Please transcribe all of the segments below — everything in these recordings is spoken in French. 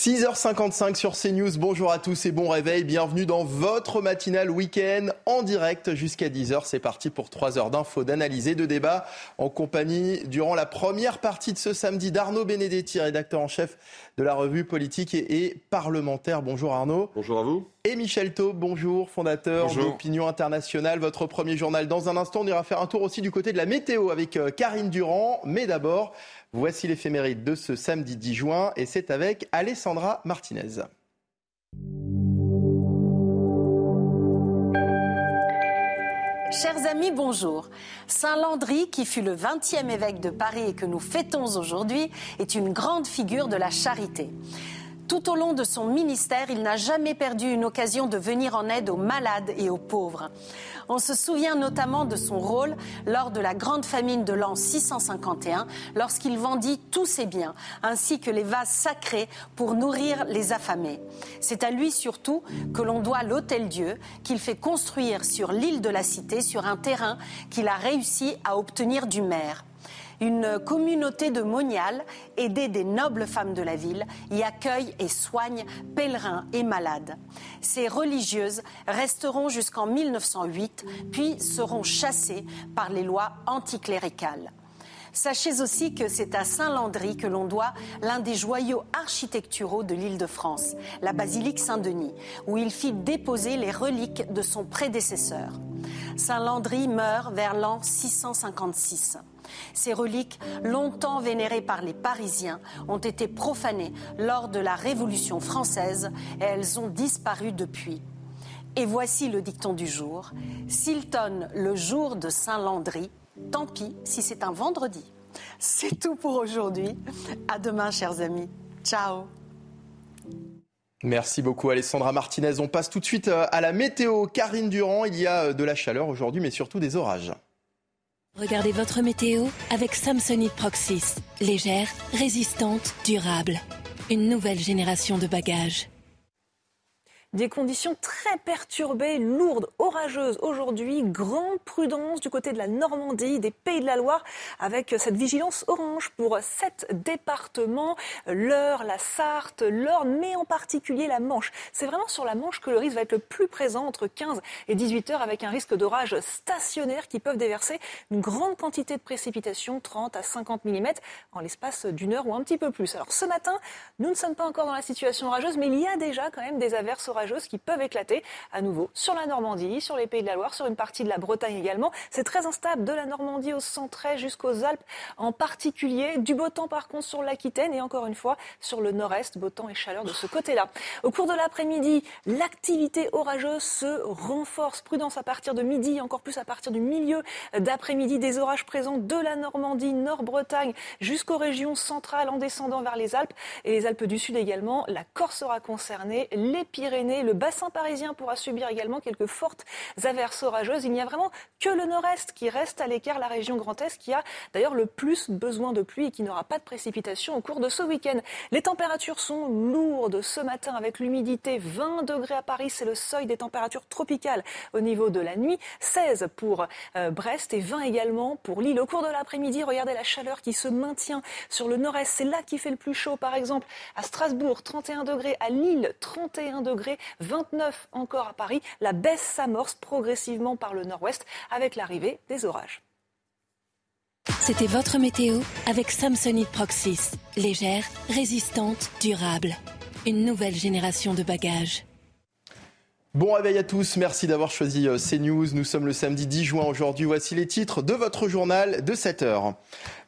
6h55 sur CNews. Bonjour à tous et bon réveil. Bienvenue dans votre matinale week-end en direct jusqu'à 10h. C'est parti pour 3 heures d'infos, d'analyse et de débat en compagnie durant la première partie de ce samedi d'Arnaud Benedetti, rédacteur en chef de la revue politique et, parlementaire. Bonjour Arnaud. Bonjour à vous. Et Michel Taube, bonjour, fondateur d'Opinion Internationale, votre premier journal. Dans un instant, on ira faire un tour aussi du côté de la météo avec euh, Karine Durand. Mais d'abord, Voici l'éphéméride de ce samedi 10 juin et c'est avec Alessandra Martinez. Chers amis, bonjour. Saint Landry, qui fut le 20e évêque de Paris et que nous fêtons aujourd'hui, est une grande figure de la charité. Tout au long de son ministère, il n'a jamais perdu une occasion de venir en aide aux malades et aux pauvres. On se souvient notamment de son rôle lors de la grande famine de l'an 651, lorsqu'il vendit tous ses biens, ainsi que les vases sacrés pour nourrir les affamés. C'est à lui surtout que l'on doit l'Hôtel-Dieu, qu'il fait construire sur l'île de la Cité, sur un terrain qu'il a réussi à obtenir du maire. Une communauté de moniales, aidée des nobles femmes de la ville, y accueille et soigne pèlerins et malades. Ces religieuses resteront jusqu'en 1908, puis seront chassées par les lois anticléricales. Sachez aussi que c'est à Saint-Landry que l'on doit l'un des joyaux architecturaux de l'île de France, la basilique Saint-Denis, où il fit déposer les reliques de son prédécesseur. Saint-Landry meurt vers l'an 656. Ces reliques, longtemps vénérées par les Parisiens, ont été profanées lors de la Révolution française et elles ont disparu depuis. Et voici le dicton du jour. S'il tonne le jour de Saint-Landry, tant pis si c'est un vendredi. C'est tout pour aujourd'hui. À demain, chers amis. Ciao. Merci beaucoup Alessandra Martinez. On passe tout de suite euh, à la météo. Karine Durand, il y a euh, de la chaleur aujourd'hui, mais surtout des orages. Regardez votre météo avec Samsonite Proxys. Légère, résistante, durable. Une nouvelle génération de bagages. Des conditions très perturbées, lourdes, orageuses aujourd'hui. Grande prudence du côté de la Normandie, des Pays de la Loire, avec cette vigilance orange pour sept départements, l'Eure, la Sarthe, l'Orne, mais en particulier la Manche. C'est vraiment sur la Manche que le risque va être le plus présent entre 15 et 18 heures, avec un risque d'orage stationnaire qui peuvent déverser une grande quantité de précipitations, 30 à 50 mm, en l'espace d'une heure ou un petit peu plus. Alors ce matin, nous ne sommes pas encore dans la situation orageuse, mais il y a déjà quand même des averses orageuses qui peuvent éclater à nouveau sur la Normandie, sur les Pays de la Loire, sur une partie de la Bretagne également. C'est très instable de la Normandie au centre jusqu'aux Alpes en particulier. Du beau temps par contre sur l'Aquitaine et encore une fois sur le nord-est, beau temps et chaleur de ce côté-là. Au cours de l'après-midi, l'activité orageuse se renforce. Prudence à partir de midi, encore plus à partir du milieu d'après-midi, des orages présents de la Normandie, Nord-Bretagne jusqu'aux régions centrales en descendant vers les Alpes et les Alpes du Sud également. La Corse sera concernée, les Pyrénées le bassin parisien pourra subir également quelques fortes averses orageuses. Il n'y a vraiment que le nord-est qui reste à l'écart, la région Grand Est, qui a d'ailleurs le plus besoin de pluie et qui n'aura pas de précipitations au cours de ce week-end. Les températures sont lourdes ce matin avec l'humidité 20 degrés à Paris, c'est le seuil des températures tropicales au niveau de la nuit, 16 pour euh, Brest et 20 également pour Lille. Au cours de l'après-midi, regardez la chaleur qui se maintient sur le nord-est, c'est là qui fait le plus chaud par exemple à Strasbourg 31 degrés, à Lille 31 degrés, 29 encore à Paris. La baisse s'amorce progressivement par le nord-ouest avec l'arrivée des orages. C'était votre météo avec Samsonite Proxys. Légère, résistante, durable. Une nouvelle génération de bagages. Bon réveil à tous, merci d'avoir choisi euh, CNews. Nous sommes le samedi 10 juin aujourd'hui. Voici les titres de votre journal de 7 heures.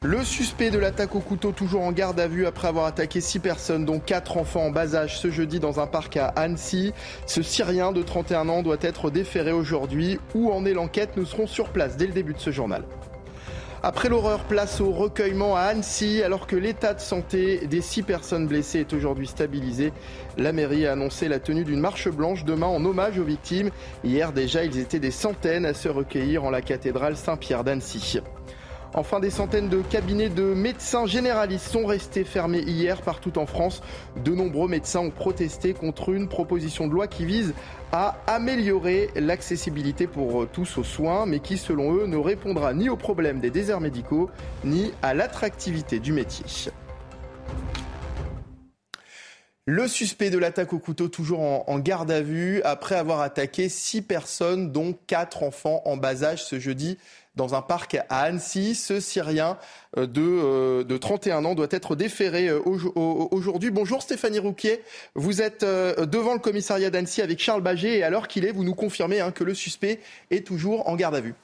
Le suspect de l'attaque au couteau toujours en garde à vue après avoir attaqué 6 personnes dont 4 enfants en bas âge ce jeudi dans un parc à Annecy. Ce Syrien de 31 ans doit être déféré aujourd'hui. Où en est l'enquête? Nous serons sur place dès le début de ce journal. Après l'horreur, place au recueillement à Annecy, alors que l'état de santé des six personnes blessées est aujourd'hui stabilisé. La mairie a annoncé la tenue d'une marche blanche demain en hommage aux victimes. Hier déjà, ils étaient des centaines à se recueillir en la cathédrale Saint-Pierre d'Annecy. Enfin, des centaines de cabinets de médecins généralistes sont restés fermés hier partout en France. De nombreux médecins ont protesté contre une proposition de loi qui vise à améliorer l'accessibilité pour tous aux soins, mais qui, selon eux, ne répondra ni aux problèmes des déserts médicaux, ni à l'attractivité du métier. Le suspect de l'attaque au couteau toujours en, garde à vue après avoir attaqué six personnes, dont quatre enfants en bas âge ce jeudi dans un parc à Annecy. Ce Syrien euh, de, de 31 ans doit être déféré euh, aujourd'hui. Bonjour Stéphanie Rouquier, vous êtes euh, devant le commissariat d'Annecy avec Charles Baget et alors qu'il est, vous nous confirmez hein, que le suspect est toujours en garde à vue.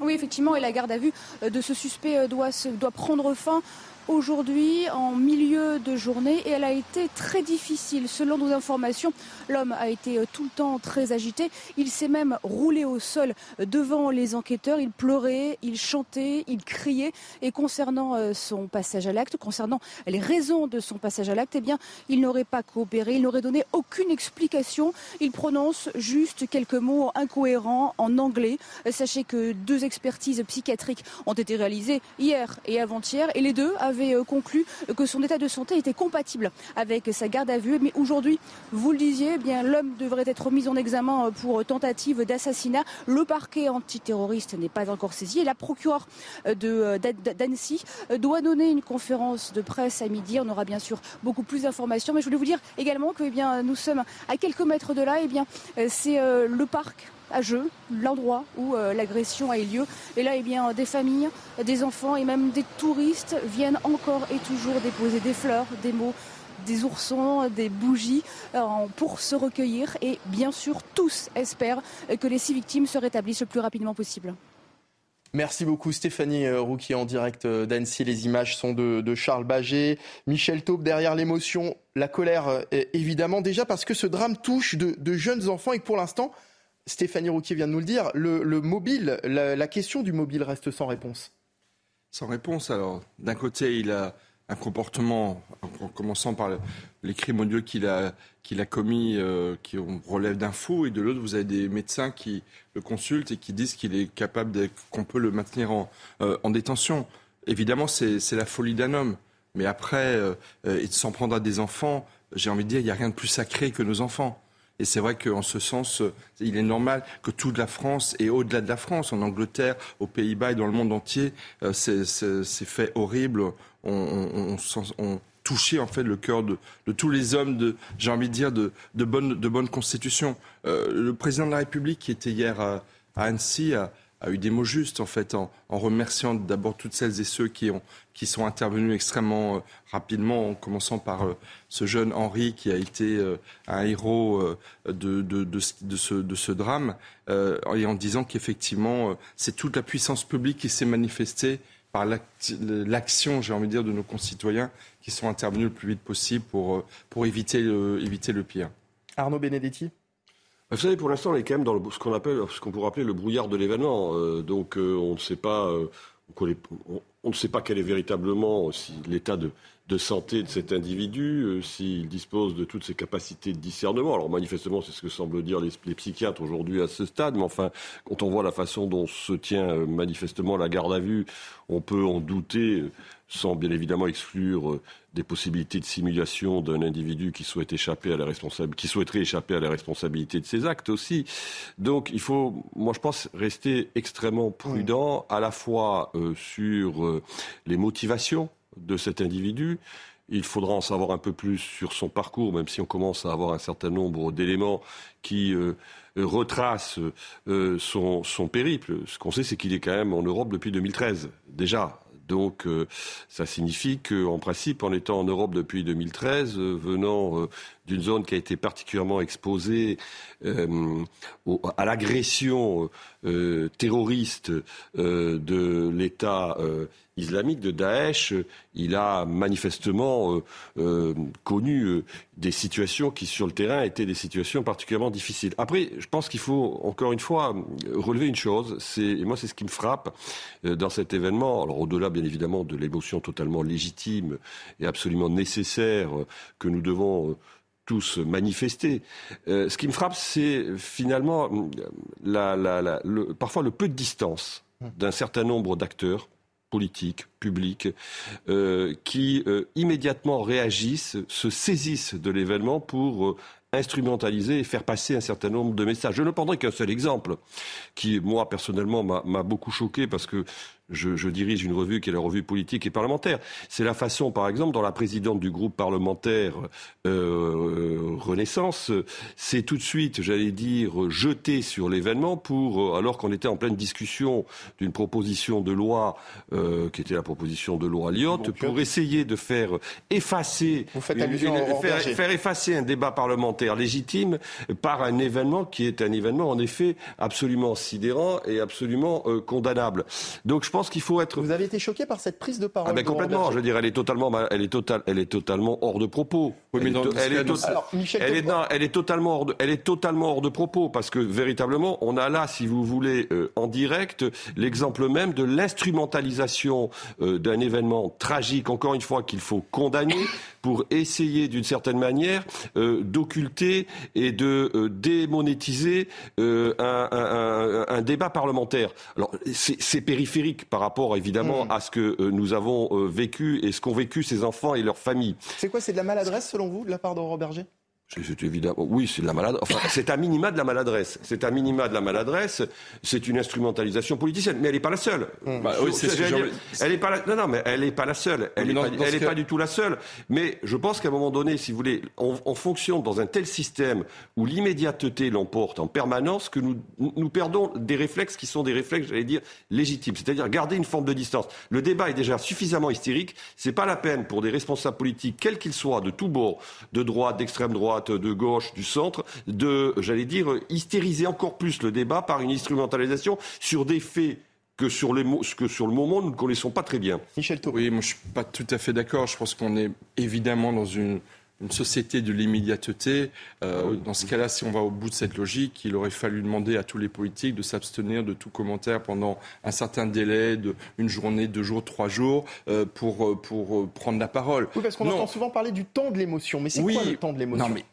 Oui, effectivement, et la garde à vue de ce suspect doit prendre fin aujourd'hui en milieu de journée et elle a été très difficile. Selon nos informations, l'homme a été euh, tout le temps très agité. Il s'est même roulé au sol devant les enquêteurs. Il pleurait, il chantait, il criait. Et concernant euh, son passage à l'acte, concernant les raisons de son passage à l'acte, eh bien, il n'aurait pas coopéré, il n'aurait donné aucune explication. Il prononce juste quelques mots incohérents en anglais. Sachez que deux expertises psychiatriques ont été réalisées hier et avant-hier et les deux avait euh, conclu que son état de santé était compatible avec sa garde à vue. Mais aujourd'hui, vous le disiez, eh l'homme devrait être mis en examen euh, pour tentative d'assassinat. Le parquet antiterroriste n'est pas encore saisi et la procureure euh, d'Annecy doit donner une conférence de presse à midi. On aura bien sûr beaucoup plus d'informations, mais je voulais vous dire également que eh nous sommes à quelques mètres de là. Eh bien, c'est le parc à jeu, l'endroit où euh, l'agression a eu lieu. Et là, eh bien, des familles, des enfants et même des touristes viennent encore et toujours déposer des fleurs, des mots des oursons, des bougies euh, pour se recueillir et bien sûr tous espèrent que les six victimes se rétablissent le plus rapidement possible. Merci beaucoup Stéphanie euh, Rouquier en direct d'Annecy. Les images sont de, Charles Baget. Michel Taube derrière l'émotion, la colère évidemment déjà parce que ce drame touche de, de jeunes enfants et que pour l'instant Stéphanie Rouquier vient de nous le dire, le, mobile, la, question du mobile reste sans réponse. Sans réponse, alors d'un côté, il a un comportement, en commençant par les crimes odieux qu'il a, commis, euh, qui relèvent d'un fou, et de l'autre, vous avez des médecins qui le consultent et qui disent qu'il est capable, qu'on peut le maintenir en, euh, détention. Évidemment, c'est, la folie d'un homme. Mais après, euh, il s'en prendre à des enfants, j'ai envie de dire, il n'y a rien de plus sacré que nos enfants. Et c'est vrai qu'en ce sens, euh, il est normal que toute la France et au-delà de la France, en Angleterre, aux Pays-Bas et dans le monde entier, euh, ces, faits horribles ont, touché en fait le cœur de, tous les hommes de, j'ai envie de dire, de, bonne, de bonne constitution. Euh, le président de la République qui était hier à, à Annecy a, a eu des mots justes en fait, en, remerciant d'abord toutes celles et ceux qui, ont, qui sont intervenus extrêmement euh, rapidement, en commençant par euh, ce jeune Henri qui a été euh, un héros de, de, ce, de, ce, drame, et en disant qu'effectivement c'est toute la puissance publique qui s'est manifestée par l'action, j'ai envie de dire, de nos concitoyens qui sont intervenus le plus vite possible pour, pour éviter, éviter le pire. Arnaud Benedetti vous savez, pour l'instant, on est quand même dans ce qu'on appelle, ce qu'on pourrait appeler le brouillard de l'événement. Euh, donc, euh, on ne sait pas, euh, on, ne sait pas quel est véritablement l'état de, santé de cet individu, s'il dispose de toutes ses capacités de discernement. Alors, manifestement, c'est ce que semblent dire les, les psychiatres aujourd'hui à ce stade. Mais enfin, quand on voit la façon dont se tient manifestement la garde à vue, on peut en douter sans bien évidemment exclure euh, des possibilités de simulation d'un individu qui souhaite échapper à la qui souhaiterait échapper à la responsabilité de ses actes aussi. Donc il faut, moi je pense, rester extrêmement prudent à la fois euh, sur euh, les motivations de cet individu. Il faudra en savoir un peu plus sur son parcours, même si on commence à avoir un certain nombre d'éléments qui retracent son, son périple. Ce qu'on sait, c'est qu'il est quand même en Europe depuis 2013, déjà. Donc euh, ça signifie qu'en principe, en étant en Europe depuis 2013, euh, venant euh, d'une zone qui a été particulièrement exposée à l'agression terroriste de l'État islamique de Daesh, il a manifestement euh, euh, connu euh, des situations qui, sur le terrain, étaient des situations particulièrement difficiles. Après, je pense qu'il faut, encore une fois, relever une chose, c'est, et moi c'est ce qui me frappe dans cet événement, alors au-delà bien évidemment de l'émotion totalement légitime et absolument nécessaire que nous devons tous manifester. ce qui me frappe, c'est finalement la, la, le, parfois le peu de distance d'un certain nombre d'acteurs politiques, publics, euh, qui euh, immédiatement réagissent, se saisissent de l'événement pour instrumentaliser et faire passer un certain nombre de messages. Je ne prendrai qu'un seul exemple, qui, moi, personnellement, m'a beaucoup choqué parce que je, dirige une revue qui est la revue politique et parlementaire. C'est la façon, par exemple, dont la présidente du groupe parlementaire euh, Renaissance s'est tout de suite, j'allais dire, jetée sur l'événement pour, euh, alors qu'on était en pleine discussion d'une proposition de loi euh, qui était la proposition de loi Lyotte, pour essayer de faire effacer, faire, effacer un débat parlementaire légitime par un événement qui est un événement en effet absolument sidérant et absolument condamnable. Donc je pense qu'il faut être. Vous avez été choqué par cette prise de parole. Ah ben complètement. Je veux dire, elle est totalement, elle est totale, elle est totalement hors de propos. Oui, mais elle, est, elle, est, totalement hors de, elle est totalement hors de propos parce que véritablement, on a là, si vous voulez, euh, en direct, l'exemple même de l'instrumentalisation euh, d'un événement tragique. Encore une fois, qu'il faut condamner pour essayer d'une certaine manière euh, d'occulter et de euh, démonétiser euh, un, un, débat parlementaire. Alors c'est périphérique par rapport évidemment hmm. à ce que nous avons vécu et ce qu'ont vécu ces enfants et leurs familles. C'est quoi C'est de la maladresse selon vous de la part d'Aurore Berger? C'est évident. Oui, c'est de la maladresse. Enfin, c'est un minima de la maladresse. C'est un minima de la maladresse. C'est une instrumentalisation politicienne, mais elle n'est pas la seule. Mmh. Bah, oui, c'est elle est pas la... non, non, mais elle n'est pas la seule. Elle n'est pas, elle pas du tout la seule. Mais je pense qu'à un moment donné, si vous voulez, on, fonctionne dans un tel système où l'immédiateté l'emporte en permanence que nous, nous perdons des réflexes qui sont des réflexes, j'allais dire, légitimes. C'est-à-dire garder une forme de distance. Le débat est déjà suffisamment hystérique. C'est pas la peine pour des responsables politiques, quels qu'ils soient, de tous bords, de droite, d'extrême droite de gauche, du centre, de, j'allais dire, hystériser encore plus le débat par une instrumentalisation sur des faits que sur, les, que sur le moment, nous ne connaissons pas très bien. Michel Oui, moi je suis pas tout à fait d'accord. Je pense qu'on est évidemment dans une une société de l'immédiateté. Euh, dans ce cas-là, si on va au bout de cette logique, il aurait fallu demander à tous les politiques de s'abstenir de tout commentaire pendant un certain délai, de une journée, deux jours, trois jours, euh, pour, euh, pour prendre la parole. Oui, parce qu'on entend souvent parler du temps de l'émotion. Mais c'est quoi le temps de l'émotion? Non, mais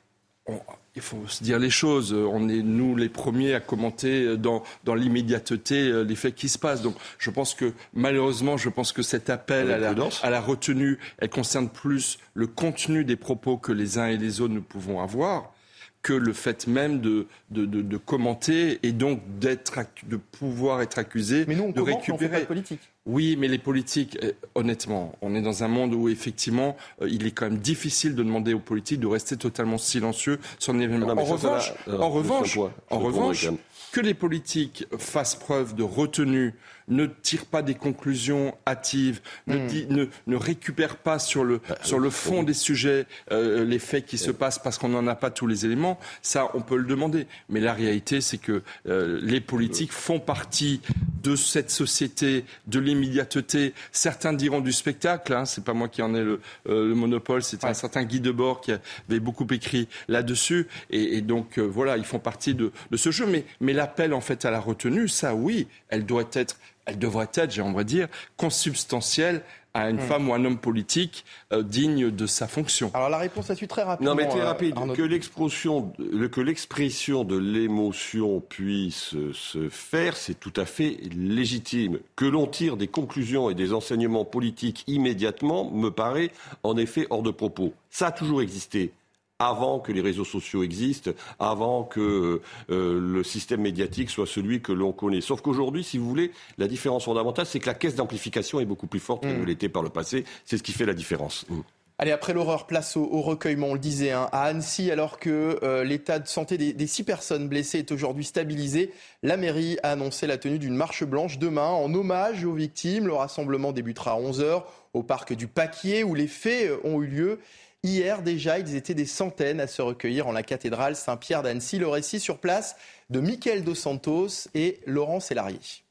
il faut se dire les choses. On est nous les premiers à commenter dans, dans l'immédiateté euh, les faits qui se passent. Donc je pense que malheureusement, je pense que cet appel à la, à la, retenue, elle concerne plus le contenu des propos que les uns et les autres nous pouvons avoir que le fait même de, de, de, commenter et donc d'être de pouvoir être accusé Mais nous, on de récupérer. On politique. Oui, mais les politiques, euh, honnêtement, on est dans un monde où effectivement, euh, il est quand même difficile de demander aux politiques de rester totalement silencieux sur un événement. en, revanche, en revanche, en revanche, que les politiques fassent preuve de retenue ne tire pas des conclusions hâtives, ne, hmm. dit, ne, ne, récupère pas sur le, bah, sur le fond des sujets euh, les faits qui se passent parce qu'on n'en a pas tous les éléments, ça, on peut le demander. Mais la réalité, c'est que euh, les politiques font partie de cette société, de l'immédiateté. Certains diront du spectacle, hein, c'est pas moi qui en ai le, euh, le monopole, c'est un certain Guy Debord qui avait beaucoup écrit là-dessus. Et, et, donc, voilà, ils font partie de, de ce jeu. Mais, mais l'appel, en fait, à la retenue, ça, oui, elle doit être elle devrait être, j'ai envie de dire, consubstantielle à une hmm. femme ou un homme politique euh, digne de sa fonction. Alors la réponse su très rapidement. Non mais très euh, rapide. que l'expression, que l'expression de l'émotion puisse se faire, c'est tout à fait légitime. Que l'on tire des conclusions et des enseignements politiques immédiatement me paraît en effet hors de propos. Ça a toujours existé avant que les réseaux sociaux existent, avant que euh, le système médiatique soit celui que l'on connaît. Sauf qu'aujourd'hui, si vous voulez, la différence fondamentale, c'est que la caisse d'amplification est beaucoup plus forte qu'elle ne mmh. l'était par le passé. C'est ce qui fait la différence. Mmh. Allez, après l'horreur, place au, recueillement, on le disait, hein, à Annecy, alors que euh, l'état de santé des, des, six personnes blessées est aujourd'hui stabilisé, la mairie a annoncé la tenue d'une marche blanche demain en hommage aux victimes. Le rassemblement débutera à 11h au parc du Paquier où les faits ont eu lieu. Hier déjà, ils étaient des centaines à se recueillir en la cathédrale Saint-Pierre d'Annecy. Le récit sur place de Michael Dos Santos et Laurent Sélarié.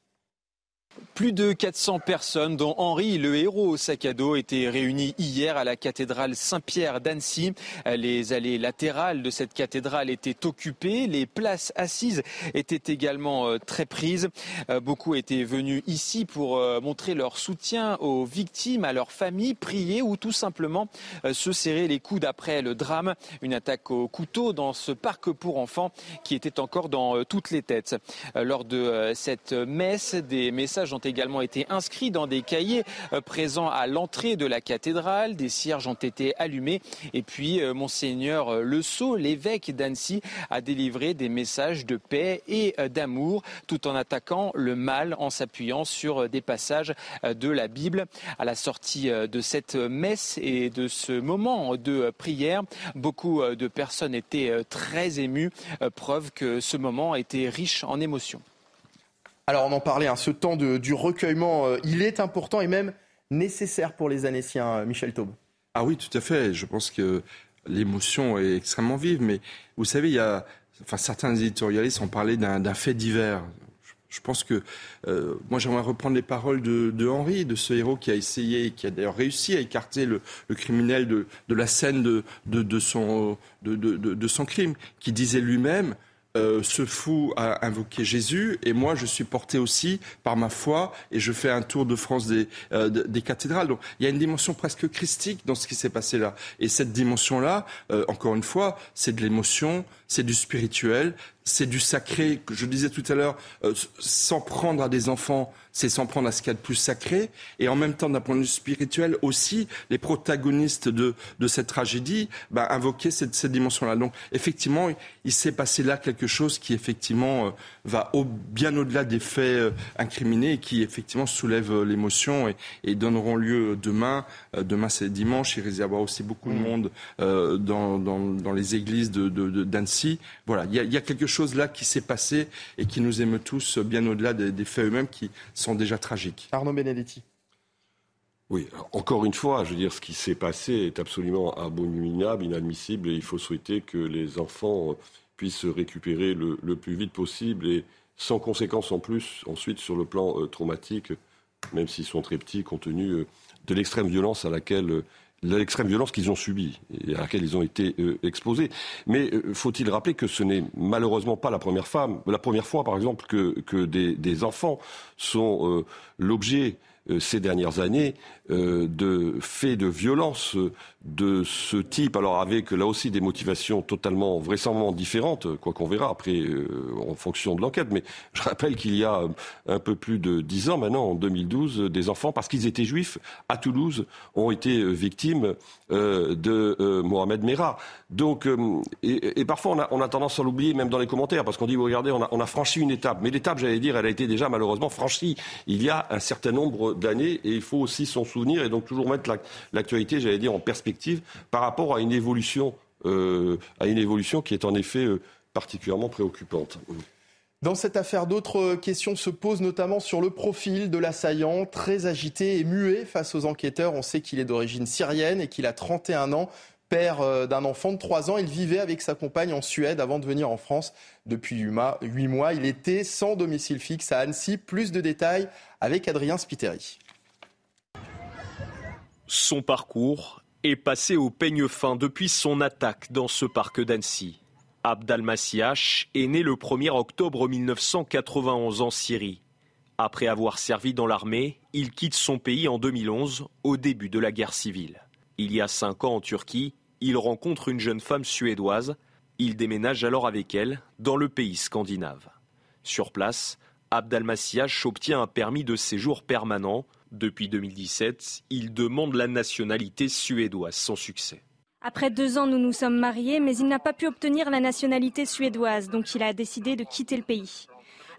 Plus de 400 personnes, dont Henri, le héros au sac à dos, étaient réunies hier à la cathédrale Saint-Pierre d'Annecy. Les allées latérales de cette cathédrale étaient occupées. Les places assises étaient également euh, très prises. Euh, beaucoup étaient venus ici pour euh, montrer leur soutien aux victimes, à leurs familles, prier ou tout simplement se serrer les coudes après le drame. Une attaque au couteau dans ce parc pour enfants qui était encore dans toutes les têtes. Lors de cette messe, des messages ont également été inscrits dans des cahiers présents à l'entrée de la cathédrale. Des cierges ont été allumés. Et puis, Monseigneur Le Sceau, l'évêque d'Annecy, a délivré des messages de paix et d'amour, tout en attaquant le mal en s'appuyant sur des passages de la Bible. À la sortie de cette messe et de ce moment de prière, beaucoup de personnes étaient très émues, preuve que ce moment était riche en émotions. Alors on en parlait, hein, ce temps du recueillement, euh, il est important et même nécessaire pour les Annéciens, euh, Michel Taube. Ah oui, tout à fait. Je pense que l'émotion est extrêmement vive, mais vous savez, il y a, enfin, certains éditorialistes ont parlé d'un fait divers. Je pense que euh, moi j'aimerais reprendre les paroles de, de, Henri, de ce héros qui a essayé, qui a d'ailleurs réussi à écarter le, criminel de, la scène de, son crime, qui disait lui-même euh, ce fou a invoqué Jésus et moi je suis porté aussi par ma foi et je fais un tour de France des, euh, des cathédrales. Donc il y a une dimension presque christique dans ce qui s'est passé là. Et cette dimension-là, euh, encore une fois, c'est de l'émotion, c'est du spirituel, c'est du sacré. Je disais tout à l'heure, s'en prendre à des enfants c'est s'en prendre à ce qu'il y a de plus sacré. Et en même temps, d'un point de vue spirituel aussi, les protagonistes de, de cette tragédie bah, cette, cette dimension-là. Donc, effectivement, il s'est passé là quelque chose qui, effectivement, euh, va au, bien au-delà des faits euh, incriminés et qui, effectivement, soulève euh, l'émotion et, et, donneront lieu demain. demain, c'est dimanche. Il risque d'y avoir aussi beaucoup de mmh. monde dans, dans, dans, les églises d'Annecy. De, de, voilà, il y, a, il y, a, quelque chose là qui s'est passé et qui nous émeut tous bien au-delà des, des faits eux-mêmes qui sont déjà tragiques. Arnaud Benedetti. Oui, encore une fois, je veux dire, ce qui s'est passé est absolument abominable, inadmissible, et il faut souhaiter que les enfants puissent se récupérer le, plus vite possible et sans conséquences en plus ensuite sur le plan euh, traumatique, même s'ils sont très petits, compte tenu euh, de l'extrême violence à laquelle euh, l'extrême violence qu'ils ont subie et à laquelle ils ont été exposés. Mais faut-il rappeler que ce n'est malheureusement pas la première, fois, par exemple, que, des, enfants sont l'objet ces dernières années de faits de violence de ce type, alors avec là aussi des motivations totalement vraisemblablement différentes, quoi qu'on verra après euh, en fonction de l'enquête. Mais je rappelle qu'il y a euh, un peu plus de dix ans maintenant, en 2012, des enfants, parce qu'ils étaient juifs, à Toulouse, ont été euh, victimes de Mohamed Merah. Donc, et, parfois on a, tendance à l'oublier, même dans les commentaires, parce qu'on dit, regardez, on a, on a franchi une étape. Mais l'étape, j'allais dire, elle a été déjà malheureusement franchie il y a un certain nombre d'années, et il faut aussi s'en souvenir, et donc toujours mettre l'actualité, j'allais dire, en perspective par rapport à une évolution, euh, à une évolution qui est en effet euh, particulièrement préoccupante. Dans cette affaire, d'autres questions se posent notamment sur le profil de l'assaillant, très agité et muet face aux enquêteurs. On sait qu'il est d'origine syrienne et qu'il a 31 ans, père euh, d'un enfant de 3 ans. Il vivait avec sa compagne en Suède avant de venir en France depuis 8 mois. Il était sans domicile fixe à Annecy. Plus de détails avec Adrien Spiteri. Son parcours est passé au peigne fin depuis son attaque dans ce parc d'Annecy. Massiach est né le 1er octobre 1991 en Syrie. Après avoir servi dans l'armée, il quitte son pays en 2011, au début de la guerre civile. Il y a cinq ans en Turquie, il rencontre une jeune femme suédoise. Il déménage alors avec elle dans le pays scandinave. Sur place, Massiach obtient un permis de séjour permanent depuis 2017, il demande la nationalité suédoise sans succès. Après deux ans, nous nous sommes mariés, mais il n'a pas pu obtenir la nationalité suédoise, donc il a décidé de quitter le pays.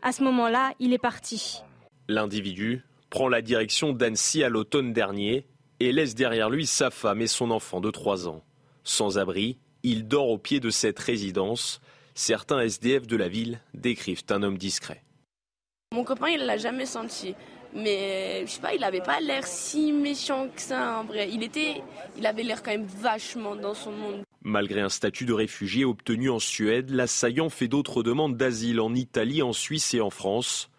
À ce moment-là, il est parti. L'individu prend la direction d'Annecy à l'automne dernier et laisse derrière lui sa femme et son enfant de trois ans. Sans abri, il dort au pied de cette résidence. Certains SDF de la ville décrivent un homme discret. Mon copain, il l'a jamais senti. Mais je sais pas, il avait pas l'air si méchant que ça en vrai. Il était, il avait l'air quand même vachement dans son monde. Malgré un statut de réfugié obtenu en Suède, l'assaillant fait d'autres demandes d'asile en Italie, en Suisse et en France.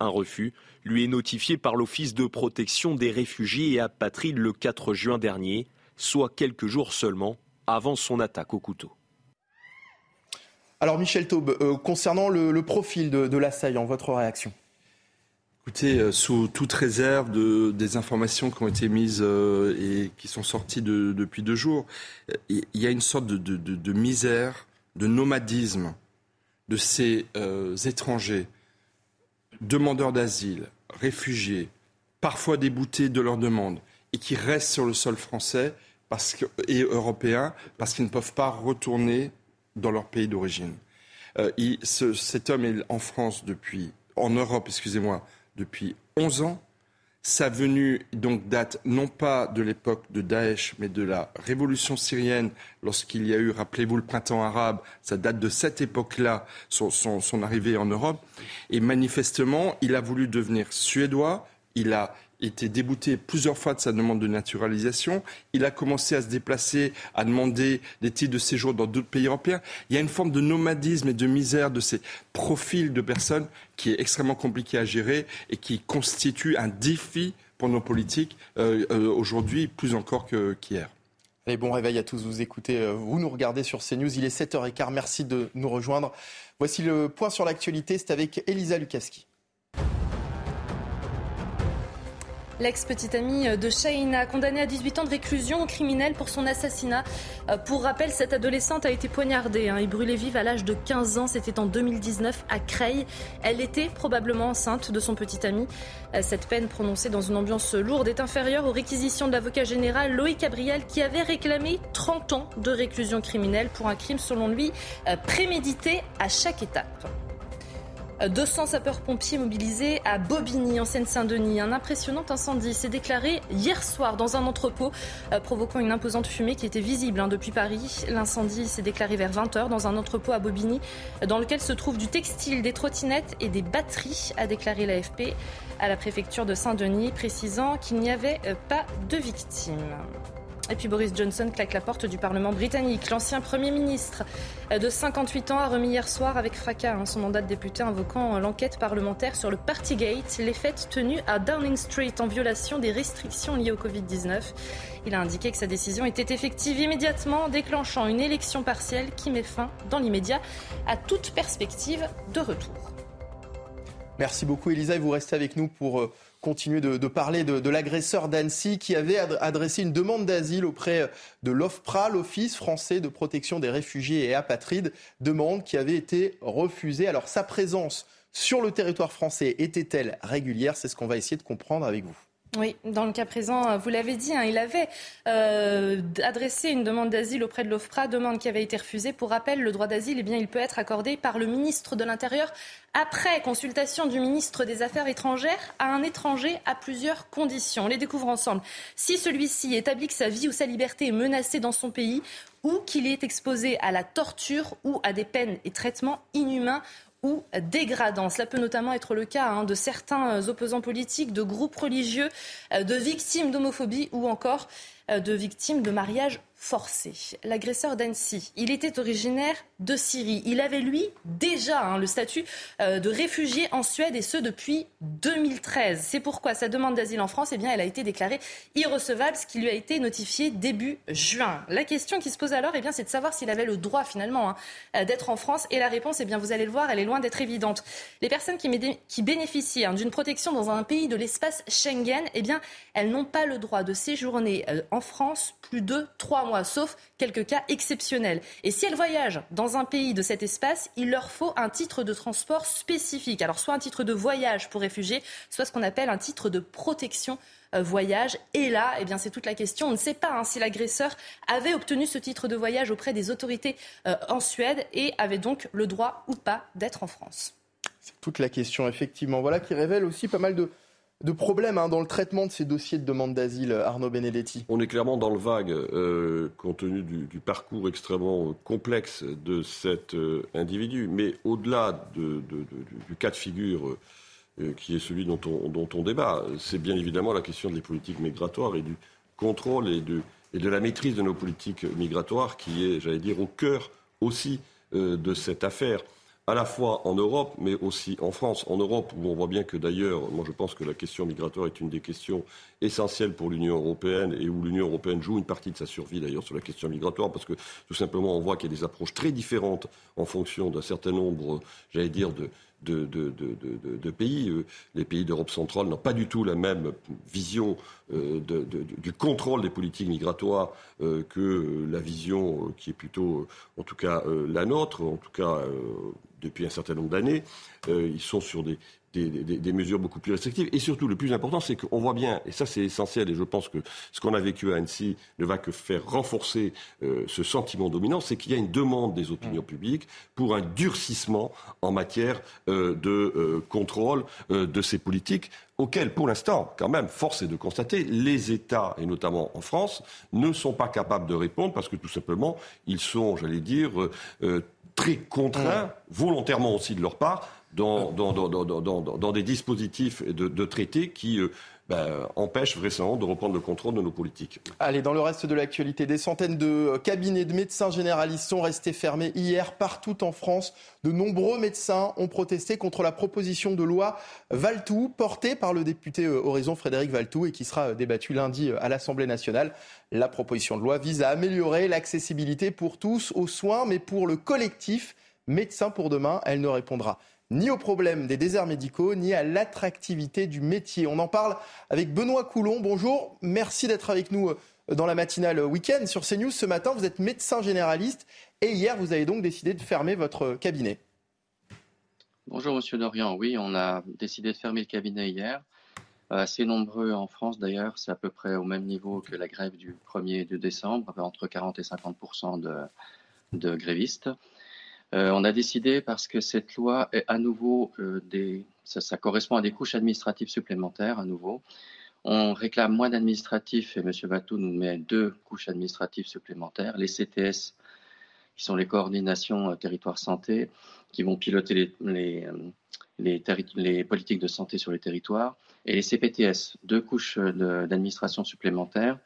Un refus lui est notifié par l'Office de protection des réfugiés et apatrides le 4 juin dernier, soit quelques jours seulement avant son attaque au couteau. Alors Michel Taube, euh, concernant le, profil de l'assaillant, votre réaction? Écoutez, euh, sous toute réserve de, des informations qui ont été mises euh, et qui sont sorties depuis deux jours, euh, il y a une sorte de, misère, de nomadisme de ces étrangers, demandeurs d'asile, réfugiés, parfois déboutés de leur demande, et qui restent sur le sol français et européen parce qu'ils ne peuvent pas retourner dans leur pays d'origine. Cet homme est en France depuis, en Europe, excusez-moi, depuis 11 ans. Sa venue donc date non pas de l'époque de Daesh, mais de la révolution syrienne, lorsqu'il y a eu, rappelez-vous, le printemps arabe. Ça date de cette époque-là, son, son arrivée en Europe. Et manifestement, il a voulu devenir suédois. Il a été débouté plusieurs fois de sa demande de naturalisation. Il a commencé à se déplacer, à demander des titres de séjour dans d'autres pays européens. Il y a une forme de nomadisme et de misère de ces profils de personnes qui est extrêmement compliqué à gérer et qui constitue un défi pour nos politiques euh, euh, aujourd'hui plus encore qu'hier. Allez, bon réveil à tous, vous écoutez, euh, vous nous regardez sur CNews, il est 7h15, merci de nous rejoindre. Voici le point sur l'actualité, c'est avec Elisa Lukaski. L'ex-petite amie de Shaina, condamnée à 18 ans de réclusion criminelle pour son assassinat. Euh, pour rappel, cette adolescente a été poignardée hein, et brûlée vive à l'âge de 15 ans. C'était en 2019 à Creil. Elle était probablement enceinte de son petit ami. Euh, cette peine prononcée dans une ambiance lourde est inférieure aux réquisitions de l'avocat général Loïc Gabriel qui avait réclamé 30 ans de réclusion criminelle pour un crime selon lui euh, prémédité à chaque étape. 200 sapeurs-pompiers mobilisés à Bobigny, en Seine-Saint-Denis. Un impressionnant incendie s'est déclaré hier soir dans un entrepôt, euh, provoquant une imposante fumée qui était visible hein, depuis Paris. L'incendie s'est déclaré vers 20h dans un entrepôt à Bobigny, dans lequel se trouve du textile, des trottinettes et des batteries, a déclaré l'AFP à la préfecture de Saint-Denis, précisant qu'il n'y avait euh, pas de victimes. Et puis Boris Johnson claque la porte du Parlement britannique. L'ancien Premier ministre de 58 ans a remis hier soir avec fracas hein, son mandat de député invoquant l'enquête parlementaire sur le Partygate, les fêtes tenues à Downing Street en violation des restrictions liées au Covid-19. Il a indiqué que sa décision était effective immédiatement, déclenchant une élection partielle qui met fin dans l'immédiat à toute perspective de retour. Merci beaucoup Elisa et vous restez avec nous pour euh, continuer de, parler de, l'agresseur d'Annecy qui avait adressé une demande d'asile auprès de l'OFPRA, l'Office français de protection des réfugiés et apatrides, demande qui avait été refusée. Alors sa présence sur le territoire français était-elle régulière? C'est ce qu'on va essayer de comprendre avec vous. Oui, dans le cas présent, vous l'avez dit, hein, il avait euh, adressé une demande d'asile auprès de l'OFPRA, demande qui avait été refusée. Pour rappel, le droit d'asile, eh bien, il peut être accordé par le ministre de l'Intérieur après consultation du ministre des Affaires étrangères à un étranger à plusieurs conditions. On les découvre ensemble. Si celui-ci établit que sa vie ou sa liberté est menacée dans son pays ou qu'il est exposé à la torture ou à des peines et traitements inhumains ou dégradant. Cela peut notamment être le cas hein, de certains euh, opposants politiques, de groupes religieux, euh, de victimes d'homophobie ou encore euh, de victimes de mariage forcé. L'agresseur d'Annecy, il était originaire de Syrie. Il avait, lui, déjà hein, le statut euh, de réfugié en Suède et ce depuis 2013. C'est pourquoi sa demande d'asile en France, eh bien, elle a été déclarée irrecevable, ce qui lui a été notifié début juin. La question qui se pose alors, eh bien, c'est de savoir s'il avait le droit, finalement, hein, euh, d'être en France. Et la réponse, eh bien, vous allez le voir, elle est loin d'être évidente. Les personnes qui, qui bénéficient hein, d'une protection dans un pays de l'espace Schengen, eh bien, elles n'ont pas le droit de séjourner euh, en France plus de trois mois, sauf quelques cas exceptionnels. Et si elles voyagent dans un pays de cet espace, il leur faut un titre de transport spécifique. Alors soit un titre de voyage pour réfugiés, soit ce qu'on appelle un titre de protection euh, voyage. Et là, eh bien, c'est toute la question. On ne sait pas hein, si l'agresseur avait obtenu ce titre de voyage auprès des autorités euh, en Suède et avait donc le droit ou pas d'être en France. C'est toute la question, effectivement. Voilà qui révèle aussi pas mal de, de problèmes hein, dans le traitement de ces dossiers de demande d'asile, Arnaud Benedetti On est clairement dans le vague, euh, compte tenu du, parcours extrêmement complexe de cet euh, individu. Mais au-delà du cas de figure euh, qui est celui dont on, débat, c'est bien évidemment la question des politiques migratoires et du contrôle et de la maîtrise de nos politiques migratoires qui est, j'allais dire, au cœur aussi de cette affaire à la fois en Europe, mais aussi en France. En Europe, où on voit bien que d'ailleurs, moi je pense que la question migratoire est une des questions essentielles pour l'Union européenne et où l'Union européenne joue une partie de sa survie d'ailleurs sur la question migratoire, parce que tout simplement on voit qu'il y a des approches très différentes en fonction d'un certain nombre, j'allais dire, de, pays. Euh, les pays d'Europe centrale n'ont pas du tout la même vision euh, du contrôle des politiques migratoires euh, que la vision qui est plutôt, en tout cas, la nôtre, en tout cas depuis un certain nombre d'années. ils sont sur des des, mesures beaucoup plus restrictives. Et surtout, le plus important, c'est qu'on voit bien, et ça c'est essentiel, et je pense que ce qu'on a vécu à Annecy ne va que faire renforcer euh, ce sentiment dominant, c'est qu'il y a une demande des opinions publiques pour un durcissement en matière euh, de euh, contrôle de ces politiques auxquelles, pour l'instant, quand même, force est de constater, les États, et notamment en France, ne sont pas capables de répondre parce que tout simplement, ils sont, j'allais dire, très contraints, volontairement aussi de leur part, dans, dans, dans, dans des dispositifs de, de traités qui euh, ben, empêchent vraisemblablement de reprendre le contrôle de nos politiques. Allez, dans le reste de l'actualité, des centaines de euh, cabinets de médecins généralistes sont restés fermés hier partout en France. De nombreux médecins ont protesté contre la proposition de loi Valtou, portée par le député euh, Horizon Frédéric Valtou et qui sera débattue lundi à l'Assemblée nationale. La proposition de loi vise à améliorer l'accessibilité pour tous aux soins, mais pour le collectif Médecins pour demain, elle ne répondra ni au problème des déserts médicaux, ni à l'attractivité du métier. On en parle avec Benoît Coulon. Bonjour, merci d'être avec nous euh, dans la matinale week-end sur CNews. Ce matin, vous êtes médecin généraliste et hier, vous avez donc décidé de fermer votre cabinet. Bonjour, monsieur Dorian. Oui, on a décidé de fermer le cabinet hier. Assez nombreux en France d'ailleurs, c'est à peu près au même niveau que la grève du 1er de décembre, entre 40 et 50 de, de grévistes. Euh, on a décidé parce que cette loi est à nouveau euh, des, ça, correspond à des couches administratives supplémentaires à nouveau. On réclame moins d'administratifs et M. Batou nous met deux couches administratives supplémentaires. Les CTS, qui sont les coordinations euh, territoire santé, qui vont piloter les, les, politiques de santé sur les territoires, et les CPTS, deux couches d'administration supplémentaires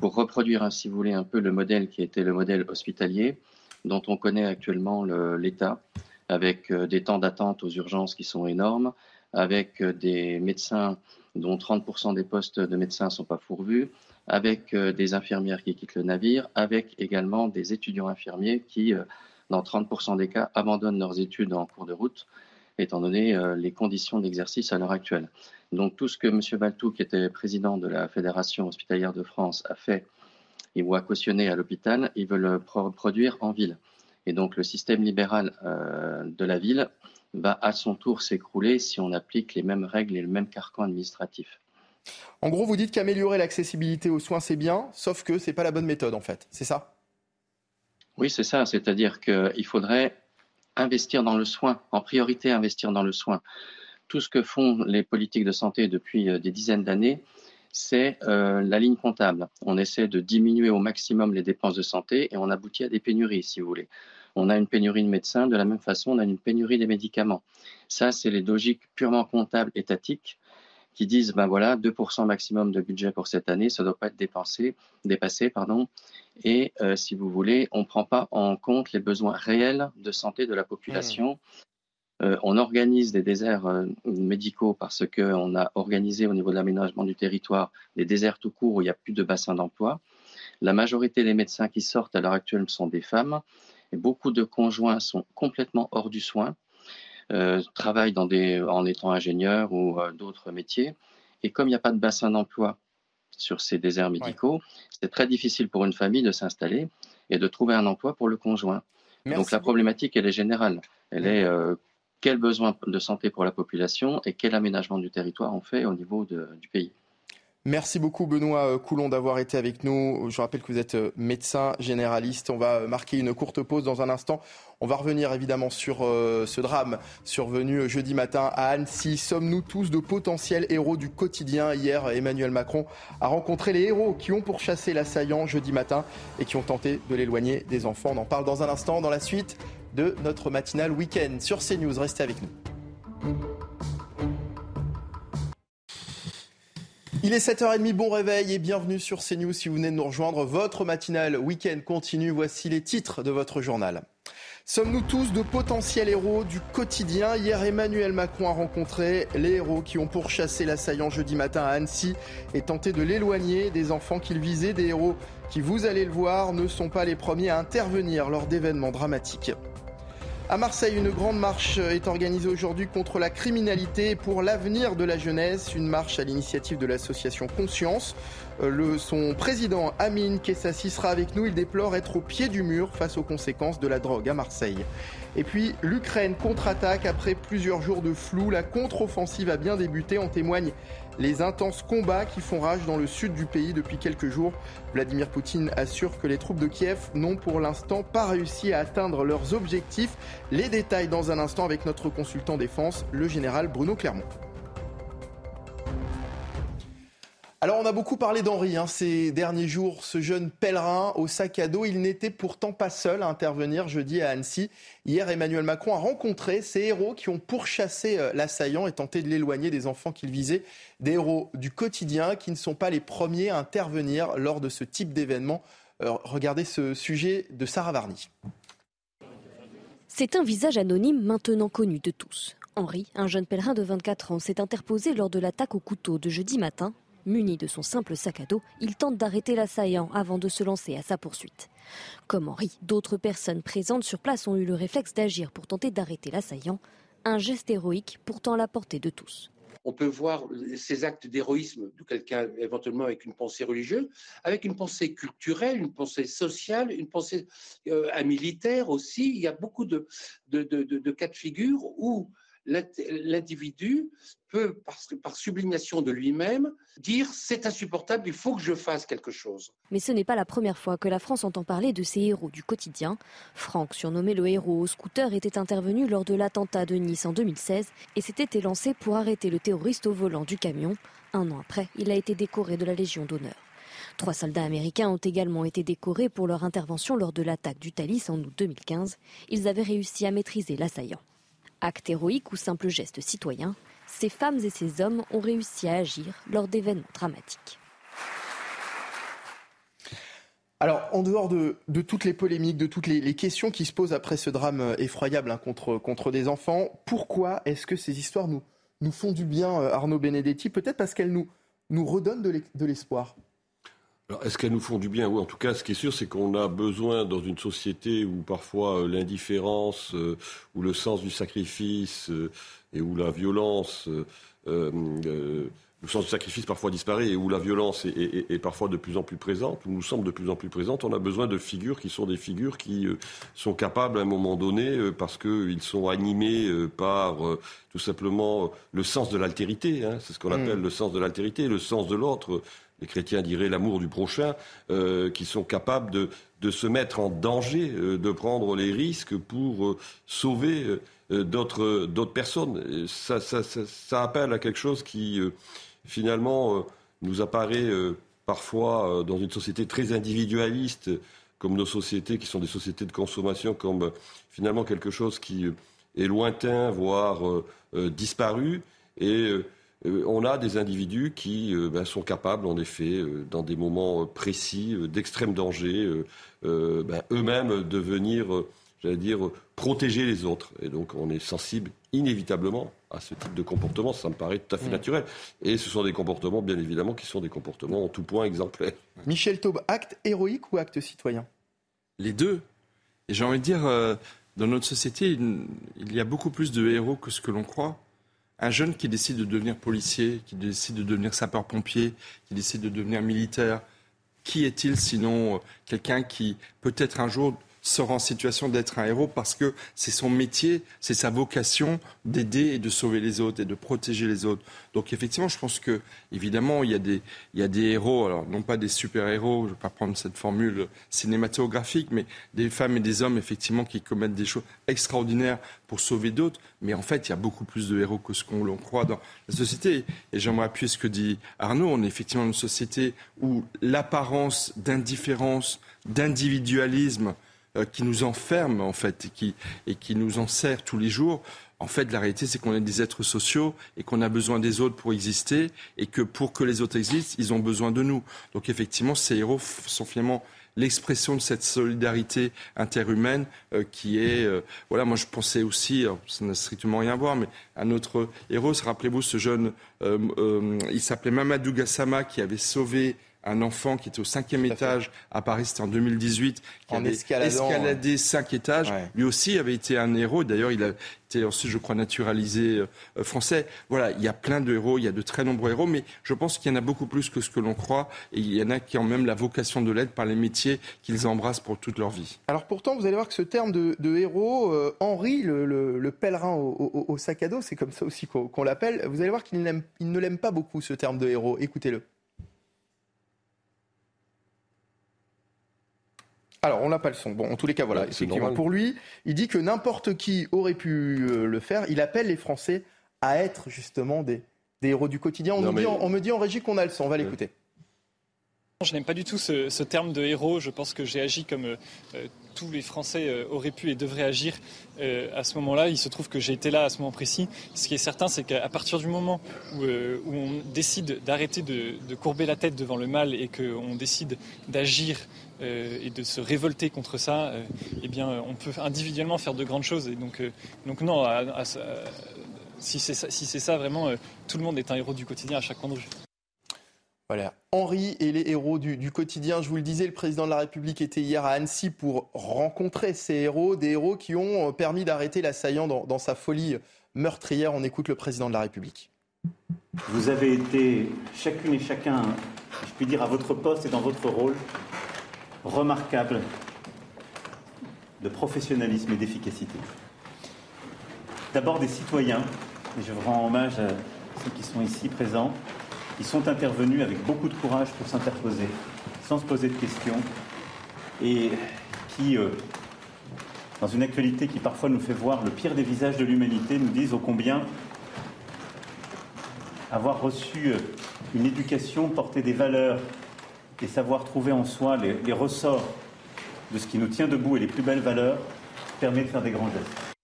pour reproduire, si vous voulez, un peu le modèle qui était le modèle hospitalier dont on connaît actuellement l'état, avec euh, des temps d'attente aux urgences qui sont énormes, avec euh, des médecins dont 30% des postes de médecins ne sont pas pourvus, avec euh, des infirmières qui quittent le navire, avec également des étudiants infirmiers qui, dans 30% des cas, abandonnent leurs études en cours de route, étant donné les conditions d'exercice à l'heure actuelle. Donc tout ce que M. Baltou, qui était président de la Fédération hospitalière de France, a fait ils vont cautionner à l'hôpital, ils veulent produire en ville. Et donc le système libéral euh, de la ville va à son tour s'écrouler si on applique les mêmes règles et le même carcan administratif. En gros, vous dites qu'améliorer l'accessibilité aux soins, c'est bien, sauf que ce n'est pas la bonne méthode, en fait. C'est ça? Oui, c'est ça. C'est-à-dire qu'il faudrait investir dans le soin, en priorité investir dans le soin. Tout ce que font les politiques de santé depuis euh, des dizaines d'années, c'est euh, la ligne comptable. On essaie de diminuer au maximum les dépenses de santé et on aboutit à des pénuries, si vous voulez. On a une pénurie de médecins, de la même façon, on a une pénurie des médicaments. Ça, c'est les logiques purement comptables étatiques qui disent, ben voilà, 2% maximum de budget pour cette année, ça ne doit pas être dépassé, pardon. Et euh, si vous voulez, on ne prend pas en compte les besoins réels de santé de la population. Mmh. Euh, on organise des déserts euh, médicaux parce qu'on a organisé au niveau de l'aménagement du territoire des déserts tout court où il n'y a plus de bassin d'emploi. La majorité des médecins qui sortent à l'heure actuelle sont des femmes et beaucoup de conjoints sont complètement hors du soin, euh, travaillent en étant ingénieurs ou d'autres métiers. Et comme il n'y a pas de bassin d'emploi sur ces déserts médicaux, c'est très difficile pour une famille de s'installer et de trouver un emploi pour le conjoint. Donc la problématique, elle est générale. Elle est quels besoins de santé pour la population et quel aménagement du territoire on fait au niveau du pays. Merci beaucoup Benoît Coulon d'avoir été avec nous. Je rappelle que vous êtes euh, médecin généraliste. On va marquer une courte pause dans un instant. On va revenir évidemment sur euh, ce drame survenu jeudi matin à Annecy. Sommes-nous tous de potentiels héros du quotidien Hier, Emmanuel Macron a rencontré les héros qui ont pourchassé l'assaillant jeudi matin et qui ont tenté de l'éloigner des enfants. On en parle dans un instant dans la suite de notre matinale week-end sur CNews. Restez avec nous. Il est 7h30, bon réveil et bienvenue sur CNews si vous venez de nous rejoindre. Votre matinale week-end continue. Voici les titres de votre journal. Sommes-nous tous de potentiels héros du quotidien Hier, Emmanuel Macron a rencontré les héros qui ont pourchassé l'assaillant jeudi matin à Annecy et tenté de l'éloigner des enfants qu'il visait. Des héros qui, vous allez le voir, ne sont pas les premiers à intervenir lors d'événements dramatiques. À Marseille, une grande marche est organisée aujourd'hui contre la criminalité et pour l'avenir de la jeunesse. Une marche à l'initiative de l'association Conscience. Le, son président Amin Kessassi sera avec nous. Il déplore être au pied du mur face aux conséquences de la drogue à Marseille. Et puis l'Ukraine contre-attaque après plusieurs jours de flou. La contre-offensive a bien débuté. En témoigne les intenses combats qui font rage dans le sud du pays depuis quelques jours. Vladimir Poutine assure que les troupes de Kiev n'ont pour l'instant pas réussi à atteindre leurs objectifs. Les détails dans un instant avec notre consultant défense, le général Bruno Clermont. Alors on a beaucoup parlé d'Henri hein, ces derniers jours, ce jeune pèlerin au sac à dos. Il n'était pourtant pas seul à intervenir jeudi à Annecy. Hier, Emmanuel Macron a rencontré ces héros qui ont pourchassé euh, l'assaillant et tenté de l'éloigner des enfants qu'il visait. Des héros du quotidien qui ne sont pas les premiers à intervenir lors de ce type d'événement. Euh, regardez ce sujet de Sarah Varny. C'est un visage anonyme maintenant connu de tous. Henri, un jeune pèlerin de 24 ans, s'est interposé lors de l'attaque au couteau de jeudi matin Muni de son simple sac à dos, il tente d'arrêter l'assaillant avant de se lancer à sa poursuite. Comme Henri, d'autres personnes présentes sur place ont eu le réflexe d'agir pour tenter d'arrêter l'assaillant, un geste héroïque pourtant à la portée de tous. On peut voir ces actes d'héroïsme de quelqu'un éventuellement avec une pensée religieuse, avec une pensée culturelle, une pensée sociale, une pensée euh, militaire aussi. Il y a beaucoup de, de, de cas de figure où l'individu peut, par, sublimation de lui-même, dire c'est insupportable, il faut que je fasse quelque chose. Mais ce n'est pas la première fois que la France entend parler de ces héros du quotidien. Franck, surnommé le héros au scooter, était intervenu lors de l'attentat de Nice en 2016 et s'était élancé pour arrêter le terroriste au volant du camion. Un an après, il a été décoré de la Légion d'honneur. Trois soldats américains ont également été décorés pour leur intervention lors de l'attaque du Thalys en août 2015. Ils avaient réussi à maîtriser l'assaillant. Acte héroïque ou simple geste citoyen, ces femmes et ces hommes ont réussi à agir lors d'événements dramatiques. Alors, en dehors de, toutes les polémiques, de toutes les, questions qui se posent après ce drame effroyable hein, contre, des enfants, pourquoi est-ce que ces histoires nous, font du bien, euh, Arnaud Benedetti? Peut-être parce qu'elles nous redonnent de l'espoir. Est-ce qu'elles nous font du bien? Oui, en tout cas, ce qui est sûr, c'est qu'on a besoin, dans une société où parfois euh, l'indifférence, euh, ou le sens du sacrifice, euh, et où la violence, le sens du sacrifice parfois disparaît, et où la violence est, parfois de plus en plus présente, ou nous semble de plus en plus présente, on a besoin de figures qui sont des figures qui sont capables, à un moment donné, parce qu'ils sont animés par tout simplement le sens de l'altérité, hein, c'est ce qu'on mmh. appelle le sens de l'altérité, le sens de l'autre les chrétiens diraient l'amour du prochain, euh, qui sont capables de, se mettre en danger, euh, de prendre les risques pour euh, sauver d'autres personnes. Ça, ça, appelle à quelque chose qui, finalement, nous apparaît parfois dans une société très individualiste, comme nos sociétés qui sont des sociétés de consommation, comme finalement quelque chose qui est lointain, voire disparu. Et euh, on a des individus qui euh, ben, sont capables, en effet, euh, dans des moments précis, d'extrême danger, ben, eux-mêmes de venir, j'allais dire, protéger les autres. Et donc on est sensible inévitablement à ce type de comportement, ça me paraît tout à fait naturel. Et ce sont des comportements, bien évidemment, qui sont des comportements en tout point exemplaires. Michel Taube, acte héroïque ou acte citoyen? Les deux. Et j'ai envie de dire, dans notre société, il y a beaucoup plus de héros que ce que l'on croit. Un jeune qui décide de devenir policier, qui décide de devenir sapeur-pompier, qui décide de devenir militaire, qui est-il sinon euh, quelqu'un qui peut-être un jour sera en situation d'être un héros parce que c'est son métier, c'est sa vocation d'aider et de sauver les autres et de protéger les autres. Donc effectivement, je pense que évidemment il y a des il y a des héros, alors non pas des super héros, je ne vais pas prendre cette formule cinématographique, mais des femmes et des hommes effectivement qui commettent des choses extraordinaires pour sauver d'autres. Mais en fait, il y a beaucoup plus de héros que ce qu'on croit dans la société. Et j'aimerais appuyer ce que dit Arnaud. On est effectivement une société où l'apparence d'indifférence, d'individualisme qui nous enferme en fait et qui, et qui nous enserre tous les jours. En fait, la réalité, c'est qu'on est des êtres sociaux et qu'on a besoin des autres pour exister et que pour que les autres existent, ils ont besoin de nous. Donc effectivement, ces héros sont finalement l'expression de cette solidarité interhumaine euh, qui est euh, voilà moi je pensais aussi ça n'a strictement rien à voir mais un autre héros rappelez-vous ce jeune il s'appelait Mamadou Gassama qui avait sauvé un enfant qui était au cinquième étage à Paris, c'était en 2018, qui En avait escaladé cinq étages. Lui aussi avait été un héros. D'ailleurs, il a été ensuite, je crois, naturalisé euh, français. Voilà, il y a plein de héros, il y a de très nombreux héros, mais je pense qu'il y en a beaucoup plus que ce que l'on croit. Et il y en a qui ont même la vocation de l'aide par les métiers qu'ils embrassent pour toute leur vie. Alors pourtant, vous allez voir que ce terme de, de héros, euh, Henri, le, le- le pèlerin au, au- au sac à dos, c'est comme ça aussi qu'on l'appelle, vous allez voir qu'il ne l'aime pas beaucoup ce terme de héros. Écoutez-le. Alors, on n'a pas le son. Bon, en tous les cas, voilà. Ouais, c'est effectivement. normal. Pour lui, il dit que n'importe qui aurait pu euh, le faire. Il appelle les Français à être justement des, des héros du quotidien. On, Non, nous dit, mais- on me dit en régie qu'on a le son. On va l'écouter. Je n'aime pas du tout ce, ce terme de héros. Je pense que j'ai agi comme euh, euh, tous les Français euh, auraient pu et devraient agir euh, à ce moment-là. Il se trouve que j'ai été là à ce moment précis. Ce qui est certain, c'est qu'à partir du moment où, euh, où on décide d'arrêter de, de courber la tête devant le mal et qu'on décide d'agir euh, et de se révolter contre ça, euh, eh bien, euh, on peut individuellement faire de grandes choses. Et donc, euh, donc non, à- à- à- si c'est ça, si c'est ça, vraiment, euh, tout le monde est un héros du quotidien à chaque coin de rue. Voilà. Henri et les héros du, du quotidien. Je vous le disais, le président de la République était hier à Annecy pour rencontrer ces héros, des héros qui ont euh, permis d'arrêter l'assaillant dans, dans sa folie meurtrière. On écoute le président de la République. Vous avez été chacune et chacun, je puis dire, à votre poste et dans votre rôle, remarquable de professionnalisme et d'efficacité. D'abord des citoyens, et je rends hommage à ceux qui sont ici présents, qui sont intervenus avec beaucoup de courage pour s'interposer, sans se poser de questions, et qui, euh, dans une actualité qui parfois nous fait voir le pire des visages de l'humanité, nous disent ô combien avoir reçu euh, une éducation, porter des valeurs et savoir trouver en soi les, les ressorts de ce qui nous tient debout et les plus belles valeurs permet de faire des grands gestes.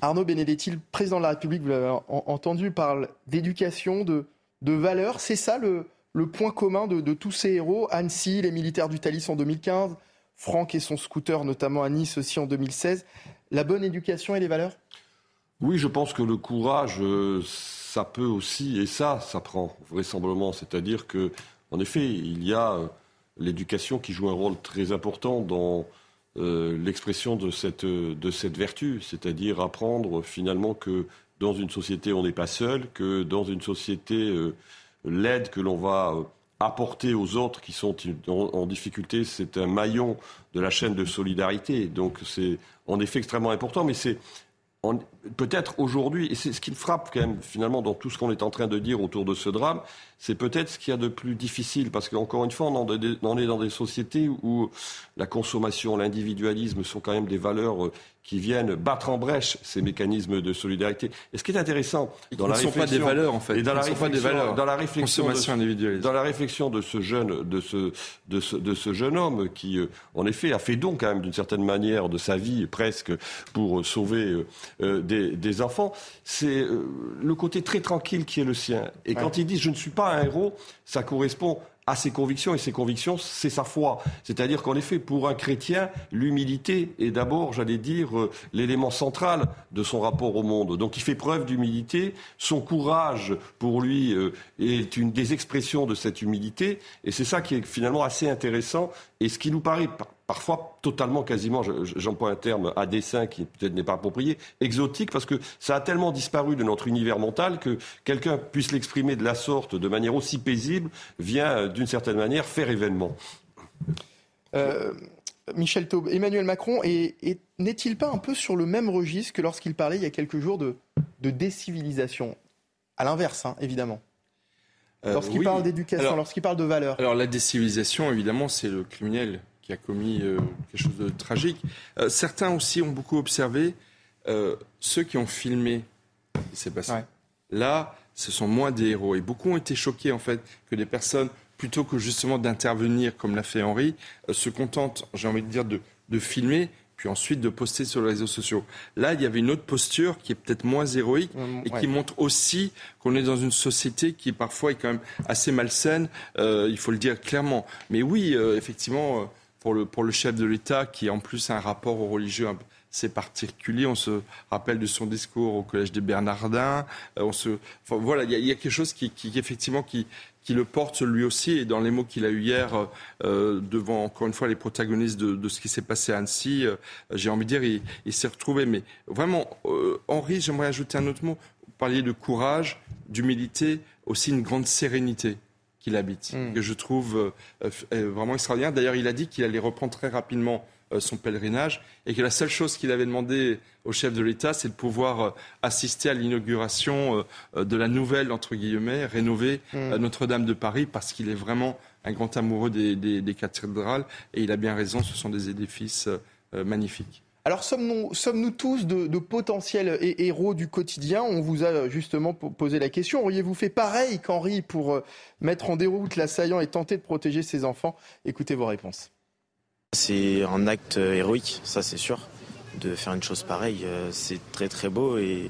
Arnaud Benedetti, le président de la République, vous l'avez en- entendu, parle d'éducation, de, de valeurs. C'est ça le, le point commun de, de tous ces héros. Annecy, les militaires du Thalys en 2015, Franck et son scooter, notamment à Nice aussi en 2016. La bonne éducation et les valeurs? Oui, je pense que le courage, euh, ça peut aussi, et ça, ça prend vraisemblablement. C'est-à-dire que, en effet, il y a euh, l'éducation qui joue un rôle très important dans euh, l'expression de cette, euh, de cette vertu, c'est-à-dire apprendre finalement que dans une société, on n'est pas seul, que dans une société, l'aide que l'on va apporter aux autres qui sont en, en difficulté, c'est un maillon de la chaîne de solidarité. Donc c'est en effet extrêmement important, mais c'est peut-être aujourd'hui, et c'est ce qui me frappe quand même finalement dans tout ce qu'on est en train de dire autour de ce drame, c'est peut-être ce qu'il y a de plus difficile, parce qu'encore une fois, on en est- on est dans des sociétés où la consommation, l'individualisme sont quand même des valeurs euh, qui viennent battre en brèche ces mécanismes de solidarité. Et ce qui est intéressant Et dans qui la ne sont pas réflexion, des valeurs, en fait. et dans la ne sont pas des valeurs. dans la réflexion de Consommation ce- individualiste. dans la réflexion de ce jeune, de ce, de ce, de ce jeune homme qui, euh, en effet, a fait don quand même d'une certaine manière de sa vie presque pour euh, sauver euh, des, des enfants, c'est euh, le côté très tranquille qui est le sien. Et quand il dit je ne suis pas un héros, ça correspond à ses convictions et ses convictions, c'est sa foi. C'est-à-dire qu'en effet, pour un chrétien, l'humilité est d'abord, j'allais dire, euh, l'élément central de son rapport au monde. Donc il fait preuve d'humilité. Son courage, pour lui, euh, est une des expressions de cette humilité. Et c'est ça qui est finalement assez intéressant. Et ce qui nous paraît par- parfois totalement, quasiment, je- je- j'emploie un terme à dessein qui peut-être n'est pas approprié, exotique, parce que ça a tellement disparu de notre univers mental que quelqu'un puisse l'exprimer de la sorte, de manière aussi paisible, vient euh, d'une certaine manière faire événement. Euh, Michel Taube, Emmanuel Macron est- est- n'est-il pas un peu sur le même registre que lorsqu'il parlait il y a quelques jours de, de décivilisation? À l'inverse, hein, évidemment. Euh, Lorsqu'il oui. parle d'éducation, Alors- lorsqu'il parle de valeurs. Alors la décivilisation, évidemment, c'est le criminel qui a commis euh, quelque chose de tragique. Euh, certains aussi ont beaucoup observé euh, ceux qui ont filmé ce qui s'est passé. Là, ce sont moins des héros. Et beaucoup ont été choqués, en fait, que des personnes, plutôt que justement d'intervenir, comme l'a fait Henri, se contentent, j'ai envie de dire, de, de filmer puis ensuite de poster sur les réseaux sociaux. Là, il y avait une autre posture qui est peut-être moins héroïque et ouais. qui montre aussi qu'on est dans une société qui parfois est quand même assez malsaine, euh, il faut le dire clairement. Mais oui, euh, effectivement, pour le, chef de l'État, qui en plus a un rapport au religieux assez particulier, on se rappelle de son discours au Collège des Bernardins, euh, on se, voilà, il y, a- quelque chose qui, effectivement, qui, le porte lui aussi. Et dans les mots qu'il a eu hier euh, devant, encore une fois, les protagonistes de, ce qui s'est passé à Annecy, euh, j'ai envie de dire, il, s'est retrouvé. Mais vraiment, euh, Henri, j'aimerais ajouter un autre mot. Vous parliez de courage, d'humilité, aussi une grande sérénité qu'il habite, hmm. que je trouve vraiment extraordinaire. D'ailleurs, il a dit qu'il allait reprendre très rapidement euh, son pèlerinage et que la seule chose qu'il avait demandé au chef de l'État, c'est de pouvoir euh, assister à l'inauguration euh, de la nouvelle, entre guillemets, rénovée mm. Notre-Dame de Paris parce qu'il est vraiment un grand amoureux des, cathédrales et il a bien raison, ce sont des édifices magnifiques. Alors sommes-nous, sommes-nous tous de, potentiels héros du quotidien? On vous a justement posé la question. Auriez-vous fait pareil qu'Henri pour mettre en déroute l'assaillant et tenter de protéger ses enfants? Écoutez vos réponses. C'est un acte héroïque, ça c'est sûr. De faire une chose pareille, euh, c'est très très beau et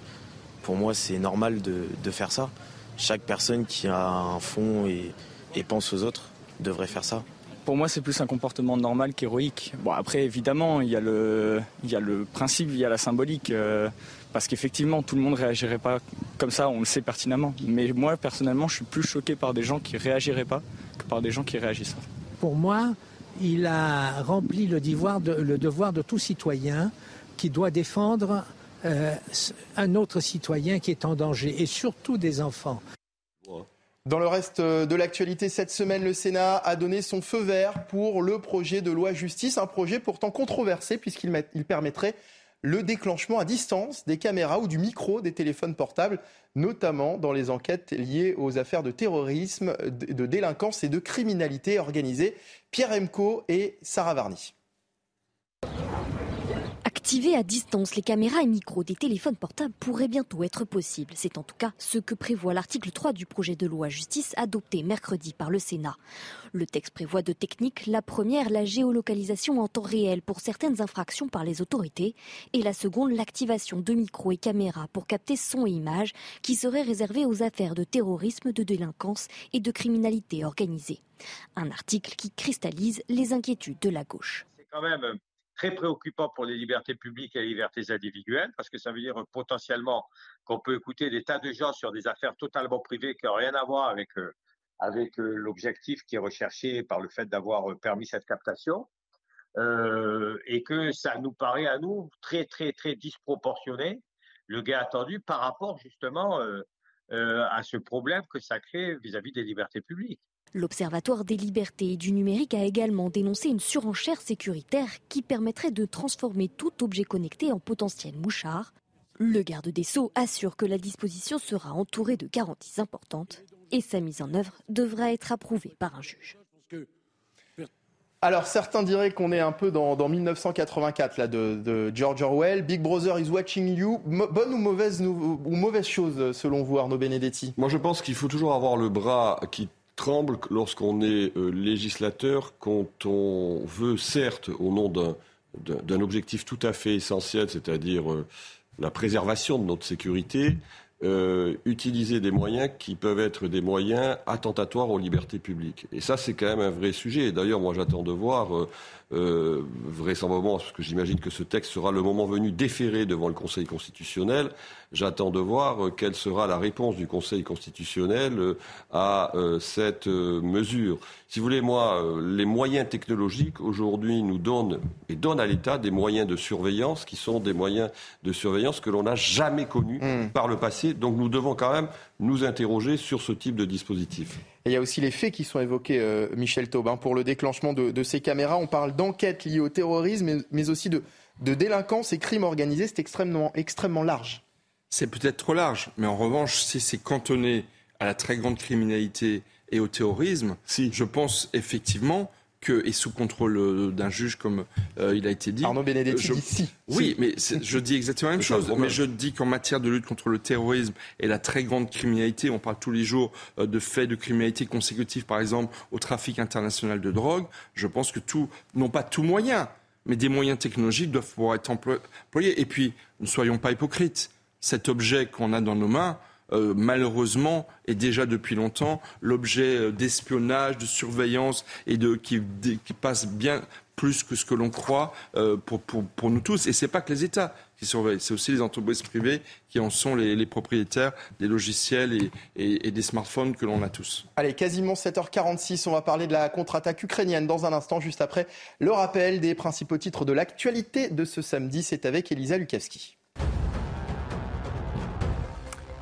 pour moi c'est normal de, faire ça. Chaque personne qui a un fond et, pense aux autres devrait faire ça. Pour moi, c'est plus un comportement normal qu'héroïque. Bon, après, évidemment, il y, a le, il y a le principe, il y a la symbolique. Euh, parce qu'effectivement, tout le monde ne réagirait pas comme ça, on le sait pertinemment. Mais moi, personnellement, je suis plus choqué par des gens qui réagiraient pas que par des gens qui réagissent. Pour moi, il a rempli le devoir de, le devoir de tout citoyen qui doit défendre euh, un autre citoyen qui est en danger, et surtout des enfants. Dans le reste de l'actualité, cette semaine, le Sénat a donné son feu vert pour le projet de loi justice, un projet pourtant controversé puisqu'il permettrait le déclenchement à distance des caméras ou du micro des téléphones portables, notamment dans les enquêtes liées aux affaires de terrorisme, de délinquance et de criminalité organisée. Pierre Emco et Sarah Varny. Activer à distance les caméras et micros des téléphones portables pourrait bientôt être possible. C'est en tout cas ce que prévoit l'article 3 du projet de loi justice adopté mercredi par le Sénat. Le texte prévoit deux techniques. La première, la géolocalisation en temps réel pour certaines infractions par les autorités. Et la seconde, l'activation de micros et caméras pour capter son et images qui seraient réservées aux affaires de terrorisme, de délinquance et de criminalité organisée. Un article qui cristallise les inquiétudes de la gauche. C'est quand même très préoccupant pour les libertés publiques et les libertés individuelles, parce que ça veut dire potentiellement qu'on peut écouter des tas de gens sur des affaires totalement privées qui n'ont rien à voir avec, euh, avec euh, l'objectif qui est recherché par le fait d'avoir euh, permis cette captation, et que ça nous paraît à nous très, très, très disproportionné, le gain attendu par rapport justement à ce problème que ça crée vis à -vis des libertés publiques. L'Observatoire des libertés et du numérique a également dénoncé une surenchère sécuritaire qui permettrait de transformer tout objet connecté en potentiel mouchard. Le garde des Sceaux assure que la disposition sera entourée de garanties importantes et sa mise en œuvre devra être approuvée par un juge. Alors certains diraient qu'on est un peu dans, 1984 là, de, George Orwell. Big Brother is watching you. bonne ou mauvaise, ou mauvaise chose selon vous Arnaud Benedetti? Moi je pense qu'il faut toujours avoir le bras qui tremble lorsqu'on est euh, législateur, quand on veut, certes, au nom d'un objectif tout à fait essentiel, c'est-à-dire euh, la préservation de notre sécurité, euh, utiliser des moyens qui peuvent être des moyens attentatoires aux libertés publiques. Et ça, c'est quand même un vrai sujet. D'ailleurs, moi, j'attends de voir euh, vraisemblablement, parce que j'imagine que ce texte sera le moment venu déféré devant le Conseil constitutionnel. J'attends de voir euh, quelle sera la réponse du Conseil constitutionnel euh, à cette mesure. Si vous voulez, moi, les moyens technologiques aujourd'hui nous donnent et donnent à l'État des moyens de surveillance qui sont des moyens de surveillance que l'on n'a jamais connus hmm. par le passé. Donc nous devons quand même nous interroger sur ce type de dispositif. Et il y a aussi les faits qui sont évoqués, euh, Michel Taubin, pour le déclenchement de, ces caméras. On parle d'enquêtes liées au terrorisme, mais, aussi de, délinquance et crimes organisés. C'est extrêmement, extrêmement large. C'est peut-être trop large, mais en revanche, si c'est cantonné à la très grande criminalité et au terrorisme, si. je pense effectivement que, et sous contrôle euh, d'un juge, comme euh, il a été dit. Arnaud Benedetti dit Oui, mais je dis exactement la même chose. Mais je dis qu'en matière de lutte contre le terrorisme et la très grande criminalité, on parle tous les jours euh, de faits de criminalité consécutifs, par exemple, au trafic international de drogue. Je pense que tout, non pas tout moyen, mais des moyens technologiques doivent pouvoir être employés. Et puis, ne soyons pas hypocrites. Cet objet qu'on a dans nos mains, euh, malheureusement, est déjà depuis longtemps l'objet euh, d'espionnage, de surveillance et de, qui, passe bien plus que ce que l'on croit euh, pour, pour, nous tous. Et ce n'est pas que les États. qui surveillent. C'est aussi les entreprises privées qui en sont les, propriétaires des logiciels et, des smartphones que l'on a tous. Allez, quasiment 7h46, on va parler de la contre-attaque ukrainienne dans un instant, juste après le rappel des principaux titres de l'actualité de ce samedi. C'est avec Elisa Lukavski.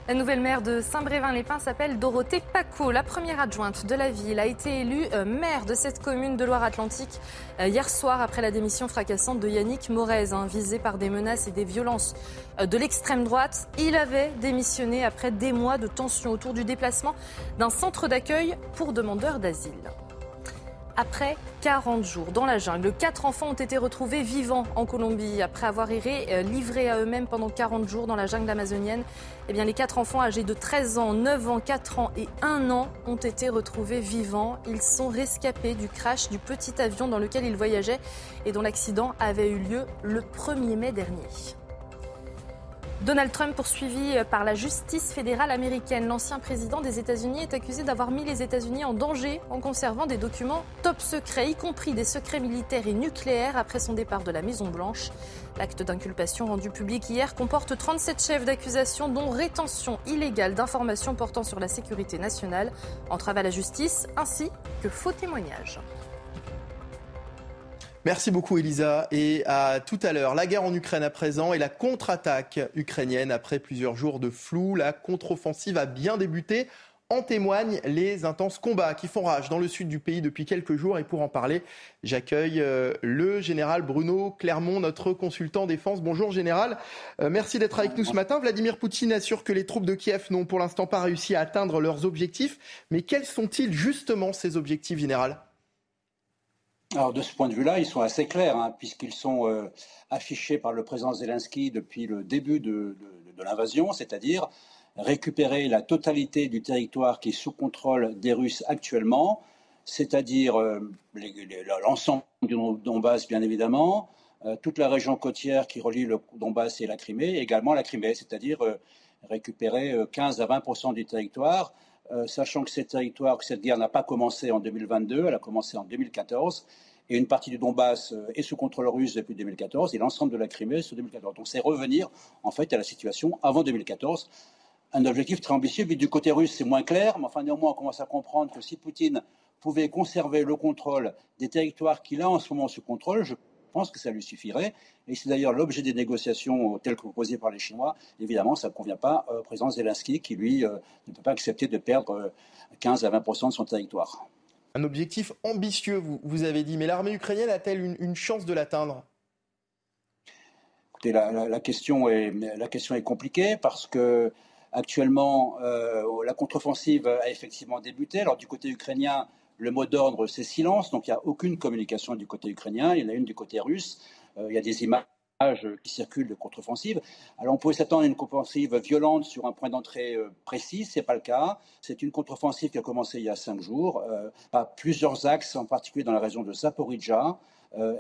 La nouvelle maire de Saint-Brévin-les-Pins s'appelle Dorothée Paco. La première adjointe de la ville a été élue euh, maire de cette commune de Loire-Atlantique euh, hier soir après la démission fracassante de Yannick Morez, hein, visé par des menaces et des violences euh, de l'extrême droite. Il avait démissionné après des mois de tension autour du déplacement d'un centre d'accueil pour demandeurs d'asile. Après 40 jours dans la jungle, quatre enfants ont été retrouvés vivants en Colombie après avoir erré euh, livrés à eux-mêmes pendant 40 jours dans la jungle amazonienne. Eh bien, les quatre enfants âgés de 13 ans, 9 ans, 4 ans et 1 an ont été retrouvés vivants. Ils sont rescapés du crash du petit avion dans lequel ils voyageaient et dont l'accident avait eu lieu le 1er mai dernier. Donald Trump, poursuivi par la justice fédérale américaine, l'ancien président des États-Unis est accusé d'avoir mis les États-Unis en danger en conservant des documents top secrets, y compris des secrets militaires et nucléaires après son départ de la Maison-Blanche. L'acte d'inculpation rendu public hier comporte 37 chefs d'accusation, dont rétention illégale d'informations portant sur la sécurité nationale, entrave à la justice ainsi que faux témoignages. Merci beaucoup Elisa et à tout à l'heure. La guerre en Ukraine à présent et la contre-attaque ukrainienne après plusieurs jours de flou. La contre-offensive a bien débuté. En témoignent les intenses combats qui font rage dans le sud du pays depuis quelques jours. Et pour en parler, j'accueille euh, le général Bruno Clermont, notre consultant défense. Bonjour général, euh, merci d'être avec nous ce matin. Vladimir Poutine assure que les troupes de Kiev n'ont pour l'instant pas réussi à atteindre leurs objectifs. Mais quels sont-ils justement ces objectifs, général? Alors de ce point de vue-là, ils sont assez clairs, hein, puisqu'ils sont euh, affichés par le président Zelensky depuis le début de, l'invasion, c'est-à-dire récupérer la totalité du territoire qui est sous contrôle des Russes actuellement, c'est-à-dire euh, l'ensemble du Donbass, bien évidemment, euh, toute la région côtière qui relie le Donbass et la Crimée, et également la Crimée, c'est-à-dire récupérer 15 à 20 du territoire euh, sachant que que cette guerre n'a pas commencé en 2022, elle a commencé en 2014, et une partie du Donbass euh, est sous contrôle russe depuis 2014, et l'ensemble de la Crimée sous 2014. Donc c'est revenir en fait à la situation avant 2014. Un objectif très ambitieux, mais du côté russe c'est moins clair, mais enfin néanmoins on commence à comprendre que si Poutine pouvait conserver le contrôle des territoires qu'il a en ce moment sous contrôle, je pense que ça lui suffirait. Et c'est d'ailleurs l'objet des négociations telles que proposées par les Chinois. Évidemment, ça ne convient pas au président Zelensky qui, lui, euh, ne peut pas accepter de perdre 15 euh, à 20 de son territoire. Un objectif ambitieux, vous, avez dit. Mais l'armée ukrainienne a-t-elle une, chance de l'atteindre? Écoutez, la, question est, la question est compliquée parce que actuellement, euh, la contre-offensive a effectivement débuté. Alors du côté ukrainien, le mot d'ordre, c'est silence, donc il n'y a aucune communication du côté ukrainien, il y en a une du côté russe. Euh, il y a des images qui circulent de contre-offensive. Alors on pouvait s'attendre à une contre-offensive violente sur un point d'entrée euh, précis, ce n'est pas le cas. C'est une contre-offensive qui a commencé il y a cinq jours, euh, par plusieurs axes, en particulier dans la région de Zaporizhzhia.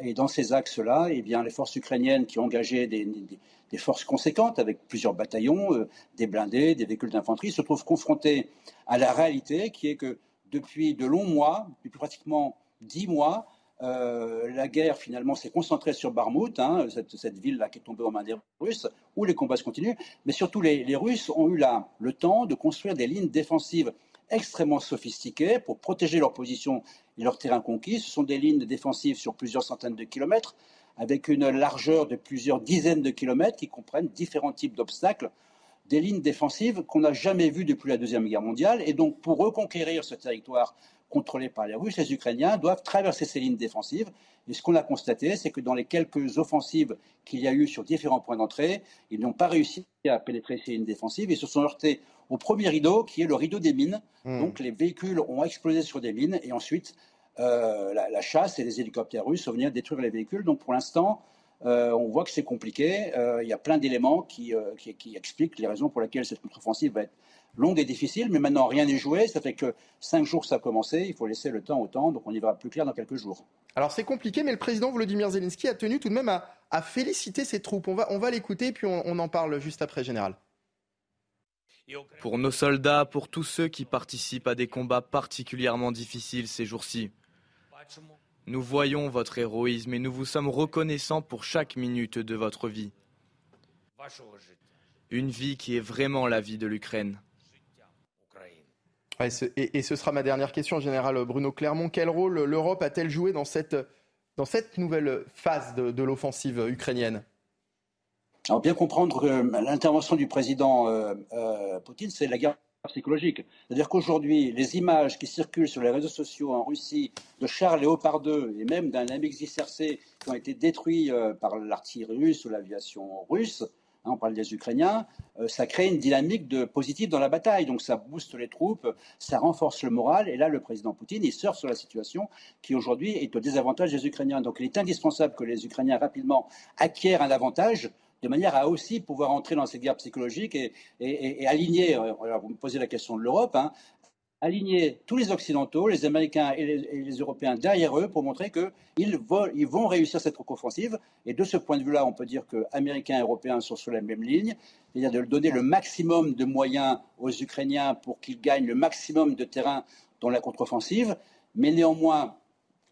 et dans ces axes-là, eh bien, les forces ukrainiennes qui ont engagé des forces conséquentes avec plusieurs bataillons, des blindés, des véhicules d'infanterie, se trouvent confrontées à la réalité qui est que depuis de longs mois, depuis pratiquement dix mois, euh, la guerre finalement s'est concentrée sur Barmout, hein, cette, ville-là qui est tombée aux mains des Russes, où les combats se continuent. Mais surtout, les, Russes ont eu le temps de construire des lignes défensives extrêmement sophistiquées pour protéger leur position et leur terrain conquis. Ce sont des lignes défensives sur plusieurs centaines de kilomètres, avec une largeur de plusieurs dizaines de kilomètres qui comprennent différents types d'obstacles des lignes défensives qu'on n'a jamais vues depuis la Deuxième Guerre mondiale. Et donc, pour reconquérir ce territoire contrôlé par les Russes, les Ukrainiens doivent traverser ces lignes défensives. Et ce qu'on a constaté, c'est que dans les quelques offensives qu'il y a eu sur différents points d'entrée, ils n'ont pas réussi à pénétrer ces lignes défensives. Ils se sont heurtés au premier rideau, qui est le rideau des mines. Hmm. Donc, les véhicules ont explosé sur des mines et ensuite, euh, la, chasse et les hélicoptères russes sont venus détruire les véhicules. Donc, pour l'instant, euh, on voit que c'est compliqué. Euh, il y a plein d'éléments euh, qui, expliquent les raisons pour lesquelles cette contre-offensive va être longue et difficile. Mais maintenant, rien n'est joué. Ça fait que cinq jours ça a commencé. Il faut laisser le temps au temps. Donc on y verra plus clair dans quelques jours. Alors c'est compliqué, mais le président Volodymyr Zelensky a tenu tout de même à, féliciter ses troupes. On va, on va l'écouter, puis on, on en parle juste après, Général. Pour nos soldats, pour tous ceux qui participent à des combats particulièrement difficiles ces jours-ci. Nous voyons votre héroïsme et nous vous sommes reconnaissants pour chaque minute de votre vie. Une vie qui est vraiment la vie de l'Ukraine. et, ce sera ma dernière question, Général Bruno Clermont. Quel rôle l'Europe a-t-elle joué dans cette, dans cette nouvelle phase de, l'offensive ukrainienne? Alors bien comprendre que l'intervention du président euh, euh, Poutine, c'est la guerre psychologique. C'est-à-dire qu'aujourd'hui, les images qui circulent sur les réseaux sociaux en Russie de chars Léopard 2 et même d'un MX-10RC qui ont été détruits euh, par l'artillerie russe ou l'aviation russe, hein, on parle des Ukrainiens, euh, ça crée une dynamique de positive dans la bataille. Donc ça booste les troupes, ça renforce le moral. Et là, le président Poutine, il sort sur la situation qui aujourd'hui est au désavantage des Ukrainiens. Donc il est indispensable que les Ukrainiens rapidement acquièrent un avantage de manière à aussi pouvoir entrer dans cette guerre psychologique et, aligner, euh, alors vous me posez la question de l'Europe, hein, aligner tous les Occidentaux, les Américains et les, Européens derrière eux pour montrer qu'ils ils vont réussir cette offensive. Et de ce point de vue-là, on peut dire que Américains et Européens sont sur la même ligne, c'est-à-dire de donner le maximum de moyens aux Ukrainiens pour qu'ils gagnent le maximum de terrain dans la contre-offensive. Mais néanmoins,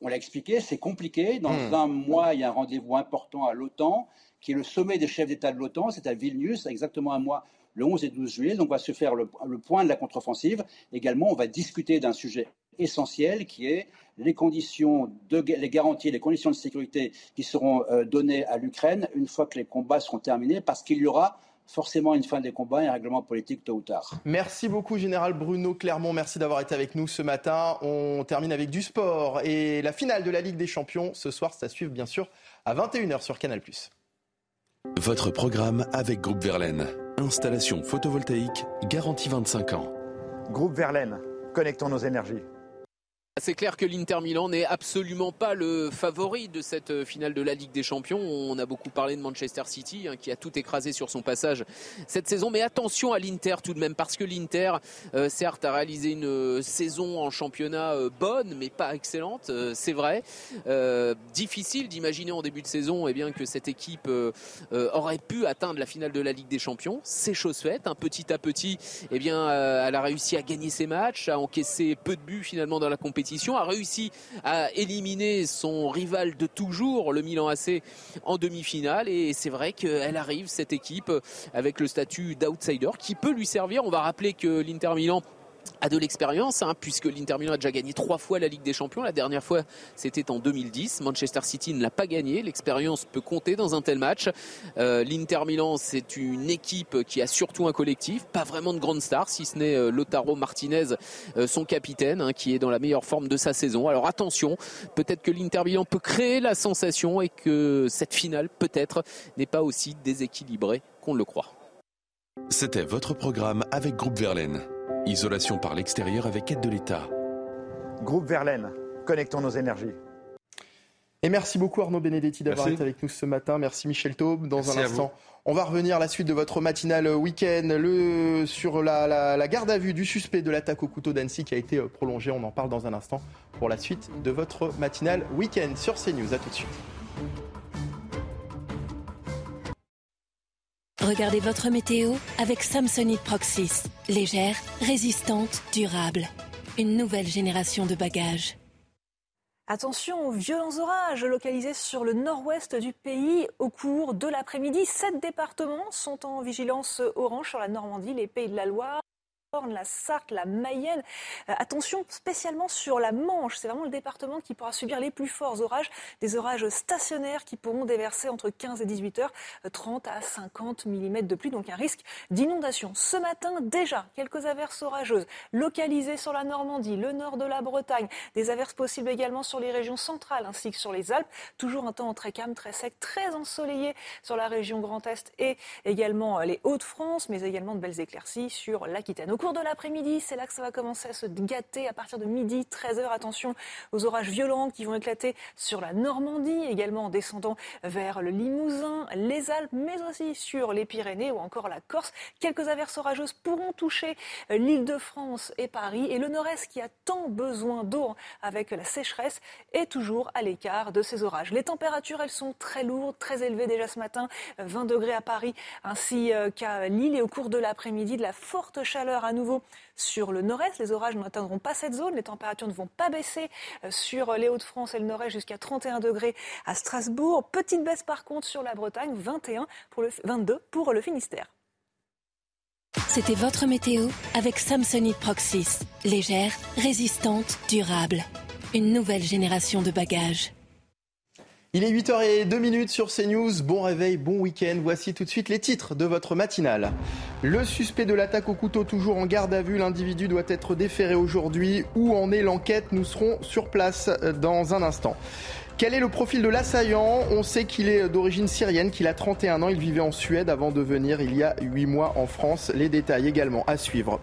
on l'a expliqué, c'est compliqué. Dans hmm. un mois, il y a un rendez-vous important à l'OTAN qui est le sommet des chefs d'État de l'OTAN, c'est à Vilnius, exactement un mois, le 11 et 12 juillet. Donc, on va se faire le, point de la contre-offensive. Également, on va discuter d'un sujet essentiel qui est les conditions, les garanties, les conditions de sécurité qui seront euh, données à l'Ukraine une fois que les combats seront terminés, parce qu'il y aura forcément une fin des combats et un règlement politique tôt ou tard. Merci beaucoup, Général Bruno Clermont. Merci d'avoir été avec nous ce matin. On termine avec du sport et la finale de la Ligue des Champions. Ce soir, ça suit bien sûr à 21h sur Canal. Votre programme avec Groupe Verlaine. Installation photovoltaïque garantie 25 ans. Groupe Verlaine, connectons nos énergies. C'est clair que l'Inter Milan n'est absolument pas le favori de cette euh, finale de la Ligue des Champions. On a beaucoup parlé de Manchester City hein, qui a tout écrasé sur son passage cette saison. Mais attention à l'Inter tout de même parce que l'Inter, euh, certes, a réalisé une euh, saison en championnat bonne mais pas excellente, c'est vrai. difficile d'imaginer en début de saison eh bien, que cette équipe aurait pu atteindre la finale de la Ligue des Champions. C'est chose faite. Un petit à petit, eh bien, elle a réussi à gagner ses matchs, à encaisser peu de buts finalement dans la compétition a réussi à éliminer son rival de toujours, le Milan AC, en demi-finale. Et c'est vrai qu'elle arrive, cette équipe, avec le statut d'outsider qui peut lui servir. On va rappeler que l'Inter Milan a de l'expérience, hein, puisque l'Inter Milan a déjà gagné trois fois la Ligue des Champions. La dernière fois, c'était en 2010. Manchester City ne l'a pas gagné. L'expérience peut compter dans un tel match. Euh, L'Inter Milan, c'est une équipe qui a surtout un collectif, pas vraiment de grandes stars, si ce n'est euh, Lotaro Martinez, euh, son capitaine, hein, qui est dans la meilleure forme de sa saison. Alors attention, peut-être que l'Inter Milan peut créer la sensation et que cette finale, peut-être, n'est pas aussi déséquilibrée qu'on le croit. C'était votre programme avec Groupe Verlaine. Isolation par l'extérieur avec aide de l'État. Groupe Verlaine, connectons nos énergies. Et merci beaucoup Arnaud Benedetti d'avoir été avec nous ce matin. Merci Michel Taube. Dans un instant, on va revenir à la suite de votre matinale week-end le, sur la, la, garde à vue du suspect de l'attaque au couteau d'Annecy qui a été euh, prolongée. On en parle dans un instant pour la suite de votre matinale week-end sur CNews. A tout de suite. Regardez votre météo avec Samsonite Proxys. Légère, résistante, durable. Une nouvelle génération de bagages. Attention aux violents orages localisés sur le nord-ouest du pays au cours de l'après-midi. Sept départements sont en vigilance orange sur la Normandie, les Pays de la Loire la Sarthe, la Mayenne. Euh, attention spécialement sur la Manche. C'est vraiment le département qui pourra subir les plus forts orages. Des orages stationnaires qui pourront déverser entre 15 et 18 heures 30 à 50 mm de pluie. Donc un risque d'inondation. Ce matin, déjà, quelques averses orageuses localisées sur la Normandie, le nord de la Bretagne. Des averses possibles également sur les régions centrales ainsi que sur les Alpes. Toujours un temps très calme, très sec, très ensoleillé sur la région Grand Est et également les Hauts-de-France, mais également de belles éclaircies sur l'Aquitaine cours de l'après-midi, c'est là que ça va commencer à se gâter à partir de midi, 13h. Attention aux orages violents qui vont éclater sur la Normandie, également en descendant vers le Limousin, les Alpes, mais aussi sur les Pyrénées ou encore la Corse. Quelques averses orageuses pourront toucher l'île de France et Paris. Et le nord-est qui a tant besoin d'eau avec la sécheresse est toujours à l'écart de ces orages. Les températures, elles sont très lourdes, très élevées déjà ce matin. 20 degrés à Paris ainsi qu'à Lille et au cours de l'après-midi, de la forte chaleur à nouveau sur le nord-est. Les orages n'atteindront pas cette zone. Les températures ne vont pas baisser euh, sur les Hauts-de-France et le nord-est jusqu'à 31 degrés à Strasbourg. Petite baisse par contre sur la Bretagne, 21 pour le, 22 pour le Finistère. C'était votre météo avec Samsonite Proxys. Légère, résistante, durable. Une nouvelle génération de bagages. Il est 8h02 sur CNews. Bon réveil, bon week-end. Voici tout de suite les titres de votre matinale. Le suspect de l'attaque au couteau toujours en garde à vue. L'individu doit être déféré aujourd'hui. Où en est l'enquête? Nous serons sur place euh, dans un instant. Quel est le profil de l'assaillant? On sait qu'il est d'origine syrienne, qu'il a 31 ans. Il vivait en Suède avant de venir il y a 8 mois en France. Les détails également à suivre.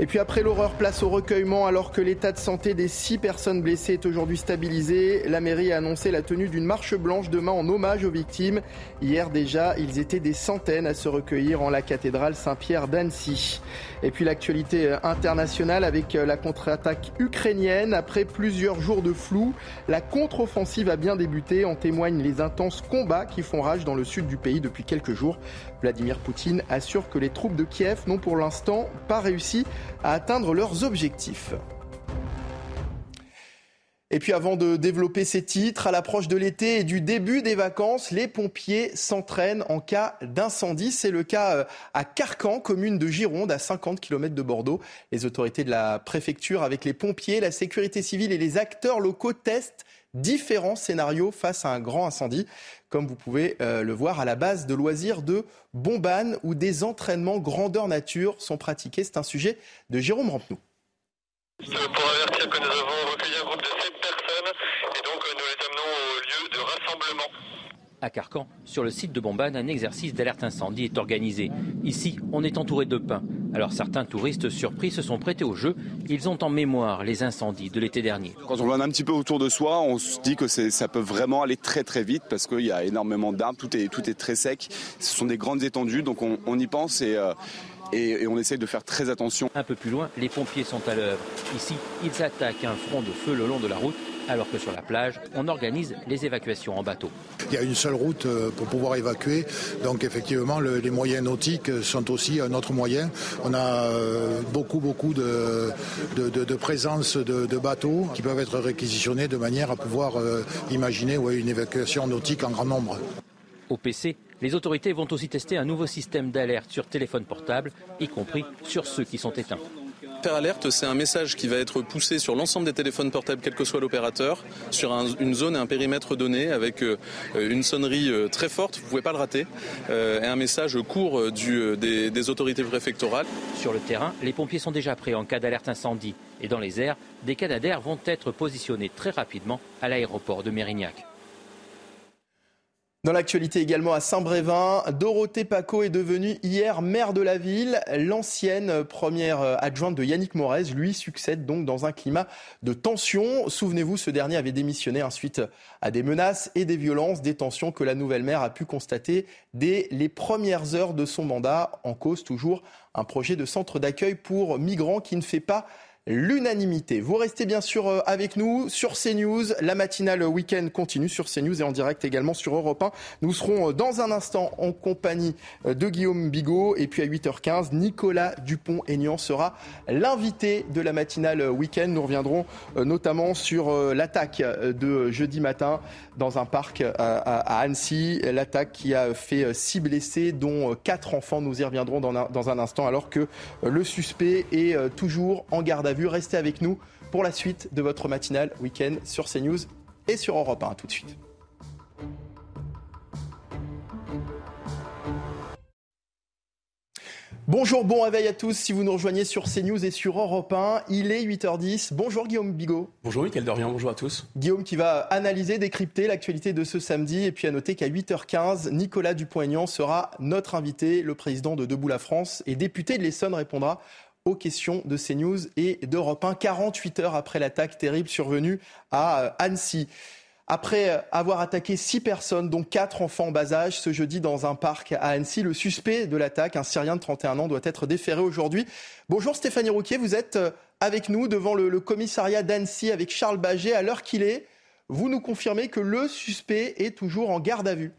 Et puis après l'horreur, place au recueillement alors que l'état de santé des six personnes blessées est aujourd'hui stabilisé. La mairie a annoncé la tenue d'une marche blanche demain en hommage aux victimes. Hier déjà, ils étaient des centaines à se recueillir en la cathédrale Saint-Pierre d'Annecy. Et puis l'actualité internationale avec la contre-attaque ukrainienne. Après plusieurs jours de flou, la contre-offensive a bien débuté. En témoignent les intenses combats qui font rage dans le sud du pays depuis quelques jours. Vladimir Poutine assure que les troupes de Kiev n'ont pour l'instant pas réussi à atteindre leurs objectifs. Et puis avant de développer ces titres, à l'approche de l'été et du début des vacances, les pompiers s'entraînent en cas d'incendie. C'est le cas euh, à Carcan, commune de Gironde, à 50 km de Bordeaux. Les autorités de la préfecture, avec les pompiers, la sécurité civile et les acteurs locaux, testent différents scénarios face à un grand incendie, comme vous pouvez euh, le voir à la base de loisirs de Bombane, où des entraînements grandeur nature sont pratiqués. C'est un sujet de Jérôme Rampenou. De 7 personnes et donc euh, nous les amenons au lieu de rassemblement. À Carcan, sur le site de Bombane, un exercice d'alerte incendie est organisé. Ici, on est entouré de pins. Alors certains touristes surpris se sont prêtés au jeu. Ils ont en mémoire les incendies de l'été dernier. Quand on voit un petit peu autour de soi, on se dit que ça peut vraiment aller très très vite parce qu'il y a énormément d'arbres, tout est, tout est très sec. Ce sont des grandes étendues, donc on, y pense et... Euh, et, on essaye de faire très attention. Un peu plus loin, les pompiers sont à l'œuvre. Ici, ils attaquent un front de feu le long de la route alors que sur la plage, on organise les évacuations en bateau. Il y a une seule route euh, pour pouvoir évacuer, donc effectivement les moyens nautiques sont aussi un autre moyen. On a euh, beaucoup beaucoup de, de, présence de, bateaux qui peuvent être réquisitionnés de manière à pouvoir euh, imaginer une évacuation nautique en grand nombre. Au PC, les autorités vont aussi tester un nouveau système d'alerte sur téléphone portable, y compris sur ceux qui sont éteints. Faire alerte, c'est un message qui va être poussé sur l'ensemble des téléphones portables, quel que soit l'opérateur, sur une zone et un périmètre donné, avec euh, une sonnerie euh, très forte, vous ne pouvez pas le rater, euh, et un message court des, des autorités préfectorales. Sur le terrain, les pompiers sont déjà prêts en cas d'alerte incendie. Et dans les airs, des canadaires vont être positionnés très rapidement à l'aéroport de Mérignac. Dans l'actualité également à Saint-Brévin, Dorothée Paco est devenue hier maire de la ville. L'ancienne première adjointe de Yannick Morez lui succède donc dans un climat de tension. Souvenez-vous, ce dernier avait démissionné ensuite à des menaces et des violences, des tensions que la nouvelle maire a pu constater dès les premières heures de son mandat. En cause toujours un projet de centre d'accueil pour migrants qui ne fait pas l'unanimité. Vous restez bien sûr euh, avec nous sur CNews. La matinale week-end continue sur CNews et en direct également sur Europe 1. Nous serons euh, dans un instant en compagnie euh, de Guillaume Bigot et puis à 8h15, Nicolas Dupont-Aignan sera l'invité de la matinale week-end. Nous reviendrons notamment sur l'attaque de jeudi matin dans un parc à Annecy. L'attaque qui a fait six blessés, dont quatre enfants. Nous y reviendrons dans un instant alors que le suspect est toujours en garde à vue Restez avec nous pour la suite de votre matinale week-end sur CNews et sur Europe 1. tout de suite. Bonjour, bon réveil à tous. Si vous nous rejoignez sur CNews et sur Europe 1, il est 8h10. Bonjour Guillaume Bigot. Bonjour Mickaël Dorian, bonjour à tous. Guillaume qui va analyser, décrypter l'actualité de ce samedi. Et puis à noter qu'à 8h15, Nicolas Dupont-Aignan sera notre invité. Le président de Debout la France et député de l'Essonne répondra questions de CNews et d'Europe 1, 48 heures après l'attaque terrible survenue à euh, Annecy. Après avoir attaqué six personnes, dont quatre enfants en bas âge, ce jeudi dans un parc à Annecy, le suspect de l'attaque, un Syrien de 31 ans, doit être déféré aujourd'hui. Bonjour Stéphanie Rouquier, vous êtes euh, avec nous devant le, commissariat d'Annecy avec Charles Baget. À l'heure qu'il est, vous nous confirmez que le suspect est toujours en garde à vue.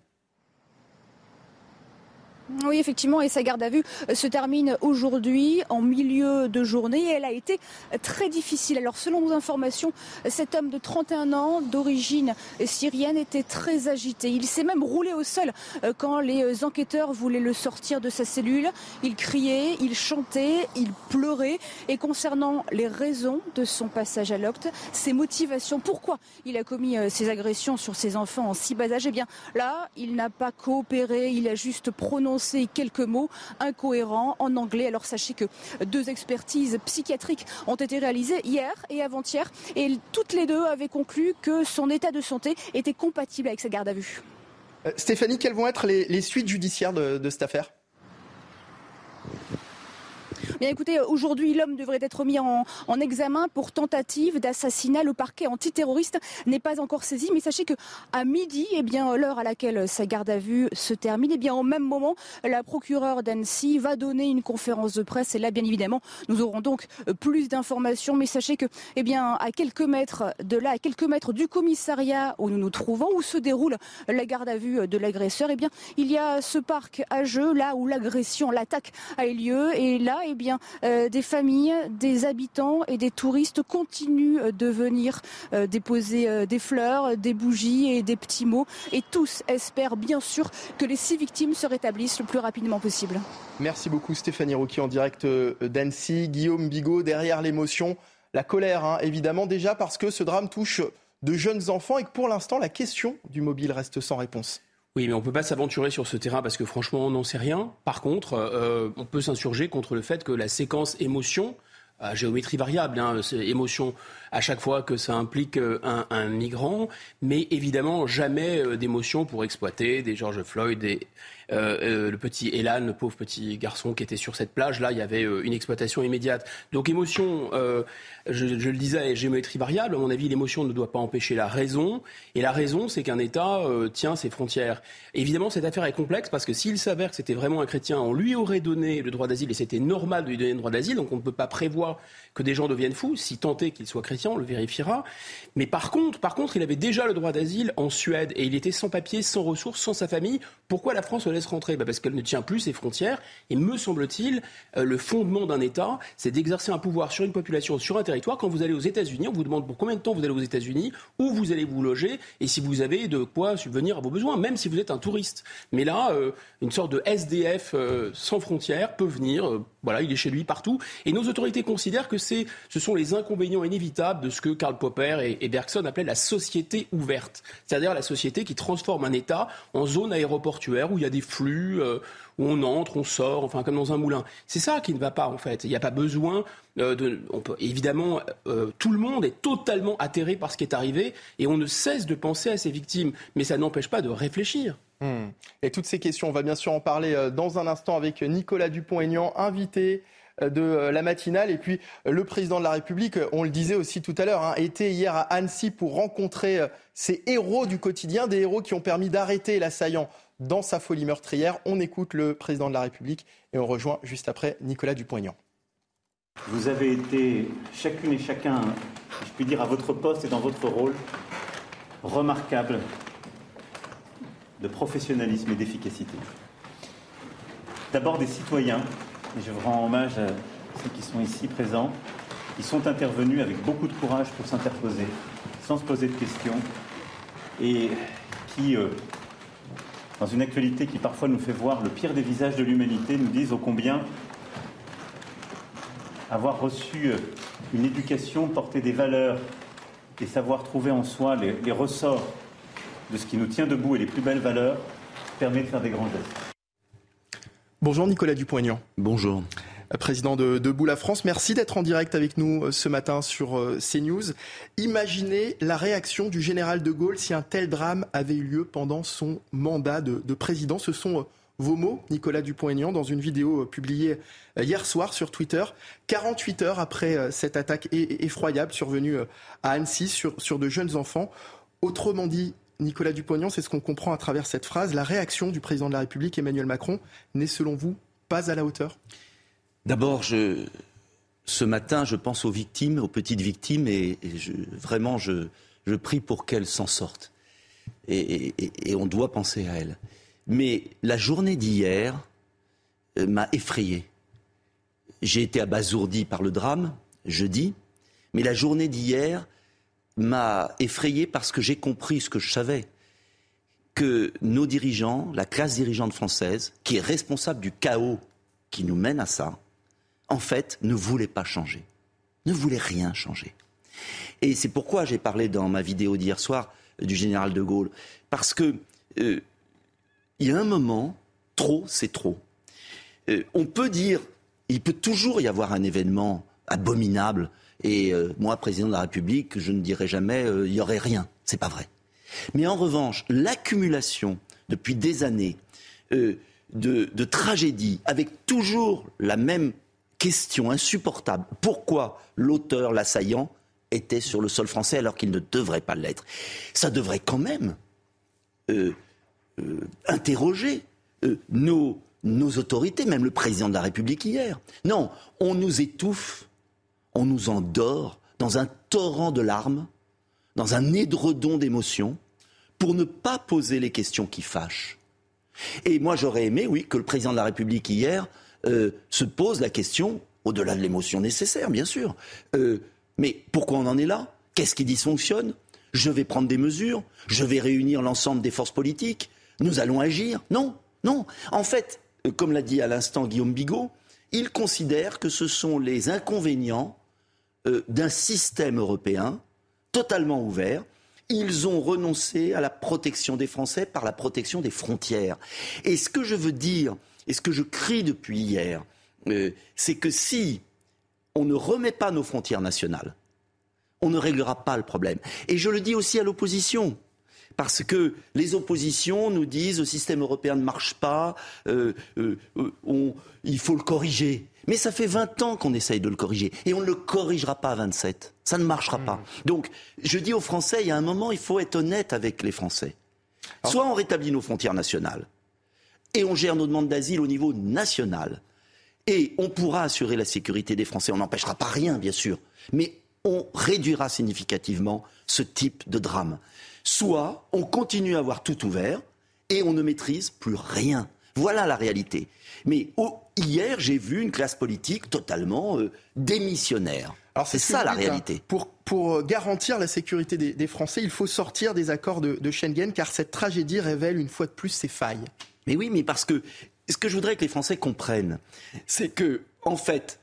Oui, effectivement, et sa garde à vue euh, se termine aujourd'hui en milieu de journée et elle a été très difficile. Alors, selon nos informations, cet homme de 31 ans d'origine syrienne était très agité. Il s'est même roulé au sol euh, quand les enquêteurs voulaient le sortir de sa cellule. Il criait, il chantait, il pleurait. Et concernant les raisons de son passage à l'octe, ses motivations, pourquoi il a commis euh, ces agressions sur ses enfants en si bas âge, eh bien là, il n'a pas coopéré, il a juste prononcé quelques mots incohérents en anglais. Alors sachez que deux expertises psychiatriques ont été réalisées hier et avant-hier et toutes les deux avaient conclu que son état de santé était compatible avec sa garde à vue. Euh, Stéphanie, quelles vont être les, suites judiciaires de cette affaire? Bien écoutez, aujourd'hui, l'homme devrait être mis en, examen pour tentative d'assassinat. Le parquet antiterroriste n'est pas encore saisi, mais sachez que à midi, eh bien l'heure à laquelle sa garde à vue se termine, eh bien au même moment, la procureure d'Annecy va donner une conférence de presse. Et là, bien évidemment, nous aurons donc plus d'informations. Mais sachez que, eh bien, à quelques mètres de là, à quelques mètres du commissariat où nous nous trouvons, où se déroule la garde à vue de l'agresseur, eh bien, il y a ce parc à jeu là où l'agression, l'attaque a eu lieu. Et là, eh euh, des familles, des habitants et des touristes continuent de venir euh, déposer euh, des fleurs, des bougies et des petits mots. Et tous espèrent bien sûr que les six victimes se rétablissent le plus rapidement possible. Merci beaucoup Stéphanie Rouki en direct d'Annecy. Guillaume Bigot, derrière l'émotion, la colère hein, évidemment déjà parce que ce drame touche de jeunes enfants et que pour l'instant la question du mobile reste sans réponse. Oui, mais on ne peut pas s'aventurer sur ce terrain parce que franchement, on n'en sait rien. Par contre, euh, on peut s'insurger contre le fait que la séquence émotion, à géométrie variable, hein, émotion à chaque fois que ça implique euh, un, migrant, mais évidemment jamais euh, d'émotion pour exploiter des George Floyd, des, le petit Elan, le pauvre petit garçon qui était sur cette plage. Là, il y avait une exploitation immédiate. Donc émotion je, le disais, géométrie variable. À mon avis, l'émotion ne doit pas empêcher la raison. Et la raison, c'est qu'un État euh, tient ses frontières. Évidemment, cette affaire est complexe parce que s'il s'avère que c'était vraiment un chrétien, on lui aurait donné le droit d'asile et c'était normal de lui donner le droit d'asile. Donc on ne peut pas prévoir que des gens deviennent fous. Si tant est qu'il soit on le vérifiera. Mais par contre, par contre, il avait déjà le droit d'asile en Suède et il était sans papier, sans ressources, sans sa famille. Pourquoi la France le laisse rentrer? Bah, Parce qu'elle ne tient plus ses frontières. Et me semble-t-il, euh, le fondement d'un État, c'est d'exercer un pouvoir sur une population, sur un territoire. Quand vous allez aux États-Unis, on vous demande pour combien de temps vous allez aux États-Unis, où vous allez vous loger et si vous avez de quoi subvenir à vos besoins, même si vous êtes un touriste. Mais là, euh, une sorte de SDF euh, sans frontières peut venir. Voilà, il est chez lui partout. Et nos autorités considèrent que c'est, ce sont les inconvénients inévitables de ce que Karl Popper et, Bergson appelaient la société ouverte. C'est-à-dire la société qui transforme un État en zone aéroportuaire où il y a des flux, euh, où on entre, on sort, enfin comme dans un moulin. C'est ça qui ne va pas en fait. Il n'y a pas besoin euh, de. On peut, évidemment, euh, tout le monde est totalement atterré par ce qui est arrivé et on ne cesse de penser à ses victimes. Mais ça n'empêche pas de réfléchir. Hmm. Et toutes ces questions, on va bien sûr en parler dans un instant avec Nicolas Dupont-Aignan, invité de euh, la matinale. Et puis euh, le président de la République, euh, on le disait aussi tout à l'heure, hein, était hier à Annecy pour rencontrer ces héros du quotidien, des héros qui ont permis d'arrêter l'assaillant dans sa folie meurtrière. On écoute le président de la République et on rejoint juste après Nicolas Dupont-Aignan. Vous avez été chacune et chacun, je puis dire, à votre poste et dans votre rôle, remarquable de professionnalisme et d'efficacité. D'abord des citoyens et je rends hommage à ceux qui sont ici présents, qui sont intervenus avec beaucoup de courage pour s'interposer, sans se poser de questions, et qui, euh, dans une actualité qui parfois nous fait voir le pire des visages de l'humanité, nous disent ô combien avoir reçu euh, une éducation, porter des valeurs et savoir trouver en soi les, les ressorts de ce qui nous tient debout et les plus belles valeurs permet de faire des grands gestes. Bonjour Nicolas Dupont-Aignan. Bonjour. Président de Debout France, merci d'être en direct avec nous euh, ce matin sur euh, CNews. Imaginez la réaction du général de Gaulle si un tel drame avait eu lieu pendant son mandat de, président. Ce sont euh, vos mots, Nicolas Dupont-Aignan, dans une vidéo publiée hier soir sur Twitter, 48 heures après cette attaque effroyable survenue à Annecy sur, de jeunes enfants. Autrement dit, Nicolas Dupont, c'est ce qu'on comprend à travers cette phrase. La réaction du président de la République, Emmanuel Macron, n'est selon vous pas à la hauteur? D'abord, ce matin, je pense aux victimes, aux petites victimes, et, vraiment, je, prie pour qu'elles s'en sortent. Et, on doit penser à elles. Mais la journée d'hier euh, m'a effrayé. J'ai été abasourdi par le drame, jeudi, mais la journée d'hier m'a effrayé parce que j'ai compris ce que je savais, que nos dirigeants, la classe dirigeante française, qui est responsable du chaos qui nous mène à ça, en fait, ne voulait pas changer, ne voulait rien changer. Et c'est pourquoi j'ai parlé dans ma vidéo d'hier soir du général de Gaulle, parce que euh, y a un moment, trop, c'est trop. Euh, on peut dire, il peut toujours y avoir un événement abominable. Et euh, moi, président de la République, je ne dirais jamais, il n'y aurait rien. C'est pas vrai. Mais en revanche, l'accumulation depuis des années de tragédies, avec toujours la même question insupportable. Pourquoi l'auteur, l'assaillant, était sur le sol français alors qu'il ne devrait pas l'être? Ça devrait quand même euh, euh, interroger euh, nos, nos autorités, même le président de la République hier. Non, on nous étouffe, on nous endort dans un torrent de larmes, dans un édredon d'émotions, pour ne pas poser les questions qui fâchent. Et moi, j'aurais aimé, oui, que le président de la République hier euh, se pose la question, au-delà de l'émotion nécessaire, bien sûr, euh, mais pourquoi on en est là? Qu'est-ce qui dysfonctionne? Je vais prendre des mesures, je vais réunir l'ensemble des forces politiques, nous allons agir Non, non. En fait, euh, comme l'a dit à l'instant Guillaume Bigot, il considère que ce sont les inconvénients d'un système européen totalement ouvert. Ils ont renoncé à la protection des Français par la protection des frontières. Et ce que je veux dire, et ce que je crie depuis hier, euh, c'est que si on ne remet pas nos frontières nationales, on ne réglera pas le problème. Et je le dis aussi à l'opposition. Parce que les oppositions nous disent le système européen ne marche pas, euh, euh, il faut le corriger. Mais ça fait 20 ans qu'on essaye de le corriger. Et on ne le corrigera pas à 27. Ça ne marchera pas. Mmh. Donc, je dis aux Français, il y a un moment, il faut être honnête avec les Français. Soit on rétablit nos frontières nationales, et on gère nos demandes d'asile au niveau national. Et on pourra assurer la sécurité des Français. On n'empêchera pas rien, bien sûr. Mais on réduira significativement ce type de drame. Soit on continue à avoir tout ouvert et on ne maîtrise plus rien. Voilà la réalité. Mais hier, j'ai vu une classe politique totalement euh, démissionnaire. C'est ça la hein. réalité. Pour, pour, garantir la sécurité des, Français, il faut sortir des accords de, de Schengen car cette tragédie révèle une fois de plus ses failles. Mais oui, mais parce que ce que je voudrais que les Français comprennent, c'est que, en fait,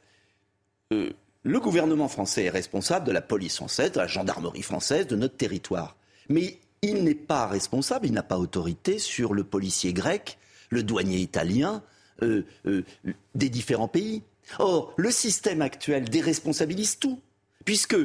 euh, le gouvernement français est responsable de la police française, de la gendarmerie française, de notre territoire. Mais il n'est pas responsable, il n'a pas autorité sur le policier grec, le douanier italien, euh, euh, des différents pays. Or, le système actuel déresponsabilise tout, puisque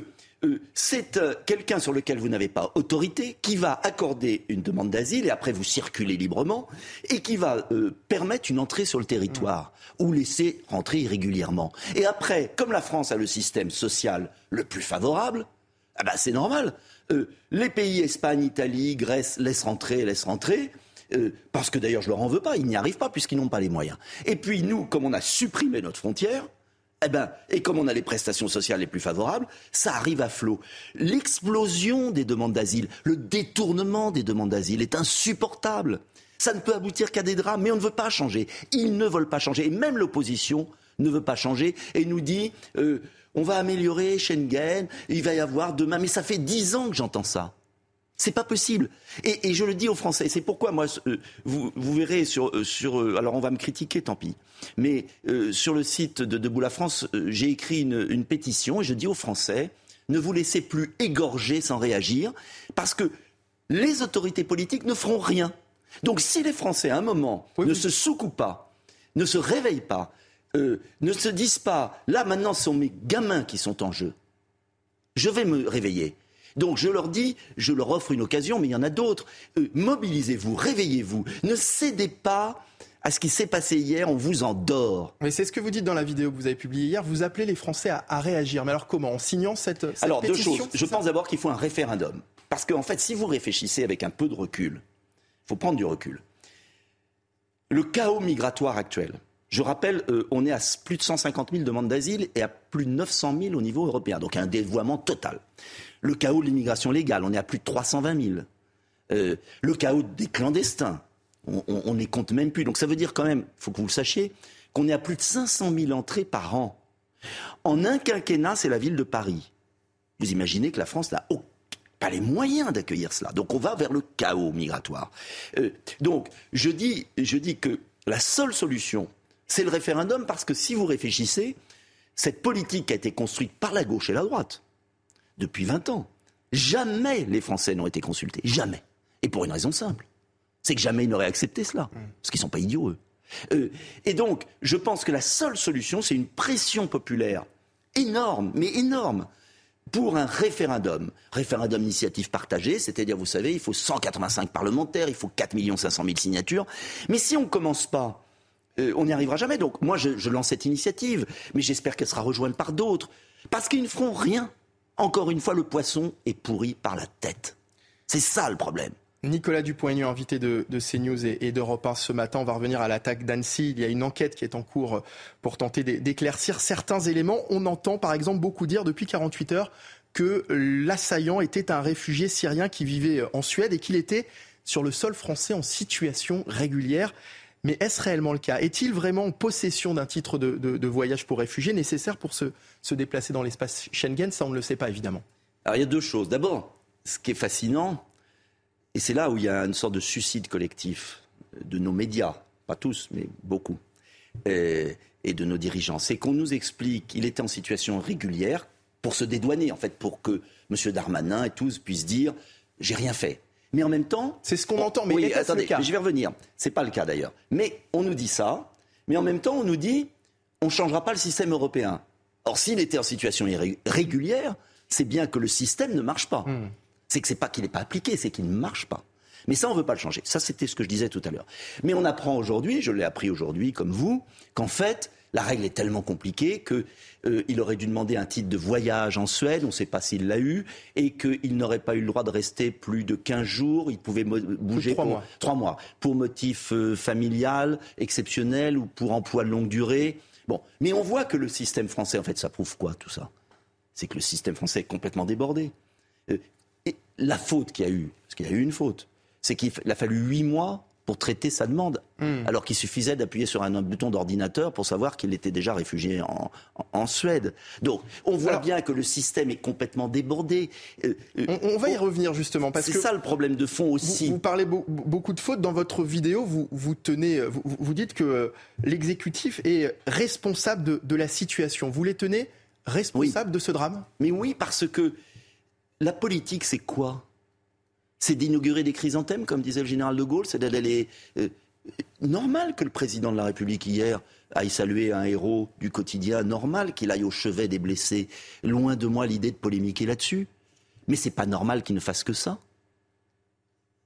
c'est euh, quelqu'un sur lequel vous n'avez pas autorité, qui va accorder une demande d'asile et après vous circulez librement, et qui va euh, permettre une entrée sur le territoire ou laisser rentrer irrégulièrement. Et après, comme la France a le système social le plus favorable, ah bah c'est normal. les pays Espagne, Italie, Grèce laissent rentrer, laissent rentrer. parce que d'ailleurs je leur en veux pas, ils n'y arrivent pas puisqu'ils n'ont pas les moyens. Et puis nous, comme on a supprimé notre frontière, eh ben, et comme on a les prestations sociales les plus favorables, ça arrive à flot. L'explosion des demandes d'asile, le détournement des demandes d'asile est insupportable. Ça ne peut aboutir qu'à des drames, mais on ne veut pas changer. Ils ne veulent pas changer. Et même l'opposition ne veut pas changer et nous dit euh, on va améliorer Schengen, il va y avoir demain. Mais ça fait dix ans que j'entends ça. C'est pas possible. Et, je le dis aux Français. C'est pourquoi moi, euh, vous, verrez sur, euh, sur, euh, alors on va me critiquer, tant pis. Mais sur le site de Debout la France, j'ai écrit une, pétition et je dis aux Français ne vous laissez plus égorger sans réagir, parce que les autorités politiques ne feront rien. Donc si les Français, à un moment, ne se soucoupent pas, ne se réveillent pas, ne se disent pas, là maintenant ce sont mes gamins qui sont en jeu, je vais me réveiller. Donc je leur dis, je leur offre une occasion, mais il y en a d'autres. Euh, mobilisez-vous, réveillez-vous, ne cédez pas à ce qui s'est passé hier, on vous endort. Mais c'est ce que vous dites dans la vidéo que vous avez publiée hier. Vous appelez les Français à, réagir. Mais alors comment? En signant cette, cette alors, pétition deux choses. Je pense d'abord qu'il faut un référendum. Parce qu'en fait, si vous réfléchissez avec un peu de recul, il faut prendre du recul. Le chaos migratoire actuel, je rappelle, euh, on est à plus de 150 000 demandes d'asile et à plus de 900 000 au niveau européen. Donc un dévoiement total. Le chaos de l'immigration légale, on est à plus de 320 000. Euh, le chaos des clandestins, on, on, compte même plus. Donc ça veut dire quand même, il faut que vous le sachiez, qu'on est à plus de 500 000 entrées par an. En un quinquennat, c'est la ville de Paris. Vous imaginez que la France n'a pas les moyens d'accueillir cela. Donc on va vers le chaos migratoire. Euh, donc je dis, je dis que la seule solution, c'est le référendum parce que si vous réfléchissez, cette politique a été construite par la gauche et la droite depuis 20 ans. Jamais les Français n'ont été consultés. Jamais. Et pour une raison simple. C'est que jamais ils n'auraient accepté cela. Parce qu'ils ne sont pas idiots, eux. Euh, et donc, je pense que la seule solution, c'est une pression populaire énorme, mais énorme, pour un référendum. Référendum d'initiative partagée, c'est-à-dire, vous savez, il faut 185 parlementaires, il faut 4 500 000 signatures. Mais si on ne commence pas, euh, on n'y arrivera jamais. Donc, moi, je, je lance cette initiative, mais j'espère qu'elle sera rejointe par d'autres. Parce qu'ils ne feront rien. Encore une fois, le poisson est pourri par la tête. C'est ça le problème. Nicolas Dupont-Aignan, invité de, CNews et, d'Europe 1 ce matin. On va revenir à l'attaque d'Annecy. Il y a une enquête qui est en cours pour tenter d'éclaircir certains éléments. On entend par exemple beaucoup dire depuis 48 heures que l'assaillant était un réfugié syrien qui vivait en Suède et qu'il était sur le sol français en situation régulière. Mais est-ce réellement le cas? Est-il vraiment en possession d'un titre de, voyage pour réfugiés nécessaire pour se, se déplacer dans l'espace Schengen? Ça, on ne le sait pas évidemment. Alors il y a deux choses. D'abord, ce qui est fascinant, et c'est là où il y a une sorte de suicide collectif de nos médias, pas tous, mais beaucoup, et, de nos dirigeants. C'est qu'on nous explique qu'il était en situation régulière pour se dédouaner, en fait, pour que M. Darmanin et tous puissent dire j'ai rien fait. Mais en même temps. C'est ce qu'on entend, mais oui, attendez, je vais revenir. C'est pas le cas d'ailleurs. Mais on nous dit ça, mais en même temps, on nous dit on ne changera pas le système européen. Or, s'il était en situation régulière, c'est bien que le système ne marche pas. Hmm c'est que c'est pas qu'il n'est pas appliqué, c'est qu'il ne marche pas. Mais ça, on ne veut pas le changer. Ça, c'était ce que je disais tout à l'heure. Mais on apprend aujourd'hui, je l'ai appris aujourd'hui comme vous, qu'en fait, la règle est tellement compliquée qu'il euh, aurait dû demander un titre de voyage en Suède, on ne sait pas s'il l'a eu, et qu'il n'aurait pas eu le droit de rester plus de 15 jours, il pouvait bouger trois mois. Trois mois, pour motif euh, familial, exceptionnel ou pour emploi de longue durée. Bon, mais on voit que le système français, en fait, ça prouve quoi tout ça? C'est que le système français est complètement débordé. Euh, et la faute qu'il y a eu, parce qu'il y a eu une faute, c'est qu'il a fallu huit mois pour traiter sa demande, hmm. alors qu'il suffisait d'appuyer sur un bouton d'ordinateur pour savoir qu'il était déjà réfugié en, Suède. Donc, on voit bien que le système est complètement débordé. Euh, euh, on, va y revenir justement parce que c'est ça le problème de fond aussi. Vous, parlez beaucoup de fautes dans votre vidéo. Vous, vous tenez, vous, dites que euh, l'exécutif est responsable de, la situation. Vous les tenez responsables de ce drame? Mais oui, parce que la politique, c'est quoi? C'est d'inaugurer des chrysanthèmes, comme disait le général de Gaulle, c'est d'aller. Euh, normal que le président de la République hier aille saluer un héros du quotidien, normal qu'il aille au chevet des blessés. Loin de moi l'idée de polémiquer là-dessus. Mais c'est pas normal qu'il ne fasse que ça.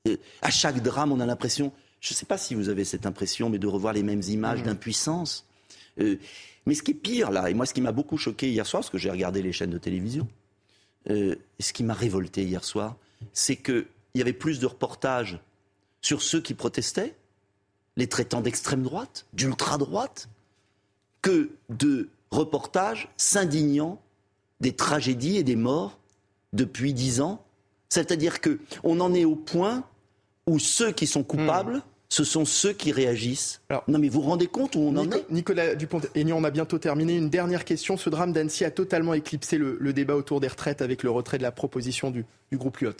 Euh, à chaque drame, on a l'impression, je ne sais pas si vous avez cette impression, mais de revoir les mêmes images mmh. d'impuissance. Euh, mais ce qui est pire là, et moi ce qui m'a beaucoup choqué hier soir, parce que j'ai regardé les chaînes de télévision, euh, ce qui m'a révolté hier soir, c'est qu'il y avait plus de reportages sur ceux qui protestaient, les traitant d'extrême droite, d'ultra-droite, que de reportages s'indignant des tragédies et des morts depuis dix ans. C'est-à-dire qu'on en est au point où ceux qui sont coupables ce sont ceux qui réagissent. non, mais vous vous rendez compte où on en est? Nicolas Dupont-Aignan, on a bientôt terminé. Une dernière question. Ce drame d'Annecy a totalement éclipsé le, débat autour des retraites avec le retrait de la proposition du, groupe Lyot.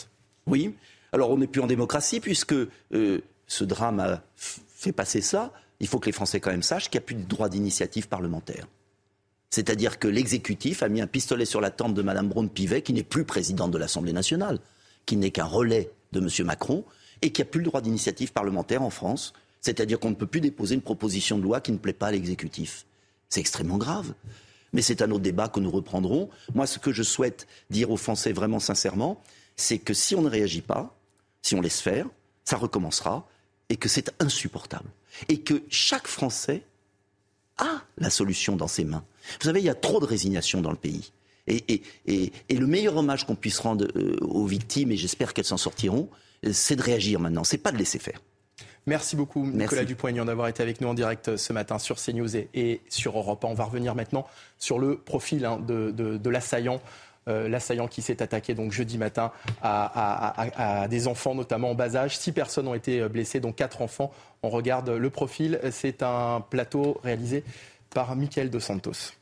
Oui. Alors, on n'est plus en démocratie puisque euh, ce drame a fait passer ça. Il faut que les Français quand même sachent qu'il n'y a plus de droit d'initiative parlementaire. C'est-à-dire que l'exécutif a mis un pistolet sur la tente de Mme Braun-Pivet, qui n'est plus présidente de l'Assemblée nationale, qui n'est qu'un relais de M. Macron, et qu'il n'y a plus le droit d'initiative parlementaire en France. C'est-à-dire qu'on ne peut plus déposer une proposition de loi qui ne plaît pas à l'exécutif. C'est extrêmement grave. Mais c'est un autre débat que nous reprendrons. Moi, ce que je souhaite dire aux Français vraiment sincèrement, c'est que si on ne réagit pas, si on laisse faire, ça recommencera et que c'est insupportable. Et que chaque Français a la solution dans ses mains. Vous savez, il y a trop de résignation dans le pays. Et, le meilleur hommage qu'on puisse rendre euh, aux victimes, et j'espère qu'elles s'en sortiront, c'est de réagir maintenant, c'est pas de laisser faire. Merci beaucoup, Nicolas Dupont-Aignan, d'avoir été avec nous en direct ce matin sur CNews et, sur Europe. On va revenir maintenant sur le profil hein, de, l'assaillant. L'assaillant qui s'est attaqué donc jeudi matin à, des enfants, notamment en bas âge. Six personnes ont été blessées, dont quatre enfants. On regarde le profil. C'est un plateau réalisé par Michael Dos Santos.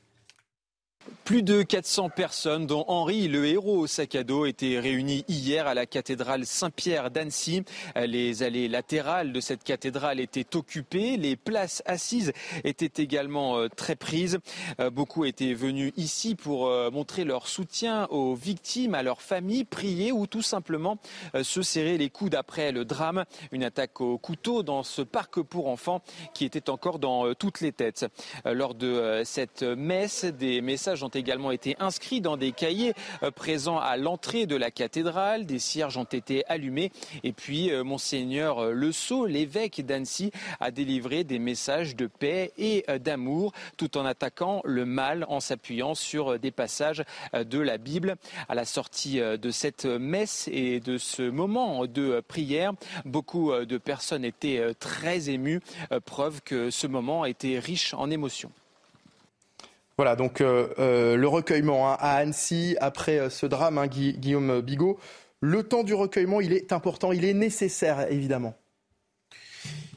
Plus de 400 personnes, dont Henri, le héros au sac à dos, étaient réunies hier à la cathédrale Saint-Pierre d'Annecy. Les allées latérales de cette cathédrale étaient occupées. Les places assises étaient également euh, très prises. Euh, beaucoup étaient venus ici pour euh, montrer leur soutien aux victimes, à leurs familles, prier ou tout simplement se serrer les coudes après le drame. Une attaque au couteau dans ce parc pour enfants qui était encore dans toutes les têtes. Lors de cette messe, des messages ont également été inscrits dans des cahiers euh, présents à l'entrée de la cathédrale. Des cierges ont été allumés. Et puis, euh, Monseigneur euh, Le Sceau, l'évêque d'Annecy, a délivré des messages de paix et d'amour, tout en attaquant le mal en s'appuyant sur des passages de la Bible. À la sortie de cette messe et de ce moment de prière, beaucoup de personnes étaient très émues, preuve que ce moment était riche en émotions. Voilà, donc euh, euh, le recueillement hein, à Annecy, après euh, ce drame, hein, Guillaume Bigot, le temps du recueillement, il est important, il est nécessaire, évidemment.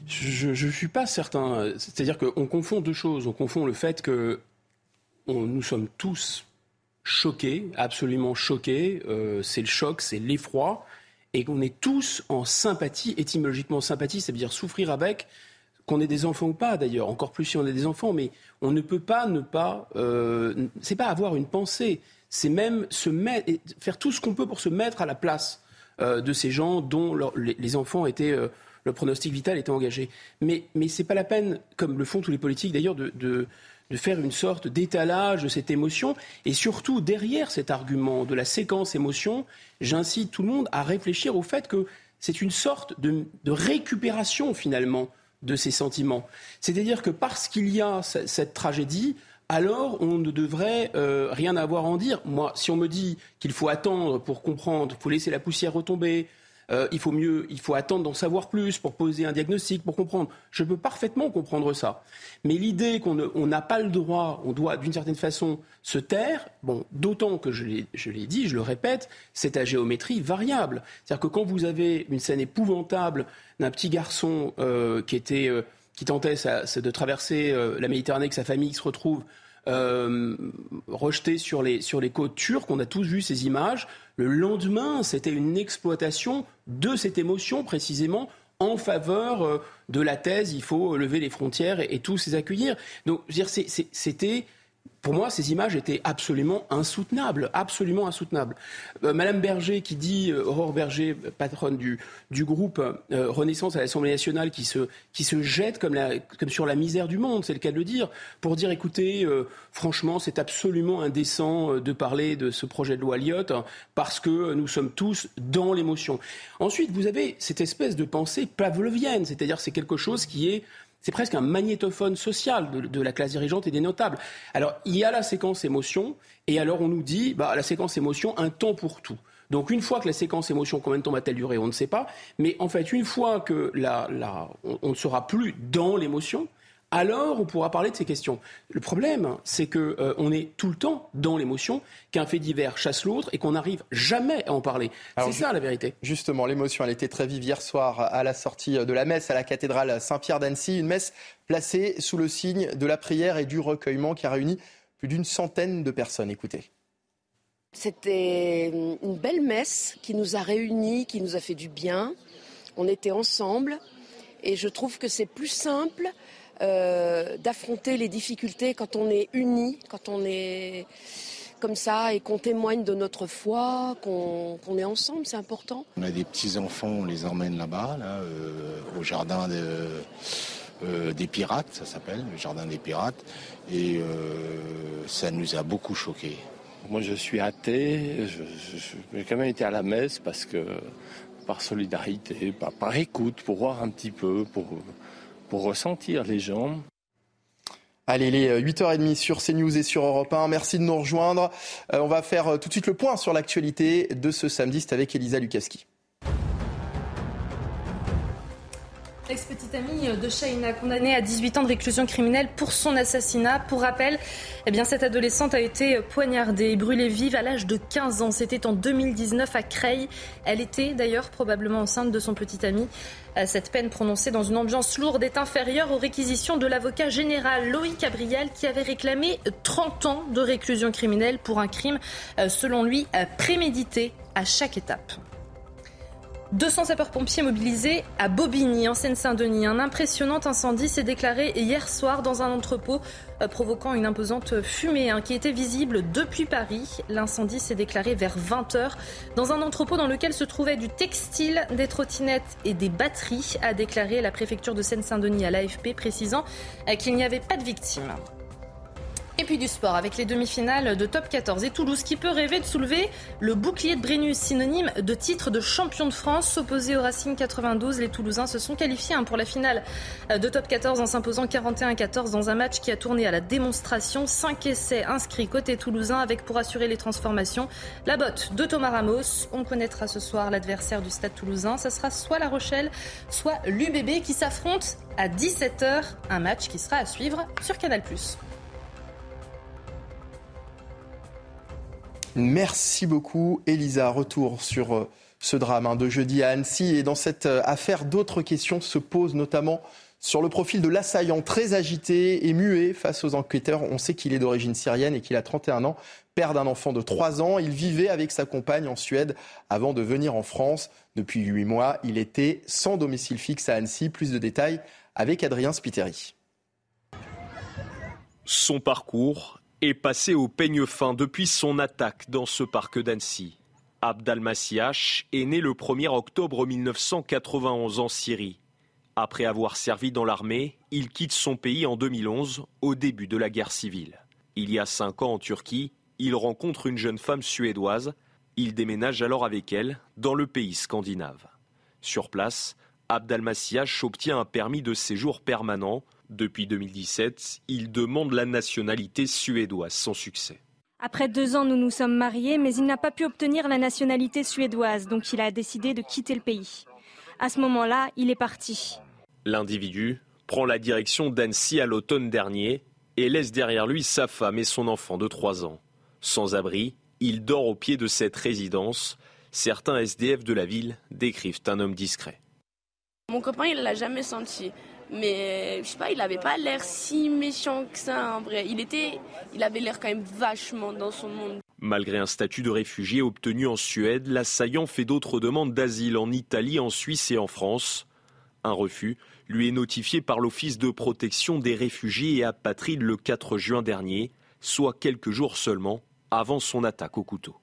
Je ne suis pas certain. C'est-à-dire qu'on confond deux choses. On confond le fait que nous sommes tous choqués, absolument choqués. c'est le choc, c'est l'effroi. Et qu'on est tous en sympathie, étymologiquement sympathie, c'est-à-dire souffrir avec, qu'on ait des enfants ou pas d'ailleurs, encore plus si on a des enfants, mais on ne peut pas ne pas. Euh, c'est pas avoir une pensée, c'est même se mettre, faire tout ce qu'on peut pour se mettre à la place euh, de ces gens dont les, enfants étaient. Euh, le pronostic vital était engagé. Mais, mais ce n'est pas la peine, comme le font tous les politiques d'ailleurs, de, de, de, faire une sorte d'étalage de cette émotion. Et surtout, derrière cet argument de la séquence émotion, j'incite tout le monde à réfléchir au fait que c'est une sorte de, de récupération finalement de ces sentiments. C'est-à-dire que parce qu'il y a cette tragédie, alors on ne devrait euh, rien avoir à en dire. Moi, si on me dit qu'il faut attendre pour comprendre, il faut laisser la poussière retomber, euh, il faut mieux, il faut attendre d'en savoir plus pour poser un diagnostic, pour comprendre. Je peux parfaitement comprendre ça. Mais l'idée qu'on n'a pas le droit, on doit d'une certaine façon se taire, bon, d'autant que je l'ai dit, je le répète, c'est à géométrie variable. C'est-à-dire que quand vous avez une scène épouvantable d'un petit garçon euh, qui était euh, qui tentait de traverser la Méditerranée, que sa famille se retrouve euh, rejeté sur les, sur les côtes turques. On a tous vu ces images. Le lendemain, c'était une exploitation de cette émotion précisément en faveur euh, de la thèse, il faut lever les frontières et, tous les accueillir. Donc, c'était pour moi, ces images étaient absolument insoutenables, absolument insoutenables. Euh, Madame Berger, qui dit, euh, Aurore Berger, patronne du, du groupe euh, Renaissance à l'Assemblée nationale, qui se, qui se jette comme, la, comme sur la misère du monde, c'est le cas de le dire, pour dire, écoutez, franchement, c'est absolument indécent de parler de ce projet de loi Lyotte, parce que nous sommes tous dans l'émotion. Ensuite, vous avez cette espèce de pensée pavlovienne, c'est-à-dire c'est quelque chose qui est c'est presque un magnétophone social de, la classe dirigeante et des notables. Alors, il y a la séquence émotion, et alors on nous dit, bah, la séquence émotion, un temps pour tout. Donc une fois que la séquence émotion, combien de temps va-t-elle durer On ne sait pas. Mais en fait, une fois que la, on ne sera plus dans l'émotion, alors on pourra parler de ces questions. Le problème, c'est qu'on euh, est tout le temps dans l'émotion, qu'un fait divers chasse l'autre et qu'on n'arrive jamais à en parler. C'est ça la vérité. Justement, l'émotion, elle était très vive hier soir à la sortie de la messe à la cathédrale Saint-Pierre d'Annecy, une messe placée sous le signe de la prière et du recueillement qui a réuni plus d'une centaine de personnes. Écoutez. C'était une belle messe qui nous a réunis, qui nous a fait du bien. On était ensemble et je trouve que c'est plus simple euh, d'affronter les difficultés quand on est unis, quand on est comme ça et qu'on témoigne de notre foi, qu'on est ensemble, c'est important. On a des petits-enfants, on les emmène là-bas, là, euh, au jardin euh, des pirates, ça s'appelle, le jardin des pirates, et ça nous a beaucoup choqués. Moi je suis athée, j'ai quand même été à la messe parce que par solidarité, par, par écoute, pour voir un petit peu, pour pour ressentir les gens. Allez, les 8h30 sur CNews et sur Europe 1. Merci de nous rejoindre. Euh, on va faire euh, tout de suite le point sur l'actualité de ce samedi. Avec Elisa Lukaski. Ex-petite amie de Shaina, condamnée à 18 ans de réclusion criminelle pour son assassinat. Pour rappel, eh bien, cette adolescente a été poignardée et brûlée vive à l'âge de 15 ans. C'était en 2019 à Creil. Elle était d'ailleurs probablement enceinte de son petit ami. Euh, cette peine prononcée dans une ambiance lourde est inférieure aux réquisitions de l'avocat général Loïc Gabriel qui avait réclamé 30 ans de réclusion criminelle pour un crime, euh, selon lui, euh, prémédité à chaque étape. 200 sapeurs-pompiers mobilisés à Bobigny, en Seine-Saint-Denis. Un impressionnant incendie s'est déclaré hier soir dans un entrepôt, euh, provoquant une imposante fumée hein, qui était visible depuis Paris. L'incendie s'est déclaré vers 20h dans un entrepôt dans lequel se trouvait du textile, des trottinettes et des batteries, a déclaré la préfecture de Seine-Saint-Denis à l'AFP, précisant euh, qu'il n'y avait pas de victimes. Et puis du sport avec les demi-finales de top 14 et Toulouse qui peut rêver de soulever le bouclier de Brennus, synonyme de titre de champion de France. Opposé au Racing 92, les Toulousains se sont qualifiés hein, pour la finale de top 14 en s'imposant 41-14 dans un match qui a tourné à la démonstration. 5 essais inscrits côté toulousain avec pour assurer les transformations la botte de Thomas Ramos. On connaîtra ce soir l'adversaire du stade toulousain. Ce sera soit La Rochelle, soit l'UBB qui s'affrontent à 17h. Un match qui sera à suivre sur Canal+. Merci beaucoup, Elisa. Retour sur euh, ce drame hein, de jeudi à Annecy. Et dans cette euh, affaire, d'autres questions se posent, notamment sur le profil de l'assaillant, très agité et muet face aux enquêteurs. On sait qu'il est d'origine syrienne et qu'il a 31 ans, père d'un enfant de 3 ans. Il vivait avec sa compagne en Suède avant de venir en France. Depuis 8 mois, il était sans domicile fixe à Annecy. Plus de détails avec Adrien Spiteri. Son parcours est passé au peigne fin depuis son attaque dans ce parc d'Annecy. Abdal est né le 1er octobre 1991 en Syrie. Après avoir servi dans l'armée, il quitte son pays en 2011, au début de la guerre civile. Il y a cinq ans en Turquie, il rencontre une jeune femme suédoise. Il déménage alors avec elle dans le pays scandinave. Sur place, Abdal obtient un permis de séjour permanent depuis 2017, il demande la nationalité suédoise sans succès. Après deux ans, nous nous sommes mariés, mais il n'a pas pu obtenir la nationalité suédoise, donc il a décidé de quitter le pays. À ce moment-là, il est parti. L'individu prend la direction d'Annecy à l'automne dernier et laisse derrière lui sa femme et son enfant de trois ans. Sans abri, il dort au pied de cette résidence. Certains SDF de la ville décrivent un homme discret. Mon copain, il l'a jamais senti. Mais je sais pas, il avait pas l'air si méchant que ça en. Il était, il avait l'air quand même vachement dans son monde. Malgré un statut de réfugié obtenu en Suède, l'assaillant fait d'autres demandes d'asile en Italie, en Suisse et en France. Un refus lui est notifié par l'Office de protection des réfugiés et apatrides le 4 juin dernier, soit quelques jours seulement avant son attaque au couteau.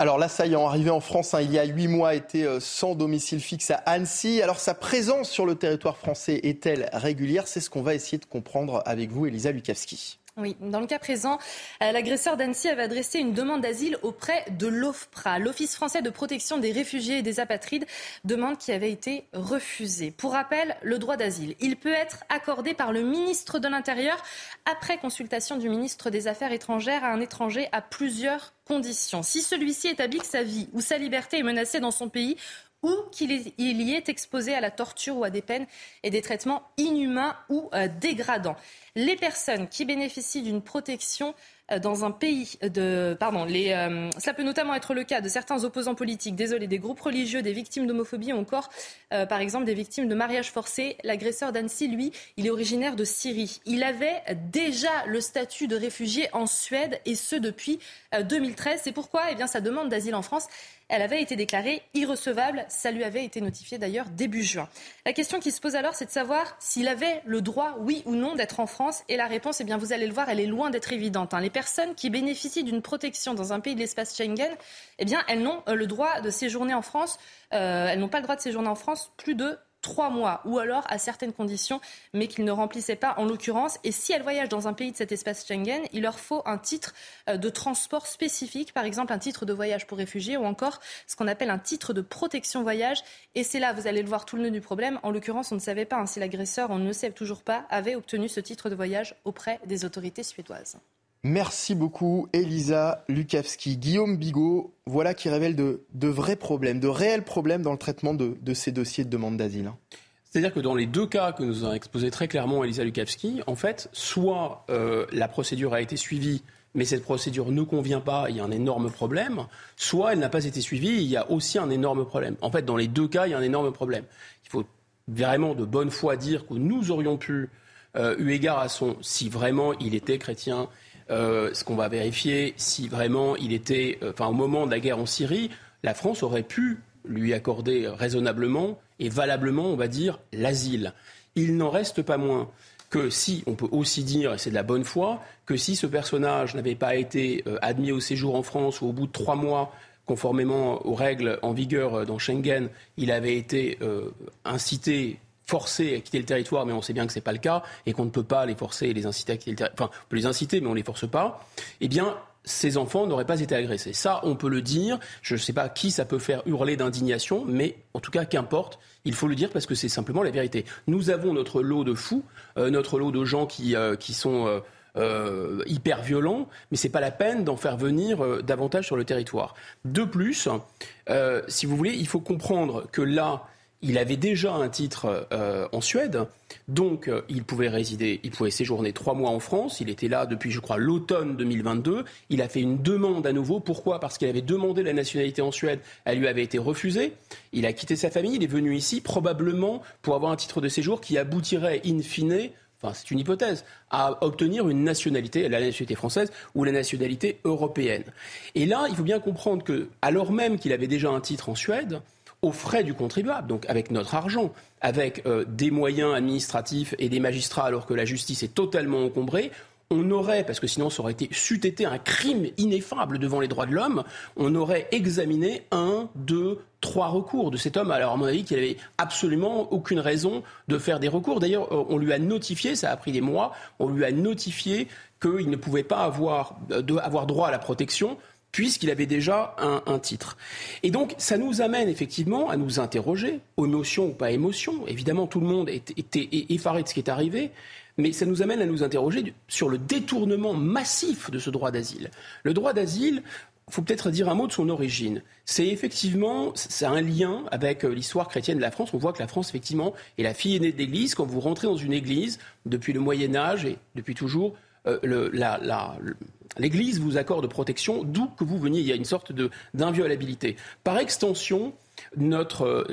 Alors l'assaillant arrivé en France hein, il y a huit mois était euh, sans domicile fixe à Annecy. Alors sa présence sur le territoire français est-elle régulière? C'est ce qu'on va essayer de comprendre avec vous, Elisa Lukavski. Oui, dans le cas présent, euh, l'agresseur d'Annecy avait adressé une demande d'asile auprès de l'OFPRA, l'Office français de protection des réfugiés et des apatrides, demande qui avait été refusée. Pour rappel, le droit d'asile, il peut être accordé par le ministre de l'Intérieur après consultation du ministre des Affaires étrangères à un étranger à plusieurs conditions. Si celui-ci établit que sa vie ou sa liberté est menacée dans son pays ou qu'il y est exposé à la torture ou à des peines et des traitements inhumains ou euh, dégradants les personnes qui bénéficient d'une protection euh, dans un pays de. Pardon, les, euh, cela peut notamment être le cas de certains opposants politiques, désolé, des groupes religieux, des victimes d'homophobie ou encore, euh, par exemple, des victimes de mariage forcé. L'agresseur d'Annecy, lui, il est originaire de Syrie. Il avait déjà le statut de réfugié en Suède et ce depuis 2013. C'est pourquoi eh bien, sa demande d'asile en France elle avait été déclarée irrecevable. Ça lui avait été notifié d'ailleurs début juin. La question qui se pose alors, c'est de savoir s'il avait le droit, oui ou non, d'être en France. Et la réponse, eh bien, vous allez le voir, elle est loin d'être évidente. Hein. Les personnes qui bénéficient d'une protection dans un pays de l'espace Schengen, eh bien, elles n'ont euh, le droit de séjourner en France. Euh, elles n'ont pas le droit de séjourner en France plus de trois mois, ou alors à certaines conditions, mais qu'ils ne remplissaient pas en l'occurrence. Et si elles voyagent dans un pays de cet espace Schengen, il leur faut un titre euh, de transport spécifique, par exemple un titre de voyage pour réfugiés, ou encore ce qu'on appelle un titre de protection voyage. Et c'est là, vous allez le voir, tout le nœud du problème. En l'occurrence, on ne savait pas hein, si l'agresseur, on ne sait toujours pas, avait obtenu ce titre de voyage auprès des autorités suédoises. Merci beaucoup, Elisa Lukavski. Guillaume Bigot, voilà qui révèle de, vrais problèmes, de réels problèmes dans le traitement de, ces dossiers de demande d'asile. Hein. C'est-à-dire que dans les deux cas que nous a exposé très clairement Elisa Lukavski, en fait, soit euh, la procédure a été suivie, mais cette procédure ne convient pas, il y a un énorme problème, soit elle n'a pas été suivie, il y a aussi un énorme problème. En fait, dans les deux cas, il y a un énorme problème. Il faut vraiment de bonne foi dire que nous aurions pu, euh, eu égard à son, si vraiment il était chrétien, euh, ce qu'on va vérifier, si vraiment il était, euh, enfin au moment de la guerre en Syrie, la France aurait pu lui accorder raisonnablement et valablement, on va dire, l'asile. Il n'en reste pas moins que si, on peut aussi dire, et c'est de la bonne foi, que si ce personnage n'avait pas été euh, admis au séjour en France ou au bout de trois mois, conformément aux règles en vigueur dans Schengen, il avait été incité forcés à quitter le territoire, mais on sait bien que ce n'est pas le cas, et qu'on ne peut pas les forcer et les inciter à quitter le territoire, enfin, on peut les inciter, mais on ne les force pas, eh bien, ces enfants n'auraient pas été agressés. Ça, on peut le dire. Je ne sais pas qui ça peut faire hurler d'indignation, mais en tout cas, qu'importe, il faut le dire parce que c'est simplement la vérité. Nous avons notre lot de fous, euh, notre lot de gens qui, euh, qui sont euh, hyper violents, mais ce n'est pas la peine d'en faire venir davantage sur le territoire. De plus, si vous voulez, il faut comprendre que là, il avait déjà un titre euh, en Suède, donc euh, il pouvait résider, il pouvait séjourner trois mois en France. Il était là depuis, je crois, l'automne 2022. Il a fait une demande à nouveau. Pourquoi? Parce qu'il avait demandé la nationalité en Suède. Elle lui avait été refusée. Il a quitté sa famille. Il est venu ici probablement pour avoir un titre de séjour qui aboutirait in fine enfin c'est une hypothèse, à obtenir une nationalité, la nationalité française ou la nationalité européenne. Et là, il faut bien comprendre que, alors même qu'il avait déjà un titre en Suède, aux frais du contribuable, donc avec notre argent, avec euh, des moyens administratifs et des magistrats alors que la justice est totalement encombrée, on aurait, parce que sinon ça aurait été, c'eût été un crime ineffable devant les droits de l'homme, on aurait examiné un, deux, trois recours de cet homme. Alors à mon avis, qu'il n'avait absolument aucune raison de faire des recours. D'ailleurs, euh, on lui a notifié, ça a pris des mois, on lui a notifié qu'il ne pouvait pas avoir, euh, avoir droit à la protection puisqu'il avait déjà un, titre. Et donc, ça nous amène effectivement à nous interroger, émotion ou pas émotion. Évidemment, tout le monde était effaré de ce qui est arrivé, mais ça nous amène à nous interroger sur le détournement massif de ce droit d'asile. Le droit d'asile, il faut peut-être dire un mot de son origine. C'est effectivement, c'est un lien avec euh, l'histoire chrétienne de la France. On voit que la France, effectivement, est la fille aînée de l'Église. Quand vous rentrez dans une Église, depuis le Moyen Âge et depuis toujours, euh, l'Église vous accorde protection d'où que vous veniez. Il y a une sorte d'inviolabilité. Par extension, euh,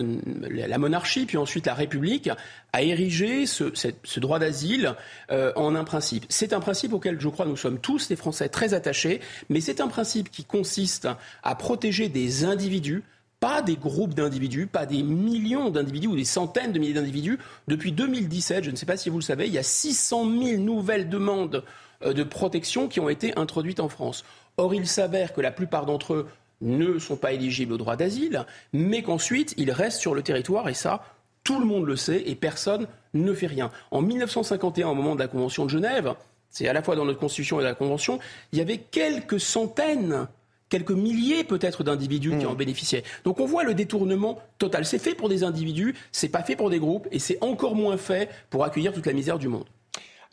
la monarchie, puis ensuite la République, a érigé ce, droit d'asile euh, en un principe. C'est un principe auquel, je crois, nous sommes tous, les Français, très attachés, mais c'est un principe qui consiste à protéger des individus pas des groupes d'individus, pas des millions d'individus ou des centaines de milliers d'individus. Depuis 2017, je ne sais pas si vous le savez, il y a 600 000 nouvelles demandes euh, de protection qui ont été introduites en France. Or, il s'avère que la plupart d'entre eux ne sont pas éligibles au droit d'asile, mais qu'ensuite, ils restent sur le territoire, et ça, tout le monde le sait, et personne ne fait rien. En 1951, au moment de la Convention de Genève, c'est à la fois dans notre Constitution et dans la Convention, il y avait quelques centaines quelques milliers peut-être d'individus qui en mmh. bénéficiaient. Donc on voit le détournement total. C'est fait pour des individus, c'est pas fait pour des groupes, et c'est encore moins fait pour accueillir toute la misère du monde.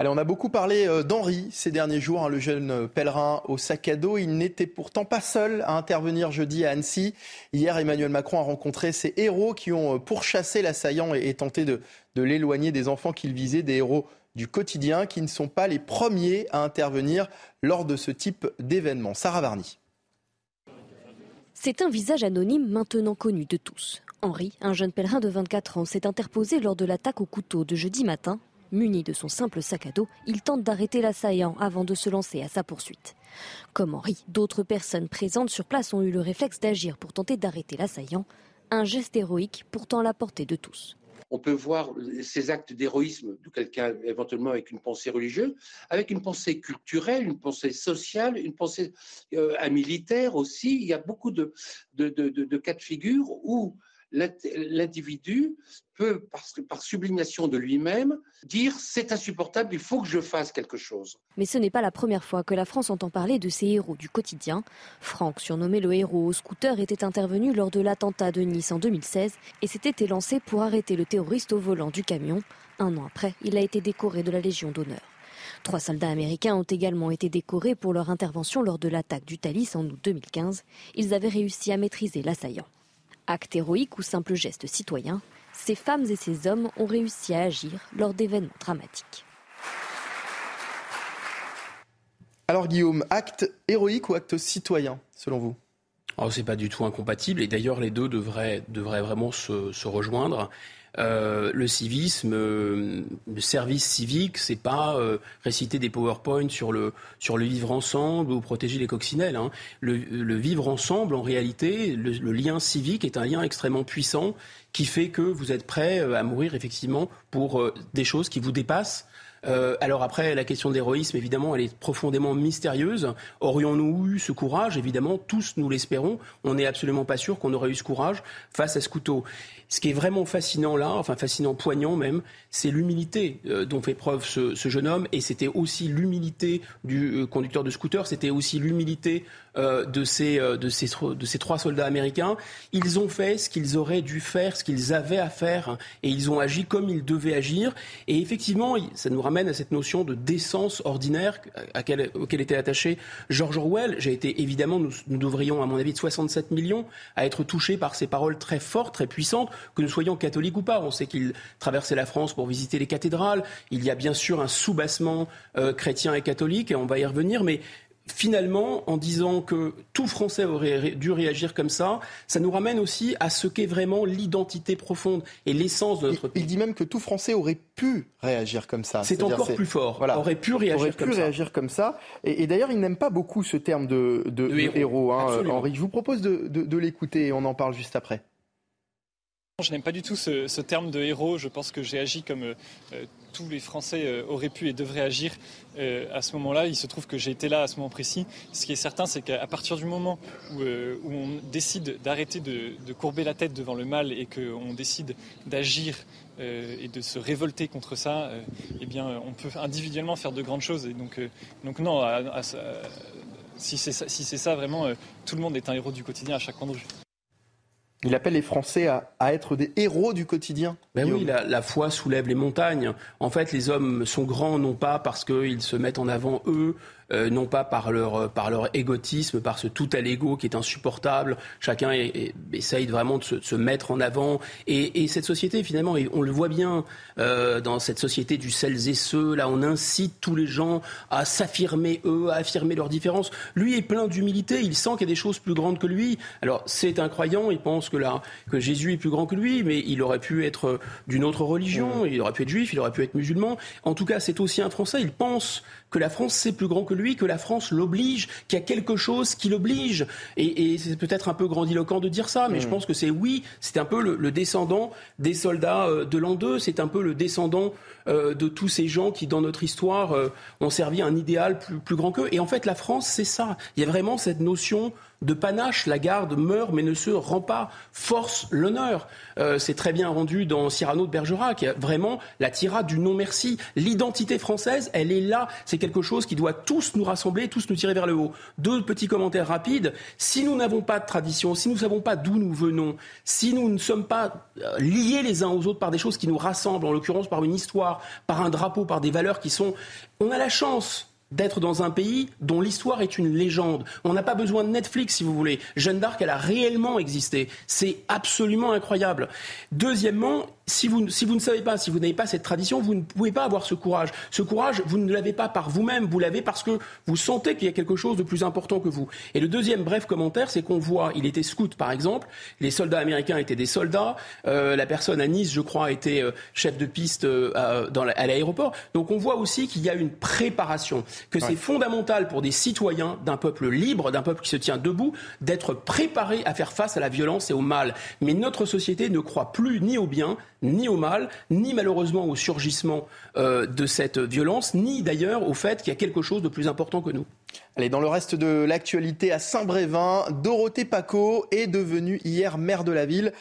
Allez, on a beaucoup parlé euh, d'Henri ces derniers jours, hein, le jeune euh, pèlerin au sac à dos. Il n'était pourtant pas seul à intervenir jeudi à Annecy. Hier, Emmanuel Macron a rencontré ces héros qui ont euh, pourchassé l'assaillant et, tenté de, de l'éloigner des enfants qu'il visait, des héros du quotidien qui ne sont pas les premiers à intervenir lors de ce type d'événement. Sarah Varny. C'est un visage anonyme maintenant connu de tous. Henri, un jeune pèlerin de 24 ans, s'est interposé lors de l'attaque au couteau de jeudi matin Muni de son simple sac à dos, il tente d'arrêter l'assaillant avant de se lancer à sa poursuite. Comme Henri, d'autres personnes présentes sur place ont eu le réflexe d'agir pour tenter d'arrêter l'assaillant, un geste héroïque pourtant la portée de tous. On peut voir ces actes d'héroïsme de quelqu'un éventuellement avec une pensée religieuse, avec une pensée culturelle, une pensée sociale, une pensée euh, militaire aussi. Il y a beaucoup de, de, de cas de figure où l'individu peut, par, sublimation de lui-même, dire c'est insupportable, il faut que je fasse quelque chose. Mais ce n'est pas la première fois que la France entend parler de ces héros du quotidien. Franck, surnommé le héros au scooter, était intervenu lors de l'attentat de Nice en 2016 et s'était élancé pour arrêter le terroriste au volant du camion. Un an après, il a été décoré de la Légion d'honneur. Trois soldats américains ont également été décorés pour leur intervention lors de l'attaque du Thalys en août 2015. Ils avaient réussi à maîtriser l'assaillant. Acte héroïque ou simple geste citoyen, ces femmes et ces hommes ont réussi à agir lors d'événements dramatiques. Alors Guillaume, acte héroïque ou acte citoyen, selon vous? Oh, c'est pas du tout incompatible et d'ailleurs les deux devraient, devraient vraiment se, se rejoindre. Euh, le civisme, euh, le service civique, c'est pas euh, réciter des PowerPoint sur le sur le vivre ensemble ou protéger les coccinelles. Hein. Le, le, vivre ensemble, en réalité, le, le, lien civique est un lien extrêmement puissant qui fait que vous êtes prêt à mourir effectivement pour des choses qui vous dépassent euh, alors après, la question de l'héroïsme, évidemment, elle est profondément mystérieuse. Aurions-nous eu ce courage? Évidemment, tous nous l'espérons. On n'est absolument pas sûr qu'on aurait eu ce courage face à ce couteau. Ce qui est vraiment fascinant là, enfin fascinant, poignant même, c'est l'humilité euh, dont fait preuve ce, jeune homme. Et c'était aussi l'humilité du euh, conducteur de scooter, c'était aussi l'humilité de, ces, de, ces, de ces trois soldats américains. Ils ont fait ce qu'ils auraient dû faire, ce qu'ils avaient à faire, et ils ont agi comme ils devaient agir. Et effectivement, ça nous ramène à cette notion de décence ordinaire à quelle, auquel était attaché George Orwell. J'ai été évidemment, nous, nous devrions, à mon avis, de 67 millions à être touchés par ces paroles très fortes, très puissantes que nous soyons catholiques ou pas. On sait qu'il traversait la France pour visiter les cathédrales. Il y a bien sûr un soubassement euh, chrétien et catholique, et on va y revenir, mais finalement, en disant que tout Français aurait dû réagir comme ça, ça nous ramène aussi à ce qu'est vraiment l'identité profonde et l'essence de notre pays. Il dit même que tout Français aurait pu réagir comme ça. C'est encore plus fort. Voilà. Aurait pu réagir aurait comme pu ça. réagir comme ça. Et, et d'ailleurs, il n'aime pas beaucoup ce terme de, de, de, de héros, hein, Henri. Je vous propose de, de l'écouter et on en parle juste après. Je n'aime pas du tout ce, ce, terme de héros. Je pense que j'ai agi comme euh, tous les Français euh, auraient pu et devraient agir euh, à ce moment-là. Il se trouve que j'ai été là à ce moment précis. Ce qui est certain, c'est qu'à partir du moment où, euh, on décide d'arrêter de, courber la tête devant le mal et qu'on décide d'agir et de se révolter contre ça, eh bien, on peut individuellement faire de grandes choses. Donc, non, si c'est ça, vraiment, tout le monde est un héros du quotidien à chaque coin de rue. Il appelle les Français à, à, être des héros du quotidien. Ben oui, la, la, foi soulève les montagnes. En fait, les hommes sont grands non pas parce qu'ils se mettent en avant eux, euh, non pas par leur, par leur égotisme, par ce tout à l'ego qui est insupportable. Chacun est, est, essaye vraiment de se, de se, mettre en avant. Et, et, cette société, finalement, et on le voit bien euh, dans cette société du celles et ceux, là, on incite tous les gens à s'affirmer eux, à affirmer leurs différences. Lui est plein d'humilité, il sent qu'il y a des choses plus grandes que lui. Alors, c'est un croyant, il pense que, là, que Jésus est plus grand que lui, mais il aurait pu être d'une autre religion, il aurait pu être juif, il aurait pu être musulman. En tout cas, c'est aussi un Français, il pense que la France c'est plus grand que lui, que la France l'oblige, qu'il y a quelque chose qui l'oblige. Et, et c'est peut-être un peu grandiloquent de dire ça, mais mmh. je pense que c'est oui, c'est un peu le, le, descendant des soldats euh, de l'an 2, c'est un peu le descendant euh, de tous ces gens qui, dans notre histoire, euh, ont servi un idéal plus, plus grand qu'eux. Et en fait, la France, c'est ça. Il y a vraiment cette notion de panache. La garde meurt mais ne se rend pas, force l'honneur. Euh, c'est très bien rendu dans Cyrano de Bergerac. Vraiment la tirade du non-merci. L'identité française, elle est là. C'est quelque chose qui doit tous nous rassembler, tous nous tirer vers le haut. Deux petits commentaires rapides. Si nous n'avons pas de tradition, si nous ne savons pas d'où nous venons, si nous ne sommes pas liés les uns aux autres par des choses qui nous rassemblent, en l'occurrence par une histoire, par un drapeau, par des valeurs qui sont... On a la chance d'être dans un pays dont l'histoire est une légende. On n'a pas besoin de Netflix, si vous voulez. Jeanne d'Arc, elle a réellement existé. C'est absolument incroyable. Deuxièmement, si vous, si vous ne savez pas, si vous n'avez pas cette tradition, vous ne pouvez pas avoir ce courage. Ce courage, vous ne l'avez pas par vous-même, vous l'avez parce que vous sentez qu'il y a quelque chose de plus important que vous. Et le deuxième bref commentaire, c'est qu'on voit, il était scout par exemple, les soldats américains étaient des soldats, euh, la personne à Nice, je crois, était euh, chef de piste euh, dans la, à l'aéroport. Donc on voit aussi qu'il y a une préparation, que ouais. c'est fondamental pour des citoyens d'un peuple libre, d'un peuple qui se tient debout, d'être préparés à faire face à la violence et au mal. Mais notre société ne croit plus ni au bien, ni au mal, ni malheureusement au surgissement euh, de cette violence, ni d'ailleurs au fait qu'il y a quelque chose de plus important que nous. Allez, dans le reste de l'actualité à Saint-Brévin, Dorothée Paco est devenue hier maire de la ville.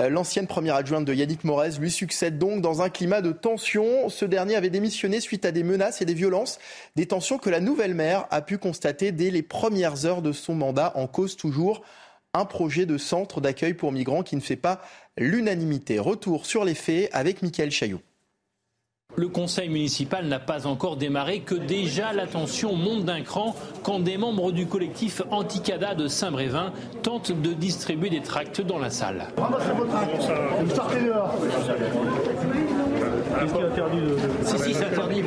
Euh, l'ancienne première adjointe de Yannick Morez lui succède donc dans un climat de tension. Ce dernier avait démissionné suite à des menaces et des violences, des tensions que la nouvelle maire a pu constater dès les premières heures de son mandat, en cause toujours un projet de centre d'accueil pour migrants qui ne fait pas l'unanimité. Retour sur les faits avec Mickaël Chaillot. Le conseil municipal n'a pas encore démarré que déjà la tension monte d'un cran quand des membres du collectif Anticada de Saint-Brévin tentent de distribuer des tracts dans la salle. Si, si, c'est interdit.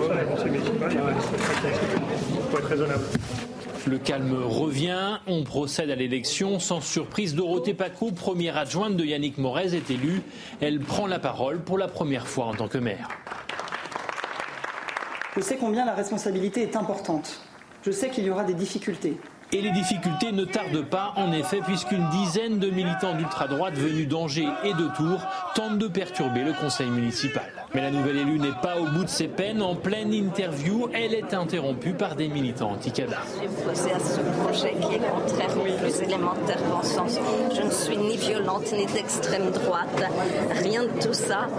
Le calme revient, on procède à l'élection. Sans surprise, Dorothée Paco, première adjointe de Yannick Morez, est élue. Elle prend la parole pour la première fois en tant que maire. Je sais combien la responsabilité est importante. Je sais qu'il y aura des difficultés. Et les difficultés ne tardent pas, en effet, puisqu'une dizaine de militants d'ultra-droite venus d'Angers et de Tours tentent de perturber le conseil municipal. Mais la nouvelle élue n'est pas au bout de ses peines. En pleine interview, elle est interrompue par des militants anti-CADA. J'ai posé à ce projet qui est contraire au plus élémentaire bon sens. Je ne suis ni violente ni d'extrême droite. Rien de tout ça.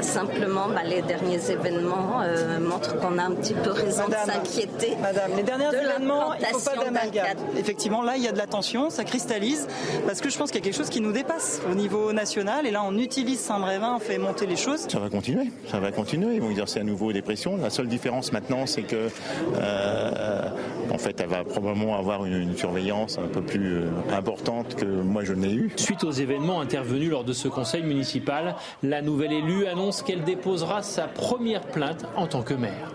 Simplement, bah, les derniers événements euh, montrent qu'on a un petit peu raison de s'inquiéter. Madame, les derniers événements, il ne faut pas d'amalgame. Effectivement, là, il y a de la tension, ça cristallise, parce que je pense qu'il y a quelque chose qui nous dépasse au niveau national. Et là, on utilise Saint-Brévin, on fait monter les choses. Ça va continuer ça va continuer. Ils vont exercer à nouveau des pressions. La seule différence maintenant, c'est que, euh, en fait, elle va probablement avoir une, surveillance un peu plus euh, importante que moi je n'ai eu. Suite aux événements intervenus lors de ce conseil municipal, la nouvelle élue annonce qu'elle déposera sa première plainte en tant que maire.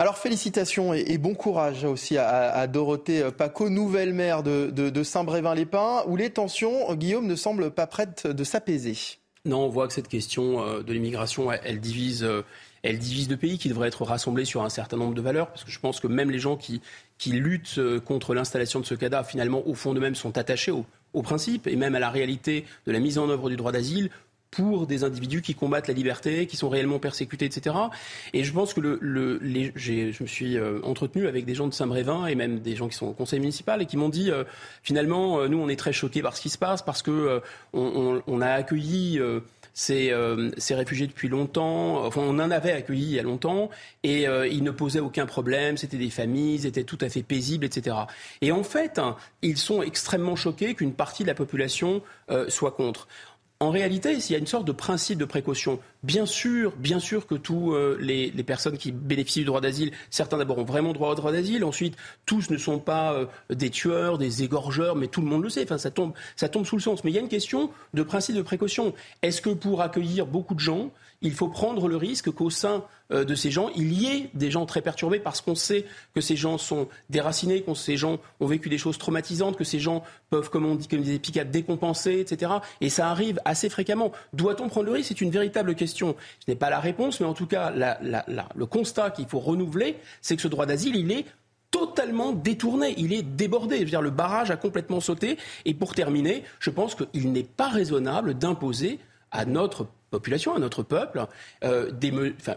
Alors félicitations et, bon courage aussi à, Dorothée Paco, nouvelle maire de, de Saint-Brévin-les-Pins, où les tensions, Guillaume, ne semblent pas prêtes de s'apaiser. Non, on voit que cette question euh, de l'immigration, elle, divise. Euh, elle divise le pays qui devrait être rassemblé sur un certain nombre de valeurs, parce que je pense que même les gens qui, qui luttent euh, contre l'installation de ce cadavre, finalement, au fond d'eux-mêmes, sont attachés au, au principe et même à la réalité de la mise en œuvre du droit d'asile pour des individus qui combattent la liberté, qui sont réellement persécutés, etc. Et je pense que le, le les, je me suis euh, entretenu avec des gens de Saint-Brévin et même des gens qui sont au conseil municipal et qui m'ont dit euh, finalement, euh, nous, on est très choqués par ce qui se passe parce que on, on, a accueilli ces, ces, réfugiés depuis longtemps. Enfin, on en avait accueilli il y a longtemps et ils ne posaient aucun problème. C'était des familles, ils étaient tout à fait paisibles, etc. Et en fait, hein, ils sont extrêmement choqués qu'une partie de la population soit contre. En réalité, il y a une sorte de principe de précaution. Bien sûr, bien sûr que tous euh, les, personnes qui bénéficient du droit d'asile, certains d'abord ont vraiment droit au droit d'asile, ensuite tous ne sont pas euh, des tueurs, des égorgeurs, mais tout le monde le sait. Enfin, ça tombe, ça tombe sous le sens. Mais il y a une question de principe de précaution. Est-ce que pour accueillir beaucoup de gens, il faut prendre le risque qu'au sein euh, de ces gens, il y ait des gens très perturbés parce qu'on sait que ces gens sont déracinés, que ces gens ont vécu des choses traumatisantes, que ces gens peuvent, comme on dit, comme des piquades décompenser, etc. Et ça arrive assez fréquemment. Doit-on prendre le risque? C'est une véritable question. Je n'ai pas la réponse, mais en tout cas, le constat qu'il faut renouveler, c'est que ce droit d'asile, il est totalement détourné, il est débordé. Je veux dire, le barrage a complètement sauté. Et pour terminer, je pense qu'il n'est pas raisonnable d'imposer à notre population, à notre peuple, euh,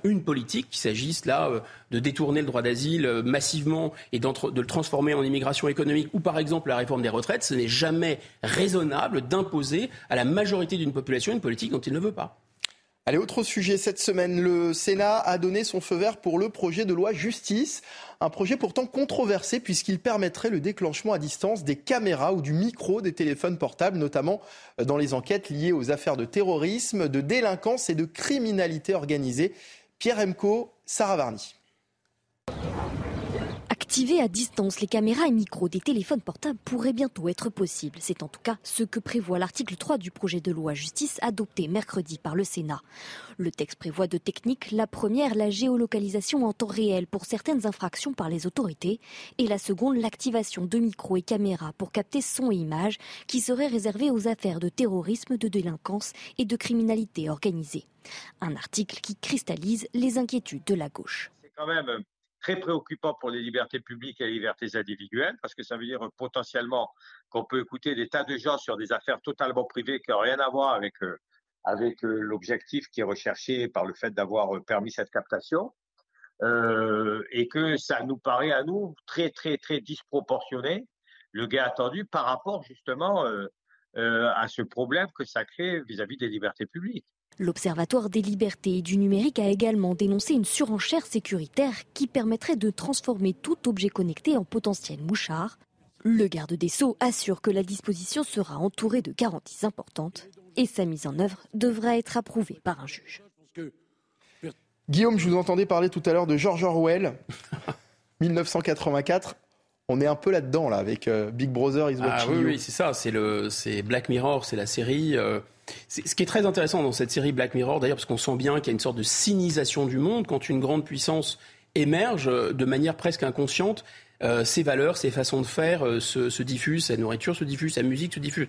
une politique qu'il s'agisse là euh, de détourner le droit d'asile euh, massivement et de le transformer en immigration économique ou par exemple la réforme des retraites, ce n'est jamais raisonnable d'imposer à la majorité d'une population une politique dont il ne veut pas. Allez, autre sujet cette semaine, le Sénat a donné son feu vert pour le projet de loi justice, un projet pourtant controversé puisqu'il permettrait le déclenchement à distance des caméras ou du micro des téléphones portables, notamment dans les enquêtes liées aux affaires de terrorisme, de délinquance et de criminalité organisée. Pierre Emco, Sarah Varny. Activer à distance les caméras et micros des téléphones portables pourrait bientôt être possible. C'est en tout cas ce que prévoit l'article 3 du projet de loi justice adopté mercredi par le Sénat. Le texte prévoit deux techniques. La première, la géolocalisation en temps réel pour certaines infractions par les autorités. Et la seconde, l'activation de micros et caméras pour capter son et images qui seraient réservées aux affaires de terrorisme, de délinquance et de criminalité organisée. Un article qui cristallise les inquiétudes de la gauche. Très préoccupant pour les libertés publiques et les libertés individuelles, parce que ça veut dire potentiellement qu'on peut écouter des tas de gens sur des affaires totalement privées qui n'ont rien à voir avec, euh, avec euh, l'objectif qui est recherché par le fait d'avoir euh, permis cette captation. et que ça nous paraît à nous très, très, très disproportionné, le gain attendu par rapport justement à ce problème que ça crée vis à -vis des libertés publiques. L'Observatoire des libertés et du numérique a également dénoncé une surenchère sécuritaire qui permettrait de transformer tout objet connecté en potentiel mouchard. Le garde des Sceaux assure que la disposition sera entourée de garanties importantes et sa mise en œuvre devra être approuvée par un juge. Guillaume, je vous entendais parler tout à l'heure de George Orwell, 1984. On est un peu là-dedans, là, avec euh, Big Brother is ah, watching oui, c'est ça. C'est le, c'est Black Mirror, c'est la série. Euh, ce qui est très intéressant dans cette série Black Mirror, d'ailleurs, parce qu'on sent bien qu'il y a une sorte de cynisation du monde quand une grande puissance émerge euh, de manière presque inconsciente. ses valeurs, ses façons de faire se, se diffusent, sa nourriture se diffuse, sa musique se diffuse.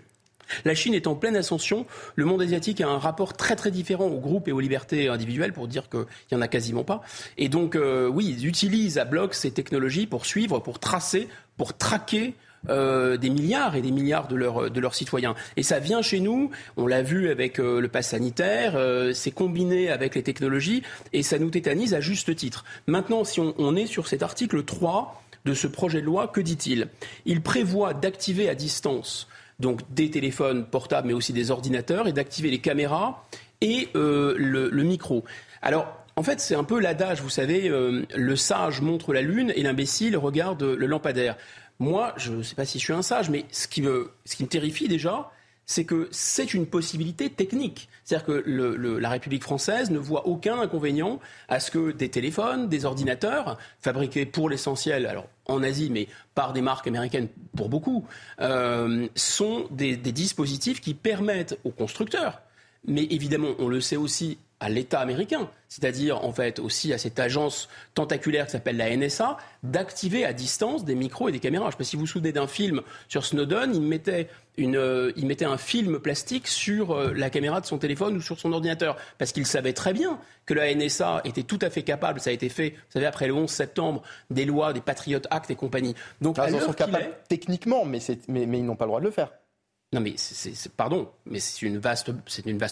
La Chine est en pleine ascension. Le monde asiatique a un rapport très très différent au groupe et aux libertés individuelles, pour dire qu'il n'y en a quasiment pas. Et donc, euh, oui, ils utilisent à bloc ces technologies pour suivre, pour tracer, pour traquer euh, des milliards et des milliards de, de leurs citoyens. Et ça vient chez nous, on l'a vu avec euh, le pass sanitaire, c'est combiné avec les technologies et ça nous tétanise à juste titre. Maintenant, si on, on est sur cet article 3 de ce projet de loi, que dit-il? Il prévoit d'activer à distance donc des téléphones portables, mais aussi des ordinateurs, et d'activer les caméras et euh, le, micro. Alors, en fait, c'est un peu l'adage, vous savez, euh, le sage montre la lune et l'imbécile regarde le lampadaire. Moi, je ne sais pas si je suis un sage, mais ce qui me, ce qui me terrifie déjà, c'est que c'est une possibilité technique. C'est-à-dire que la République française ne voit aucun inconvénient à ce que des téléphones, des ordinateurs, fabriqués pour l'essentiel, alors en Asie, mais par des marques américaines pour beaucoup, euh, sont des dispositifs qui permettent aux constructeurs, mais évidemment, on le sait aussi à l'État américain, c'est-à-dire en fait aussi à cette agence tentaculaire qui s'appelle la NSA, d'activer à distance des micros et des caméras. Je ne sais pas si vous vous souvenez d'un film sur Snowden, il mettait, une, euh, il mettait un film plastique sur euh, la caméra de son téléphone ou sur son ordinateur, parce qu'il savait très bien que la NSA était tout à fait capable, ça a été fait, vous savez, après le 11 septembre, des lois, des Patriot Act et compagnie. Donc, ah, ils sont capables techniquement, mais, mais, mais ils n'ont pas le droit de le faire. Non, mais c'est, pardon, mais c'est une vaste,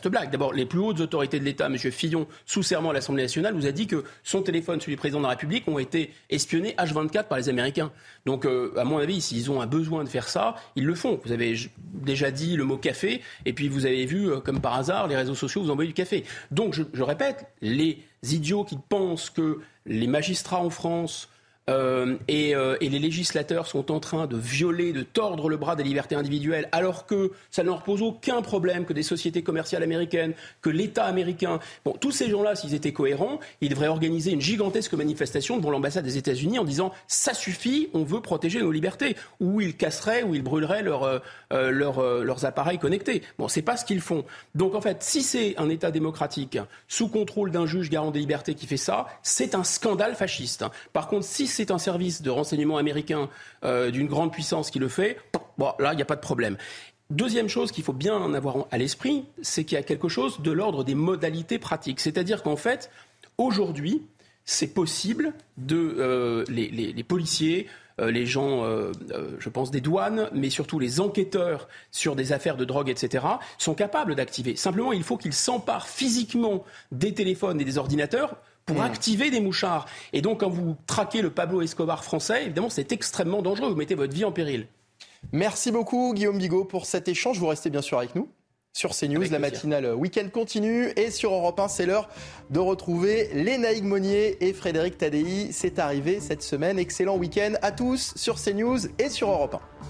blague. D'abord, les plus hautes autorités de l'État, M. Fillon, sous serment à l'Assemblée nationale, vous a dit que son téléphone, celui du président de la République, ont été espionnés H24 par les Américains. Donc, euh, à mon avis, s'ils ont un besoin de faire ça, ils le font. Vous avez déjà dit le mot café, et puis vous avez vu, euh, comme par hasard, les réseaux sociaux vous envoient du café. Donc, je répète, les idiots qui pensent que les magistrats en France euh, euh, et, les législateurs sont en train de violer, de tordre le bras des libertés individuelles, alors que ça ne leur pose aucun problème que des sociétés commerciales américaines, que l'État américain. Bon, tous ces gens-là, s'ils étaient cohérents, ils devraient organiser une gigantesque manifestation devant l'ambassade des États-Unis en disant ça suffit, on veut protéger nos libertés. Ou ils casseraient, ou ils brûleraient euh, leurs appareils connectés. Bon, c'est pas ce qu'ils font. Donc en fait, si c'est un État démocratique sous contrôle d'un juge garant des libertés qui fait ça, c'est un scandale fasciste. Par contre, si c'est un service de renseignement américain euh, d'une grande puissance qui le fait, bon, là, il n'y a pas de problème. Deuxième chose qu'il faut bien en avoir à l'esprit, c'est qu'il y a quelque chose de l'ordre des modalités pratiques. C'est-à-dire qu'en fait, aujourd'hui, c'est possible de euh, les, policiers, euh, les gens, je pense, des douanes, mais surtout les enquêteurs sur des affaires de drogue, etc., sont capables d'activer. Simplement, il faut qu'ils s'emparent physiquement des téléphones et des ordinateurs pour hmm. activer des mouchards. Et donc, quand vous traquez le Pablo Escobar français, évidemment, c'est extrêmement dangereux. Vous mettez votre vie en péril. Merci beaucoup, Guillaume Bigot, pour cet échange. Vous restez bien sûr avec nous sur CNews. la matinale week-end continue. Et sur Europe 1, c'est l'heure de retrouver Lénaïque Monnier et Frédéric Tadei. C'est arrivé cette semaine. Excellent week-end à tous sur CNews et sur Europe 1.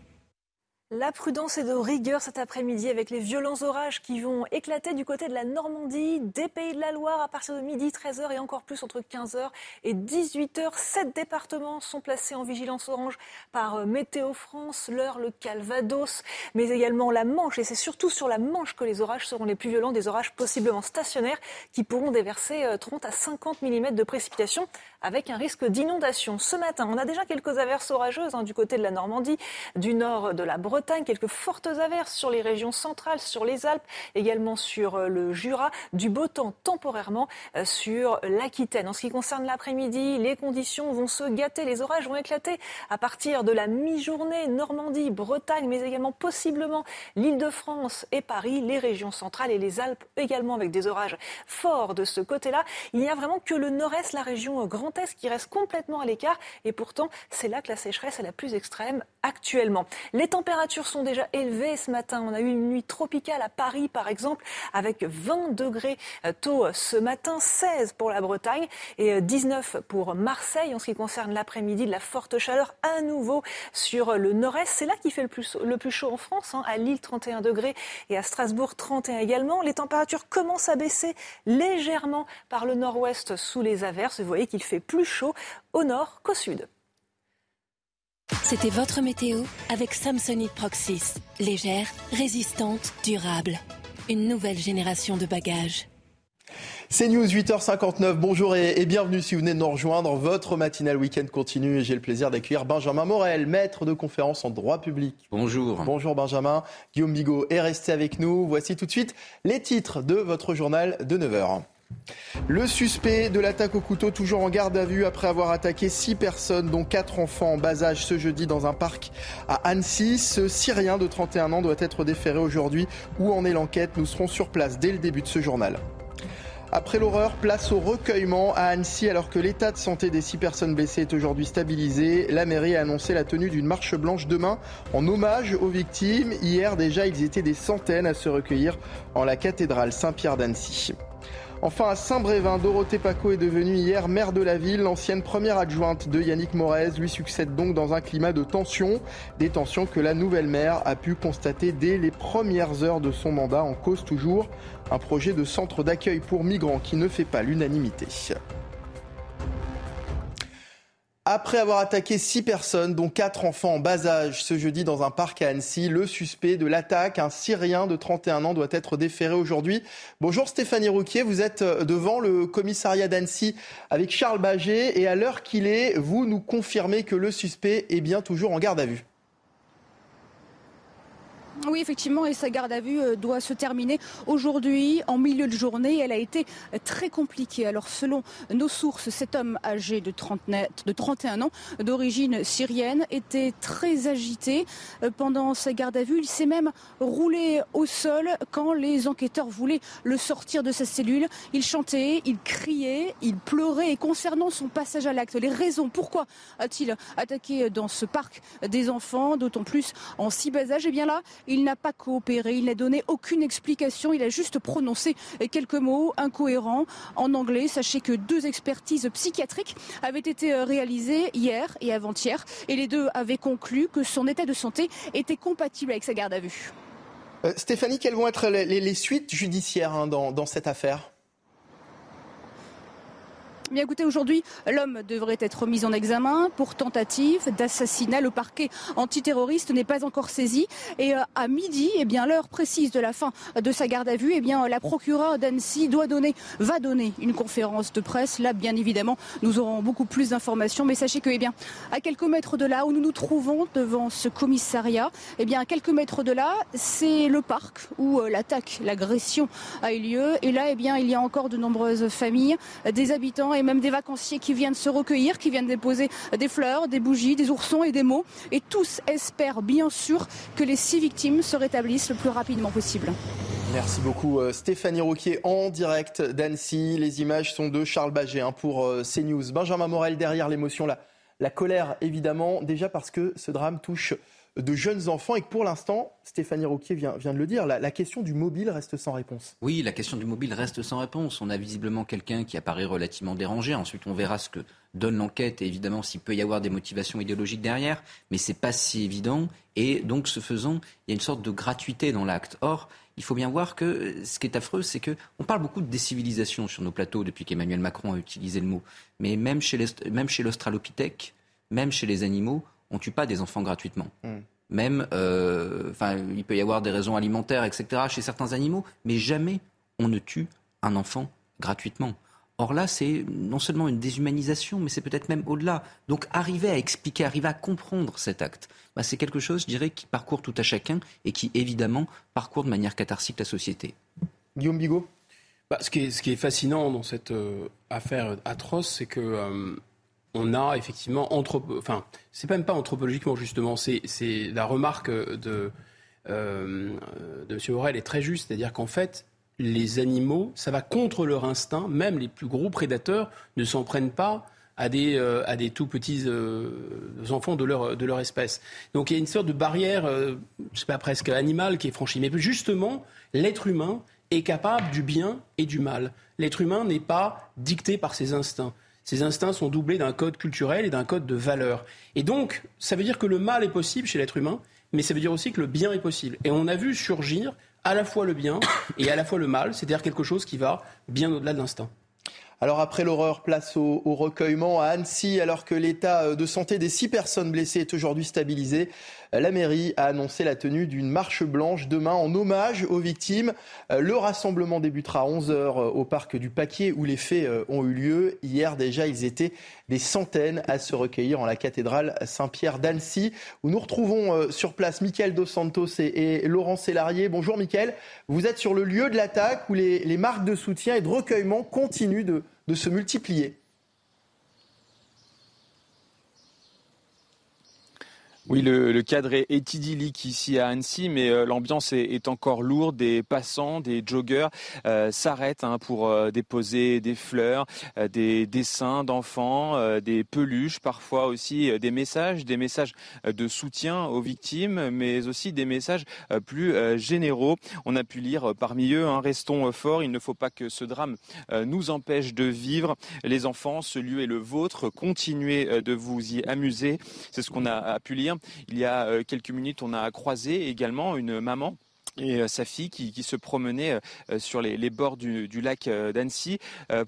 La prudence est de rigueur cet après-midi avec les violents orages qui vont éclater du côté de la Normandie, des pays de la Loire à partir de midi, 13h et encore plus entre 15h et 18h. Sept départements sont placés en vigilance orange par euh, Météo France, l'Eure, le Calvados, mais également la Manche. Et c'est surtout sur la Manche que les orages seront les plus violents, des orages possiblement stationnaires qui pourront déverser 30 euh, à 50 mm de précipitations avec un risque d'inondation. Ce matin, on a déjà quelques averses orageuses hein, du côté de la Normandie, du nord de la Bretagne, quelques fortes averses sur les régions centrales, sur les Alpes, également sur euh, le Jura, du beau temps temporairement euh, sur l'Aquitaine. En ce qui concerne l'après-midi, les conditions vont se gâter, les orages vont éclater à partir de la mi-journée, Normandie, Bretagne, mais également possiblement l'Île-de-France et Paris, les régions centrales et les Alpes également avec des orages forts de ce côté-là. Il n'y a vraiment que le nord-est, la région Grand qui reste complètement à l'écart et pourtant c'est là que la sécheresse est la plus extrême actuellement. Les températures sont déjà élevées ce matin. On a eu une nuit tropicale à Paris, par exemple, avec 20 degrés tôt ce matin, 16 pour la Bretagne et 19 pour Marseille. En ce qui concerne l'après-midi, de la forte chaleur à nouveau sur le nord-est. C'est là qu'il fait le plus, le plus chaud en France, hein, à Lille 31 degrés et à Strasbourg 31 également. Les températures commencent à baisser légèrement par le nord-ouest sous les averses. Vous voyez qu'il fait plus chaud au nord qu'au sud. C'était votre météo avec Samsonite Proxys. Légère, résistante, durable. Une nouvelle génération de bagages. C'est News 8h59. Bonjour et, bienvenue si vous venez de nous rejoindre. Votre matinale week-end continue et j'ai le plaisir d'accueillir Benjamin Morel, maître de conférence en droit public. Bonjour. Bonjour Benjamin. Guillaume Bigot est resté avec nous. Voici tout de suite les titres de votre journal de 9h. Le suspect de l'attaque au couteau, toujours en garde à vue après avoir attaqué six personnes, dont quatre enfants en bas âge ce jeudi dans un parc à Annecy. Ce Syrien de 31 ans doit être déféré aujourd'hui. Où en est l'enquête? Nous serons sur place dès le début de ce journal. Après l'horreur, place au recueillement à Annecy alors que l'état de santé des six personnes blessées est aujourd'hui stabilisé. La mairie a annoncé la tenue d'une marche blanche demain en hommage aux victimes. Hier déjà, ils étaient des centaines à se recueillir en la cathédrale Saint-Pierre d'Annecy. Enfin, à Saint-Brévin, Dorothée Paco est devenue hier maire de la ville. L'ancienne première adjointe de Yannick Morez lui succède donc dans un climat de tension. Des tensions que la nouvelle maire a pu constater dès les premières heures de son mandat. En cause toujours un projet de centre d'accueil pour migrants qui ne fait pas l'unanimité. Après avoir attaqué six personnes, dont quatre enfants en bas âge, ce jeudi dans un parc à Annecy, le suspect de l'attaque, un Syrien de 31 ans, doit être déféré aujourd'hui. Bonjour Stéphanie Rouquier, vous êtes euh, devant le commissariat d'Annecy avec Charles Baget et à l'heure qu'il est, vous nous confirmez que le suspect est bien toujours en garde à vue. Oui, effectivement, et sa garde à vue euh, doit se terminer aujourd'hui en milieu de journée. Elle a été très compliquée. Alors, selon nos sources, cet homme âgé de, 30, de 31 ans, d'origine syrienne, était très agité euh, pendant sa garde à vue. Il s'est même roulé au sol quand les enquêteurs voulaient le sortir de sa cellule. Il chantait, il criait, il pleurait. Et concernant son passage à l'acte, les raisons, pourquoi a-t-il attaqué dans ce parc des enfants, d'autant plus en si bas âge? Eh bien là, il n'a pas coopéré, il n'a donné aucune explication, il a juste prononcé quelques mots incohérents en anglais. Sachez que deux expertises psychiatriques avaient été réalisées hier et avant-hier et les deux avaient conclu que son état de santé était compatible avec sa garde à vue. Euh, Stéphanie, quelles vont être les, suites judiciaires hein, dans cette affaire? Bien écoutez, aujourd'hui, l'homme devrait être mis en examen pour tentative d'assassinat. Le parquet antiterroriste n'est pas encore saisi. Et euh, à midi, eh bien, l'heure précise de la fin de sa garde à vue, eh bien, la procureure d'Annecy doit donner, va donner une conférence de presse. Là, bien évidemment, nous aurons beaucoup plus d'informations. Mais sachez que, eh bien, à quelques mètres de là où nous nous trouvons devant ce commissariat, bien, à quelques mètres de là, c'est le parc où euh, l'attaque, l'agression a eu lieu. Et là, bien, il y a encore de nombreuses familles, des habitants même des vacanciers qui viennent se recueillir, qui viennent déposer des fleurs, des bougies, des oursons et des mots. Et tous espèrent bien sûr que les six victimes se rétablissent le plus rapidement possible. Merci beaucoup euh, Stéphanie Rouquier en direct d'Annecy. Les images sont de Charles Baget hein, pour euh, CNews. Benjamin Morel derrière l'émotion, la, la colère évidemment, déjà parce que ce drame touche de jeunes enfants et que pour l'instant, Stéphanie Rouquier vient, vient de le dire, la, question du mobile reste sans réponse. Oui, la question du mobile reste sans réponse. On a visiblement quelqu'un qui apparaît relativement dérangé. Ensuite, on verra ce que donne l'enquête et évidemment s'il peut y avoir des motivations idéologiques derrière, mais c'est pas si évident. Et donc, ce faisant, il y a une sorte de gratuité dans l'acte. Or, il faut bien voir que ce qui est affreux, c'est que on parle beaucoup de décivilisation sur nos plateaux depuis qu'Emmanuel Macron a utilisé le mot. Mais même chez l'Australopithèque, même chez les animaux, on tue pas des enfants gratuitement. Hmm. Même, euh, enfin, il peut y avoir des raisons alimentaires, etc. chez certains animaux, mais jamais on ne tue un enfant gratuitement. Or là, c'est non seulement une déshumanisation, mais c'est peut-être même au-delà. Donc arriver à expliquer, arriver à comprendre cet acte, bah, c'est quelque chose, je dirais, qui parcourt tout à chacun et qui, évidemment, parcourt de manière catharsique la société. Guillaume Bigot? Bah, ce, qui est, fascinant dans cette euh, affaire atroce, c'est que euh, on a effectivement, anthropo... enfin, c'est même pas anthropologiquement justement, c'est la remarque de, euh, M. Morel est très juste, c'est-à-dire qu'en fait, les animaux, ça va contre leur instinct, même les plus gros prédateurs ne s'en prennent pas à des, à des tout petits enfants de leur, de leur espèce. Donc il y a une sorte de barrière, je sais pas, presque animale qui est franchie. Mais justement, l'être humain est capable du bien et du mal. L'être humain n'est pas dicté par ses instincts. Ces instincts sont doublés d'un code culturel et d'un code de valeurs. Et donc, ça veut dire que le mal est possible chez l'être humain, mais ça veut dire aussi que le bien est possible. Et on a vu surgir à la fois le bien et à la fois le mal, c'est-à-dire quelque chose qui va bien au-delà de l'instinct. Alors après l'horreur, place au, recueillement à Annecy, alors que l'état de santé des six personnes blessées est aujourd'hui stabilisé. La mairie a annoncé la tenue d'une marche blanche demain en hommage aux victimes. Le rassemblement débutera à 11h au parc du Paquier où les faits ont eu lieu. Hier déjà, ils étaient des centaines à se recueillir en la cathédrale Saint-Pierre d'Annecy où nous retrouvons sur place Mickaël Dos Santos et, Laurent Sélarié. Bonjour Mickaël, vous êtes sur le lieu de l'attaque où les marques de soutien et de recueillement continuent de se multiplier. Oui, le, cadre est, idyllique ici à Annecy, mais euh, l'ambiance est, encore lourde. Des passants, des joggeurs euh, s'arrêtent hein, pour euh, déposer des fleurs, des dessins d'enfants, des peluches, parfois aussi des messages, des messages de soutien aux victimes, mais aussi des messages plus généraux. On a pu lire parmi eux hein, Restons forts, il ne faut pas que ce drame nous empêche de vivre. Les enfants, ce lieu est le vôtre, continuez de vous y amuser. C'est ce qu'on a pu lire. Il y a euh, quelques minutes, on a croisé également une maman et euh, sa fille qui, se promenait euh, sur les, bords du, lac d'Annecy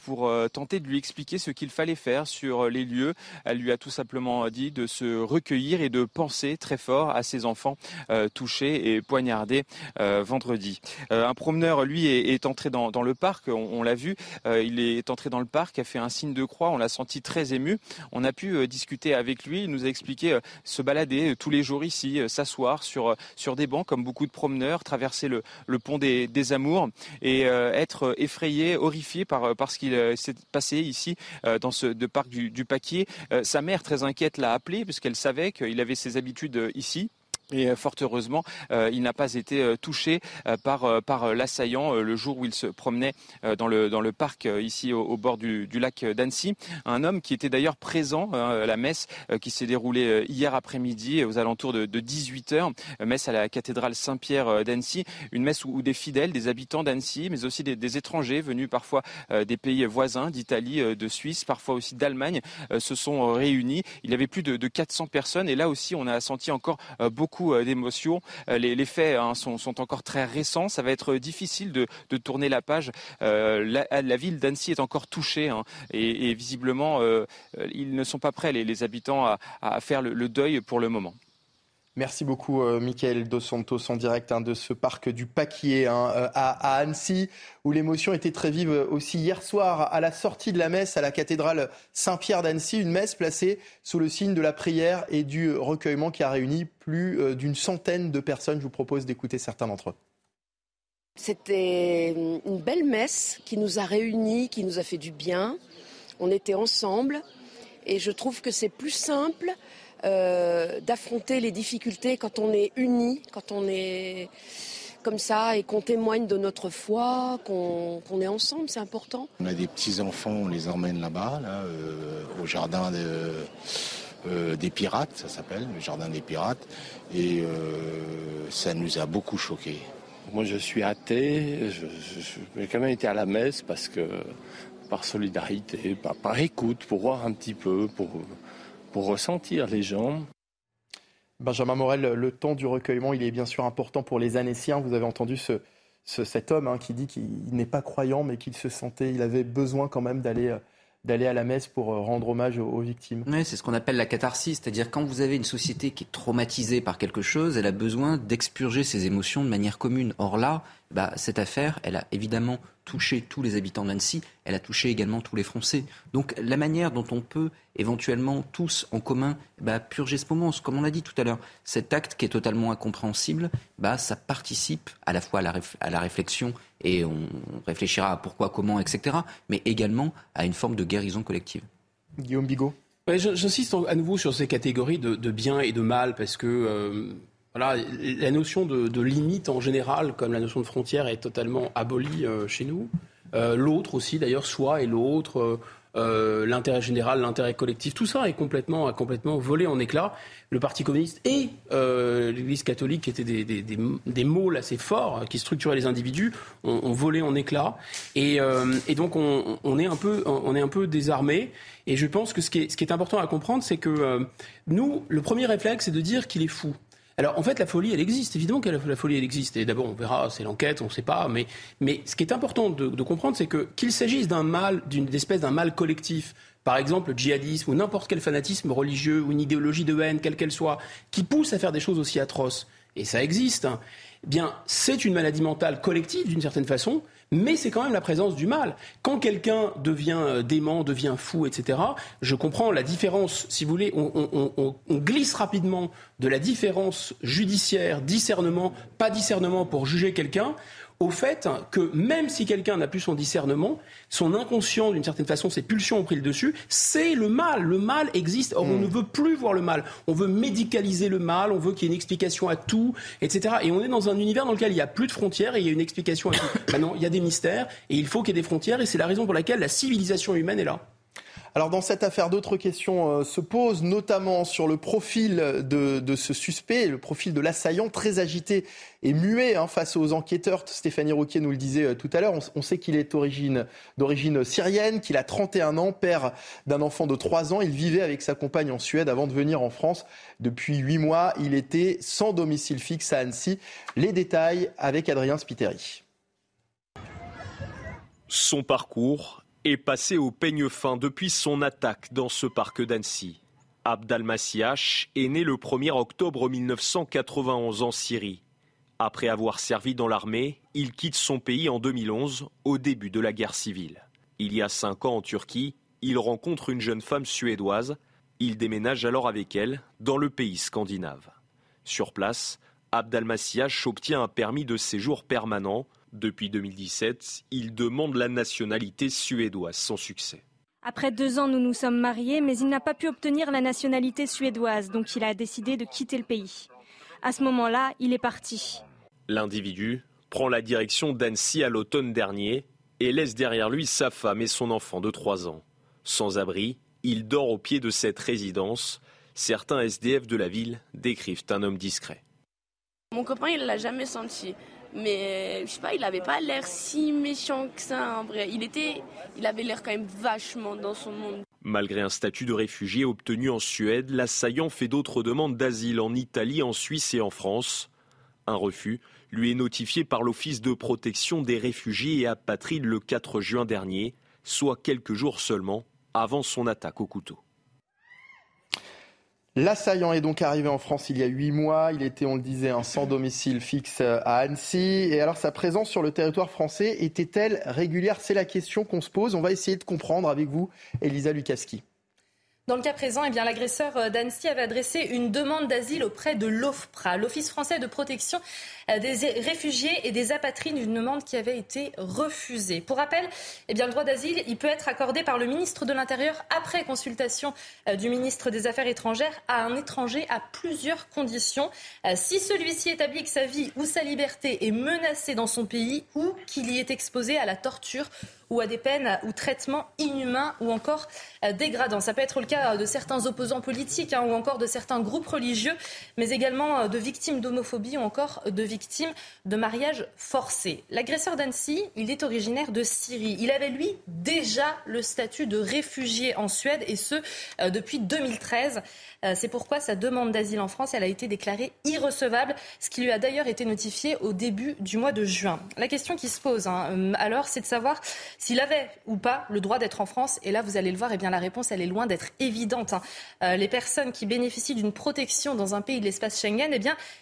pour tenter de lui expliquer ce qu'il fallait faire sur les lieux. Elle lui a tout simplement dit de se recueillir et de penser très fort à ses enfants touchés et poignardés vendredi. Un promeneur, lui, est, entré dans, le parc, on, l'a vu, il est entré dans le parc, a fait un signe de croix, on l'a senti très ému. On a pu discuter avec lui, il nous a expliqué se balader tous les jours ici, s'asseoir sur, sur des bancs comme beaucoup de promeneurs, traverser le, pont des, Amours et euh, être effrayé, horrifié par, par ce qu'il euh, s'est passé ici euh, dans ce de parc du, du Paquier. sa mère, très inquiète, l'a appelé puisqu'elle savait qu'il avait ses habitudes ici. Et euh, fort heureusement, euh, il n'a pas été euh, touché par, par l'assaillant le jour où il se promenait dans, le, dans le parc ici au, bord du, lac d'Annecy. Un homme qui était d'ailleurs présent à la messe qui s'est déroulée hier après-midi aux alentours de, 18h. Messe à la cathédrale Saint-Pierre d'Annecy. Une messe où, des fidèles, des habitants d'Annecy, mais aussi des, étrangers venus parfois des pays voisins, d'Italie, de Suisse, parfois aussi d'Allemagne, se sont réunis. Il y avait plus de, de 400 personnes et là aussi on a senti encore beaucoup euh, d'émotions. Euh, les, faits hein, sont, encore très récents. Ça va être difficile de, tourner la page. Euh, la, ville d'Annecy est encore touchée hein, et, visiblement, ils ne sont pas prêts, les, habitants, à, faire le deuil pour le moment. Merci beaucoup, euh, Michael Dos Santos, en direct hein, de ce parc du Paquier hein, euh, à, Annecy, où l'émotion était très vive aussi hier soir à la sortie de la messe à la cathédrale Saint-Pierre d'Annecy, une messe placée sous le signe de la prière et du recueillement qui a réuni plus euh, d'une centaine de personnes. Je vous propose d'écouter certains d'entre eux. C'était une belle messe qui nous a réunis, qui nous a fait du bien. On était ensemble et je trouve que c'est plus simple euh, d'affronter les difficultés quand on est unis, quand on est comme ça et qu'on témoigne de notre foi, qu'on est ensemble, c'est important. On a des petits-enfants, on les emmène là-bas, euh, au jardin euh, des pirates, ça s'appelle, le jardin des pirates, et ça nous a beaucoup choqués. Moi je suis athée, j'ai quand même été à la messe parce que par solidarité, par écoute, pour voir un petit peu, pour pour ressentir les gens. Benjamin Morel, le temps du recueillement, il est bien sûr important pour les Annéciens. Vous avez entendu ce, cet homme hein, qui dit qu'il n'est pas croyant, mais qu'il se sentait, il avait besoin quand même d'aller euh, d'aller à la messe pour euh, rendre hommage aux, victimes. Oui, c'est ce qu'on appelle la catharsis, c'est-à-dire quand vous avez une société qui est traumatisée par quelque chose, elle a besoin d'expurger ses émotions de manière commune. Or là, bah, cette affaire, elle a évidemment touché tous les habitants d'Annecy, elle a touché également tous les Français. Donc la manière dont on peut éventuellement tous en commun bah, purger ce moment, comme on l'a dit tout à l'heure, cet acte qui est totalement incompréhensible, bah, ça participe à la fois à la, à la réflexion et on réfléchira à pourquoi, comment, etc., mais également à une forme de guérison collective. Guillaume Bigot? J'insiste à nouveau sur ces catégories de, bien et de mal parce que euh, voilà, la notion de, limite en général, comme la notion de frontière, est totalement abolie euh, chez nous. Euh, l'autre aussi, d'ailleurs, soi et l'autre. euh, l'intérêt général, l'intérêt collectif, tout ça est complètement, a complètement volé en éclats. Le Parti communiste et euh, l'Église catholique, qui étaient des, des, des, des, assez forts, qui structuraient les individus, ont, ont volé en éclats. Et, euh, et donc on, on, est un peu, on est un peu désarmé. Et je pense que ce qui est, ce qui est important à comprendre, c'est que euh, nous, le premier réflexe, c'est de dire qu'il est fou. Alors en fait, la folie, elle existe. Évidemment que la, folie, elle existe. Et d'abord, on verra, c'est l'enquête, on ne sait pas. Mais, mais ce qui est important de, de comprendre, c'est que qu'il s'agisse d'un mal, d'une espèce d'un mal collectif, par exemple le djihadisme ou n'importe quel fanatisme religieux ou une idéologie de haine, quelle qu'elle soit, qui pousse à faire des choses aussi atroces, et ça existe, hein, eh bien, c'est une maladie mentale collective d'une certaine façon, mais c'est quand même la présence du mal. Quand quelqu'un devient euh, dément, devient fou, etc., je comprends la différence, si vous voulez, on, on, glisse rapidement de la différence judiciaire, discernement, pas discernement pour juger quelqu'un, au fait que même si quelqu'un n'a plus son discernement, son inconscient, d'une certaine façon, ses pulsions ont pris le dessus, c'est le mal. Le mal existe. Or, mmh. on ne veut plus voir le mal. On veut médicaliser le mal, on veut qu'il y ait une explication à tout, etc. Et on est dans un univers dans lequel il n'y a plus de frontières et il y a une explication à tout. Maintenant, il y a des mystères et il faut qu'il y ait des frontières et c'est la raison pour laquelle la civilisation humaine est là. Alors dans cette affaire, d'autres questions euh, se posent, notamment sur le profil de, ce suspect, le profil de l'assaillant, très agité et muet hein, face aux enquêteurs. Stéphanie Rouquier nous le disait euh, tout à l'heure. On, on, sait qu'il est d'origine syrienne, qu'il a 31 ans, père d'un enfant de 3 ans. Il vivait avec sa compagne en Suède avant de venir en France. Depuis 8 mois, il était sans domicile fixe à Annecy. Les détails avec Adrien Spiteri. Son parcours est passé au peigne fin depuis son attaque dans ce parc d'Annecy. Massiach est né le 1er octobre 1991 en Syrie. Après avoir servi dans l'armée, il quitte son pays en 2011, au début de la guerre civile. Il y a cinq ans en Turquie, il rencontre une jeune femme suédoise. Il déménage alors avec elle dans le pays scandinave. Sur place, Massiach obtient un permis de séjour permanent depuis 2017, il demande la nationalité suédoise sans succès. Après deux ans, nous nous sommes mariés, mais il n'a pas pu obtenir la nationalité suédoise, donc il a décidé de quitter le pays. À ce moment-là, il est parti. L'individu prend la direction d'Annecy à l'automne dernier et laisse derrière lui sa femme et son enfant de trois ans. Sans abri, il dort au pied de cette résidence. Certains SDF de la ville décrivent un homme discret. Mon copain, il l'a jamais senti. Mais je sais pas, il avait pas l'air si méchant que ça en vrai. Il était, il avait l'air quand même vachement dans son monde. Malgré un statut de réfugié obtenu en Suède, l'assaillant fait d'autres demandes d'asile en Italie, en Suisse et en France. Un refus lui est notifié par l'Office de protection des réfugiés et apatrides le 4 juin dernier, soit quelques jours seulement avant son attaque au couteau. L'assaillant est donc arrivé en France il y a huit mois. Il était, on le disait, un sans domicile fixe à Annecy. Et alors, sa présence sur le territoire français était-elle régulière? C'est la question qu'on se pose. On va essayer de comprendre avec vous, Elisa Lukaski. Dans le cas présent, eh l'agresseur d'Annecy avait adressé une demande d'asile auprès de l'OFPRA, l'Office français de protection euh, des réfugiés et des apatrides, une demande qui avait été refusée. Pour rappel, eh le droit d'asile, il peut être accordé par le ministre de l'Intérieur après consultation euh, du ministre des Affaires étrangères à un étranger à plusieurs conditions. Euh, si celui-ci établit que sa vie ou sa liberté est menacée dans son pays ou qu'il y est exposé à la torture ou à des peines ou traitements inhumains ou encore dégradants. Ça peut être le cas de certains opposants politiques hein, ou encore de certains groupes religieux, mais également de victimes d'homophobie ou encore de victimes de mariage forcé. L'agresseur d'Annecy, il est originaire de Syrie. Il avait, lui, déjà le statut de réfugié en Suède et ce, euh, depuis 2013. Euh, c'est pourquoi sa demande d'asile en France, elle a été déclarée irrecevable, ce qui lui a d'ailleurs été notifié au début du mois de juin. La question qui se pose hein, euh, alors, c'est de savoir s'il avait ou pas le droit d'être en France. Et là, vous allez le voir, eh la réponse, elle est loin d'être évidente. Hein. Euh, les personnes qui bénéficient d'une protection dans un pays de l'espace Schengen, eh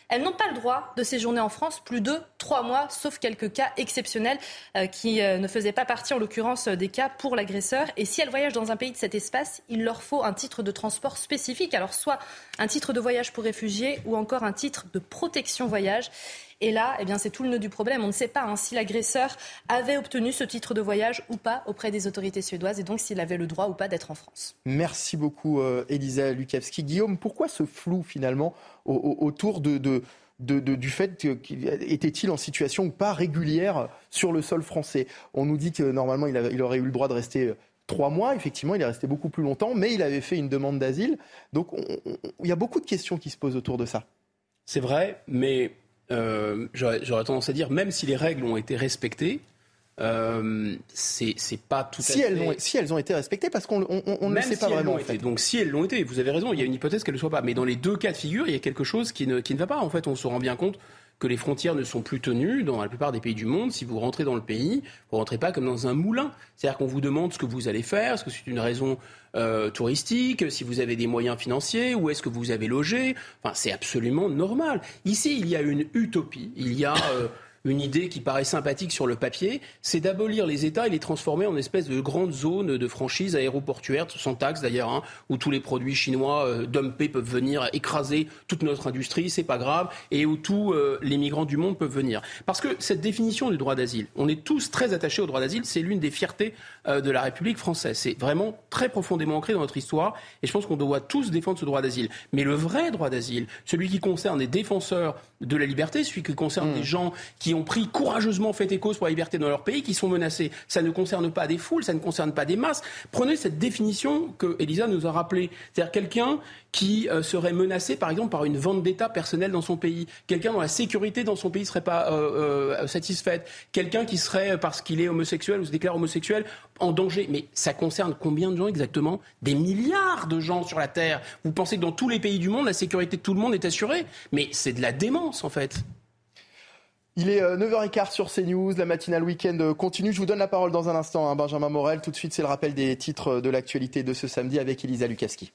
elles n'ont pas le droit de séjourner en France plus de trois mois, sauf quelques cas exceptionnels euh, qui euh, ne faisaient pas partie, en l'occurrence, des cas pour l'agresseur. Et si elles voyagent dans un pays de cet espace, il leur faut un titre de transport spécifique. Alors, soit un titre de voyage pour réfugiés ou encore un titre de protection voyage. Et là, eh bien, c'est tout le nœud du problème. On ne sait pas hein, si l'agresseur avait obtenu ce titre de voyage ou pas auprès des autorités suédoises et donc s'il avait le droit ou pas d'être en France. Merci beaucoup, euh, Elisa Lukavski. Guillaume, pourquoi ce flou finalement autour de, de, de, du fait qu'il était-il en situation ou pas régulière sur le sol français? On nous dit que normalement il, il aurait eu le droit de rester trois mois. Effectivement, il est resté beaucoup plus longtemps, mais il avait fait une demande d'asile. Donc, il y a beaucoup de questions qui se posent autour de ça. C'est vrai, mais euh, j'aurais tendance à dire, même si les règles ont été respectées, euh, c'est pas tout si à elles fait. Ont, si elles ont été respectées, parce qu'on ne le sait pas vraiment. En Donc si elles l'ont été, vous avez raison, il y a une hypothèse qu'elles ne soient pas. Mais dans les deux cas de figure, il y a quelque chose qui ne, qui ne va pas. En fait, on se rend bien compte que les frontières ne sont plus tenues dans la plupart des pays du monde. Si vous rentrez dans le pays, vous rentrez pas comme dans un moulin. C'est-à-dire qu'on vous demande ce que vous allez faire, est-ce que c'est une raison euh, touristique, si vous avez des moyens financiers, où est-ce que vous avez logé. Enfin, c'est absolument normal. Ici, il y a une utopie. Il y a euh, une idée qui paraît sympathique sur le papier, c'est d'abolir les États et les transformer en espèce de grandes zones de franchise aéroportuaire, sans taxe d'ailleurs, hein, où tous les produits chinois euh, dumpés peuvent venir écraser toute notre industrie, c'est pas grave, et où tous euh, les migrants du monde peuvent venir. Parce que cette définition du droit d'asile, on est tous très attachés au droit d'asile, c'est l'une des fiertés euh, de la République française. C'est vraiment très profondément ancré dans notre histoire, et je pense qu'on doit tous défendre ce droit d'asile. Mais le vrai droit d'asile, celui qui concerne les défenseurs de la liberté, celui qui concerne des gens qui ont pris courageusement fait et cause pour la liberté dans leur pays, qui sont menacés. Ça ne concerne pas des foules, ça ne concerne pas des masses. Prenez cette définition que Elisa nous a rappelée. C'est-à-dire quelqu'un qui euh, serait menacé, par exemple, par une vente d'État personnelle dans son pays. Quelqu'un dont la sécurité dans son pays ne serait pas euh, euh, satisfaite. Quelqu'un qui serait, parce qu'il est homosexuel ou se déclare homosexuel, en danger. Mais ça concerne combien de gens exactement? Des milliards de gens sur la Terre. Vous pensez que dans tous les pays du monde, la sécurité de tout le monde est assurée? Mais c'est de la démence, en fait. Il est 9h15 sur CNews, la matinale week-end continue. Je vous donne la parole dans un instant, hein, Benjamin Morel. Tout de suite, c'est le rappel des titres de l'actualité de ce samedi avec Elisa Lukaski.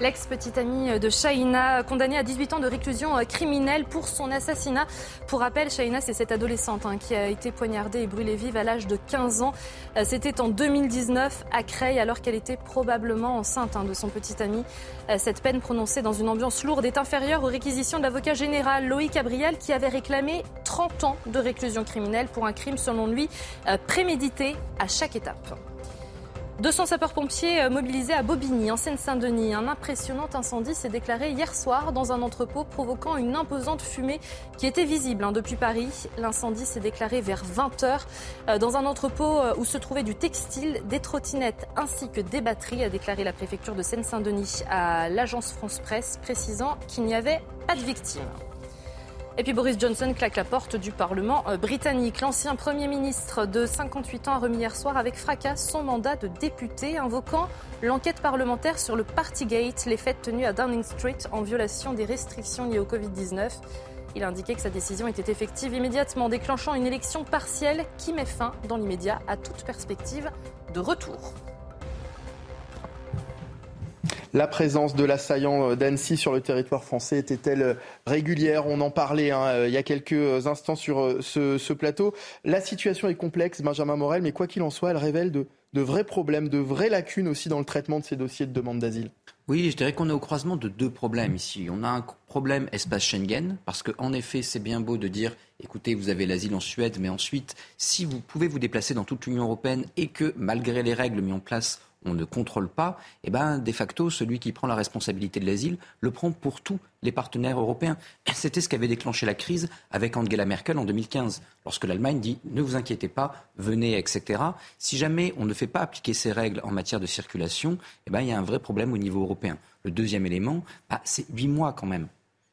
L'ex-petite amie de Shaina, condamnée à 18 ans de réclusion euh, criminelle pour son assassinat. Pour rappel, Shaina, c'est cette adolescente hein, qui a été poignardée et brûlée vive à l'âge de 15 ans. Euh, c'était en 2019 à Creil, alors qu'elle était probablement enceinte hein, de son petit ami. Euh, cette peine prononcée dans une ambiance lourde est inférieure aux réquisitions de l'avocat général Loïc Gabriel, qui avait réclamé 30 ans de réclusion criminelle pour un crime, selon lui, prémédité à chaque étape. 200 sapeurs-pompiers mobilisés à Bobigny, en Seine-Saint-Denis. Un impressionnant incendie s'est déclaré hier soir dans un entrepôt, provoquant une imposante fumée qui était visible hein, depuis Paris. L'incendie s'est déclaré vers 20h dans un entrepôt où se trouvait du textile, des trottinettes ainsi que des batteries, a déclaré la préfecture de Seine-Saint-Denis à l'agence France Presse, précisant qu'il n'y avait pas de victimes. Et puis Boris Johnson claque la porte du Parlement britannique. L'ancien Premier ministre de 58 ans a remis hier soir avec fracas son mandat de député, invoquant l'enquête parlementaire sur le Partygate, les fêtes tenues à Downing Street en violation des restrictions liées au Covid-19. Il a indiqué que sa décision était effective immédiatement, déclenchant une élection partielle qui met fin dans l'immédiat à toute perspective de retour. La présence de l'assaillant d'Annecy sur le territoire français était-elle régulière? On en parlait hein, il y a quelques instants sur ce, ce, plateau. La situation est complexe, Benjamin Morel, mais quoi qu'il en soit, elle révèle de, de vrais problèmes, de vraies lacunes aussi dans le traitement de ces dossiers de demande d'asile. Oui, je dirais qu'on est au croisement de deux problèmes ici. On a un problème espace Schengen, parce qu'en effet, c'est bien beau de dire, écoutez, vous avez l'asile en Suède, mais ensuite, si vous pouvez vous déplacer dans toute l'Union européenne et que, malgré les règles mises en place, on ne contrôle pas, eh ben, de facto, celui qui prend la responsabilité de l'asile le prend pour tous les partenaires européens. C'était ce qui avait déclenché la crise avec Angela Merkel en 2015, lorsque l'Allemagne dit ne vous inquiétez pas, venez, etc. Si jamais on ne fait pas appliquer ces règles en matière de circulation, eh ben, il y a un vrai problème au niveau européen. Le deuxième élément, bah, c'est huit mois quand même.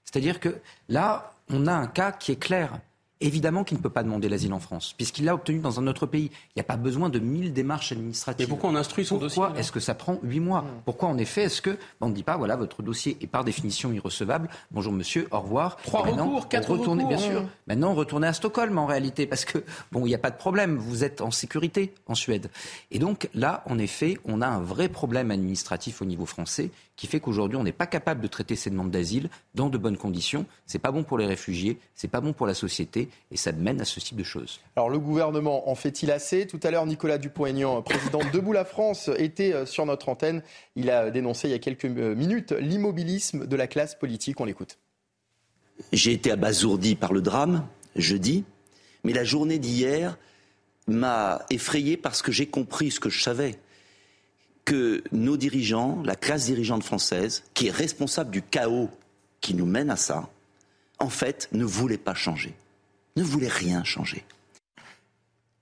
C'est-à-dire que là, on a un cas qui est clair évidemment qu'il ne peut pas demander l'asile en France, puisqu'il l'a obtenu dans un autre pays. Il n'y a pas besoin de mille démarches administratives. Et pourquoi on instruit son pourquoi dossier est-ce que ça prend huit mois Pourquoi, en effet, est-ce que on ne dit pas, voilà, votre dossier est par définition irrecevable Bonjour, monsieur, au revoir. Trois recours, quatre retournez, recours. Bien sûr. Maintenant, retournez à Stockholm, en réalité, parce que, bon, il n'y a pas de problème. Vous êtes en sécurité en Suède. Et donc, là, en effet, on a un vrai problème administratif au niveau français qui fait qu'aujourd'hui, on n'est pas capable de traiter ces demandes d'asile dans de bonnes conditions. C'est pas bon pour les réfugiés, c'est pas bon pour la société, et ça mène à ce type de choses. Alors, le gouvernement en fait-il assez? Tout à l'heure, Nicolas Dupont-Aignan, président de Debout la France, était sur notre antenne. Il a dénoncé il y a quelques minutes l'immobilisme de la classe politique. On l'écoute. J'ai été abasourdi par le drame, jeudi, mais la journée d'hier m'a effrayé parce que j'ai compris ce que je savais que nos dirigeants, la classe dirigeante française, qui est responsable du chaos qui nous mène à ça, en fait, ne voulait pas changer. ne voulait rien changer.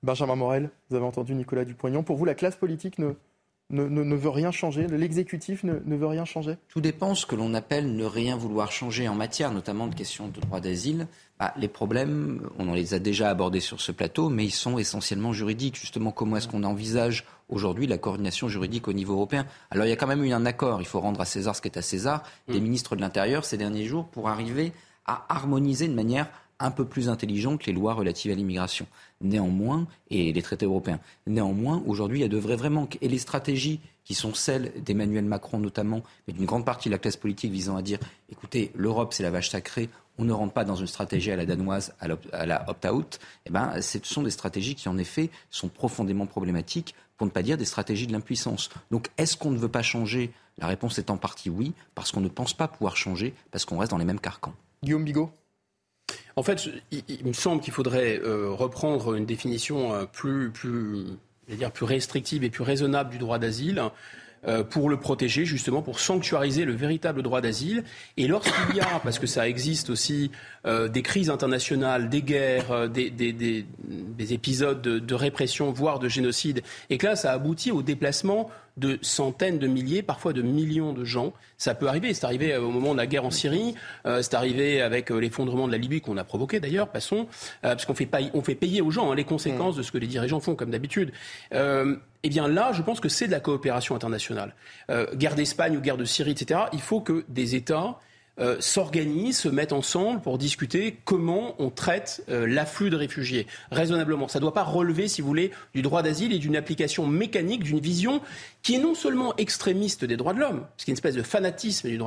Benjamin Morel, vous avez entendu Nicolas Dupont. Pour vous, la classe politique ne, ne, veut rien changer L'exécutif ne, veut rien changer Tout dépend ce que l'on appelle ne rien vouloir changer en matière, notamment de questions de droit d'asile. Bah, les problèmes, on les a déjà abordés sur ce plateau, mais ils sont essentiellement juridiques. Justement, comment est-ce qu'on envisage aujourd'hui la coordination juridique au niveau européen? Alors, il y a quand même eu un accord. Il faut rendre à César ce qui est à César des mm. ministres de l'Intérieur ces derniers jours pour arriver à harmoniser de manière un peu plus intelligente les lois relatives à l'immigration. Néanmoins, et les traités européens, néanmoins, aujourd'hui, il y a de vrais, vrais. Et les stratégies qui sont celles d'Emmanuel Macron notamment, mais d'une grande partie de la classe politique visant à dire, écoutez, l'Europe, c'est la vache sacrée, on ne rentre pas dans une stratégie à la danoise, à la opt-out, eh ben, ce sont des stratégies qui, en effet, sont profondément problématiques, pour ne pas dire des stratégies de l'impuissance. Donc, est-ce qu'on ne veut pas changer? La réponse est en partie oui, parce qu'on ne pense pas pouvoir changer, parce qu'on reste dans les mêmes carcans. Guillaume Bigot en fait, il, me semble qu'il faudrait euh, reprendre une définition euh, plus, restrictive et plus raisonnable du droit d'asile euh, pour le protéger, justement, pour sanctuariser le véritable droit d'asile. Et lorsqu'il y a, parce que ça existe aussi, des crises internationales, des guerres, des, des, épisodes de, de, répression, voire de génocide, et que là, ça aboutit au déplacement de centaines de milliers, parfois de millions de gens. Ça peut arriver. C'est arrivé euh, au moment de la guerre en Syrie. Euh, c'est arrivé avec euh, l'effondrement de la Libye qu'on a provoqué d'ailleurs, passons, parce qu'on fait, on fait payer aux gens hein, les conséquences de ce que les dirigeants font, comme d'habitude. eh bien là, je pense que c'est de la coopération internationale. guerre d'Espagne ou guerre de Syrie, etc. Il faut que des États euh, s'organisent, se mettent ensemble pour discuter comment on traite euh, l'afflux de réfugiés raisonnablement. Ça ne doit pas relever, si vous voulez, du droit d'asile et d'une application mécanique d'une vision qui est non seulement extrémiste des droits de l'homme, ce qui est une espèce de fanatisme des,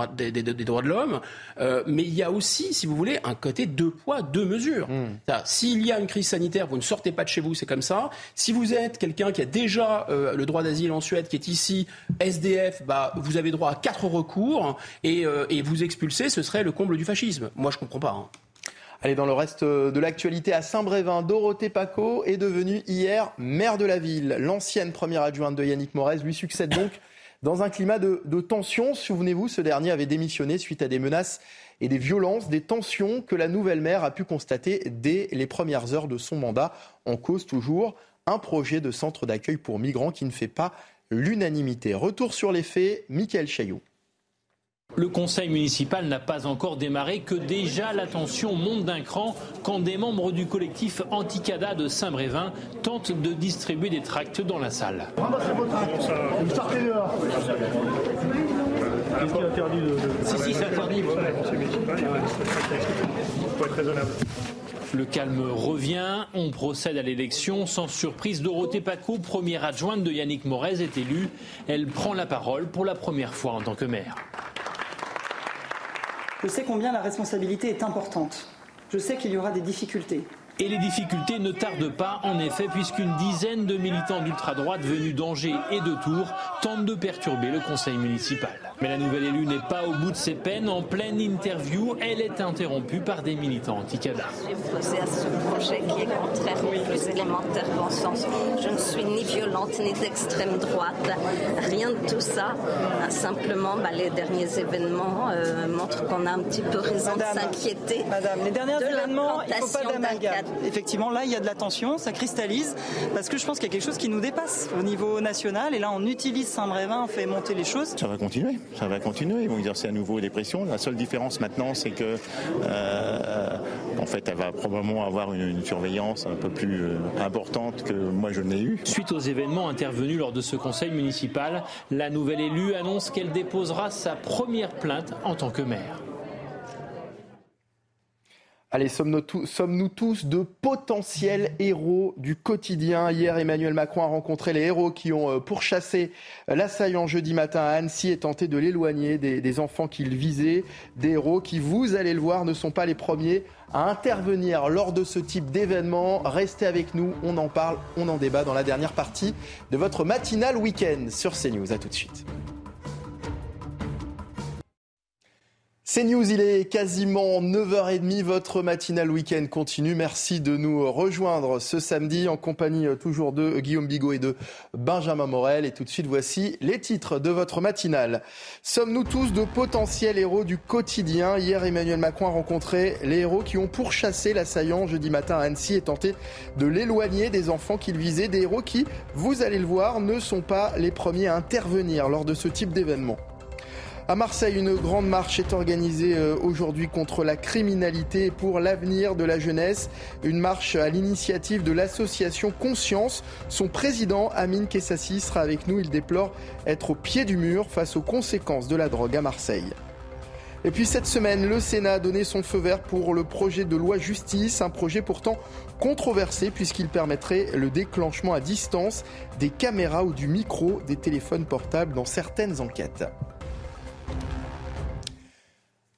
droits de l'homme, euh, mais il y a aussi, si vous voulez, un côté deux poids, deux mesures. Hmm. S'il y a une crise sanitaire, vous ne sortez pas de chez vous, c'est comme ça. Si vous êtes quelqu'un qui a déjà le droit d'asile en Suède, qui est ici SDF, bah, vous avez droit à quatre recours et, et vous expulsez ce serait le comble du fascisme. Moi, je ne comprends pas. Hein. Allez, dans le reste de l'actualité, à Saint-Brévin, Dorothée Paco est devenue hier maire de la ville. L'ancienne première adjointe de Yannick Morez lui succède donc dans un climat de, de tension. Souvenez-vous, ce dernier avait démissionné suite à des menaces et des violences, des tensions que la nouvelle maire a pu constater dès les premières heures de son mandat. En cause toujours un projet de centre d'accueil pour migrants qui ne fait pas l'unanimité. Retour sur les faits, Michael Chaillot. Le conseil municipal n'a pas encore démarré que déjà la tension monte d'un cran quand des membres du collectif Anticada de Saint-Brévin tentent de distribuer des tracts dans la salle. Le calme revient, on procède à l'élection. Sans surprise, Dorothée Paco, première adjointe de Yannick Morez, est élue. Elle prend la parole pour la première fois en tant que maire. Je sais combien la responsabilité est importante. Je sais qu'il y aura des difficultés. Et les difficultés ne tardent pas, en effet, puisqu'une dizaine de militants d'ultra-droite venus d'Angers et de Tours tentent de perturber le conseil municipal. Mais la nouvelle élue n'est pas au bout de ses peines. En pleine interview, elle est interrompue par des militants anti-CADA. J'ai posé à ce projet qui est contraire au plus élémentaire bon sens. Je ne suis ni violente ni d'extrême droite. Rien de tout ça. Simplement, bah, les derniers événements euh, montrent qu'on a un petit peu raison de s'inquiéter. Madame, les derniers événements, il faut pas d'amalgame. Effectivement, là, il y a de la tension, ça cristallise, parce que je pense qu'il y a quelque chose qui nous dépasse au niveau national. Et là, on utilise Saint-Brévin, on fait monter les choses. Ça va continuer ça va continuer. Ils vont exercer à nouveau des pressions. La seule différence maintenant, c'est que, euh, en fait, elle va probablement avoir une, surveillance un peu plus euh, importante que moi je n'ai eu. Suite aux événements intervenus lors de ce conseil municipal, la nouvelle élue annonce qu'elle déposera sa première plainte en tant que maire. Allez, sommes-nous tous, de potentiels héros du quotidien Hier, Emmanuel Macron a rencontré les héros qui ont euh, pourchassé euh, l'assaillant jeudi matin à Annecy et tenté de l'éloigner des, enfants qu'il visait. Des héros qui, vous allez le voir, ne sont pas les premiers à intervenir lors de ce type d'événement. Restez avec nous, on en parle, on en débat dans la dernière partie de votre matinale week-end sur CNews. A tout de suite. C'est News, il est quasiment 9h30. Votre matinale week-end continue. Merci de nous rejoindre ce samedi en compagnie euh, toujours de Guillaume Bigot et de Benjamin Morel. Et tout de suite, voici les titres de votre matinale. Sommes-nous tous de potentiels héros du quotidien? Hier, Emmanuel Macron a rencontré les héros qui ont pourchassé l'assaillant jeudi matin à Annecy et tenté de l'éloigner des enfants qu'il visait. Des héros qui, vous allez le voir, ne sont pas les premiers à intervenir lors de ce type d'événement. À Marseille, une grande marche est organisée euh, aujourd'hui contre la criminalité et pour l'avenir de la jeunesse. Une marche à l'initiative de l'association Conscience. Son président, Amine Kessassi, sera avec nous. Il déplore être au pied du mur face aux conséquences de la drogue à Marseille. Et puis cette semaine, le Sénat a donné son feu vert pour le projet de loi justice, un projet pourtant controversé puisqu'il permettrait le déclenchement à distance des caméras ou du micro des téléphones portables dans certaines enquêtes.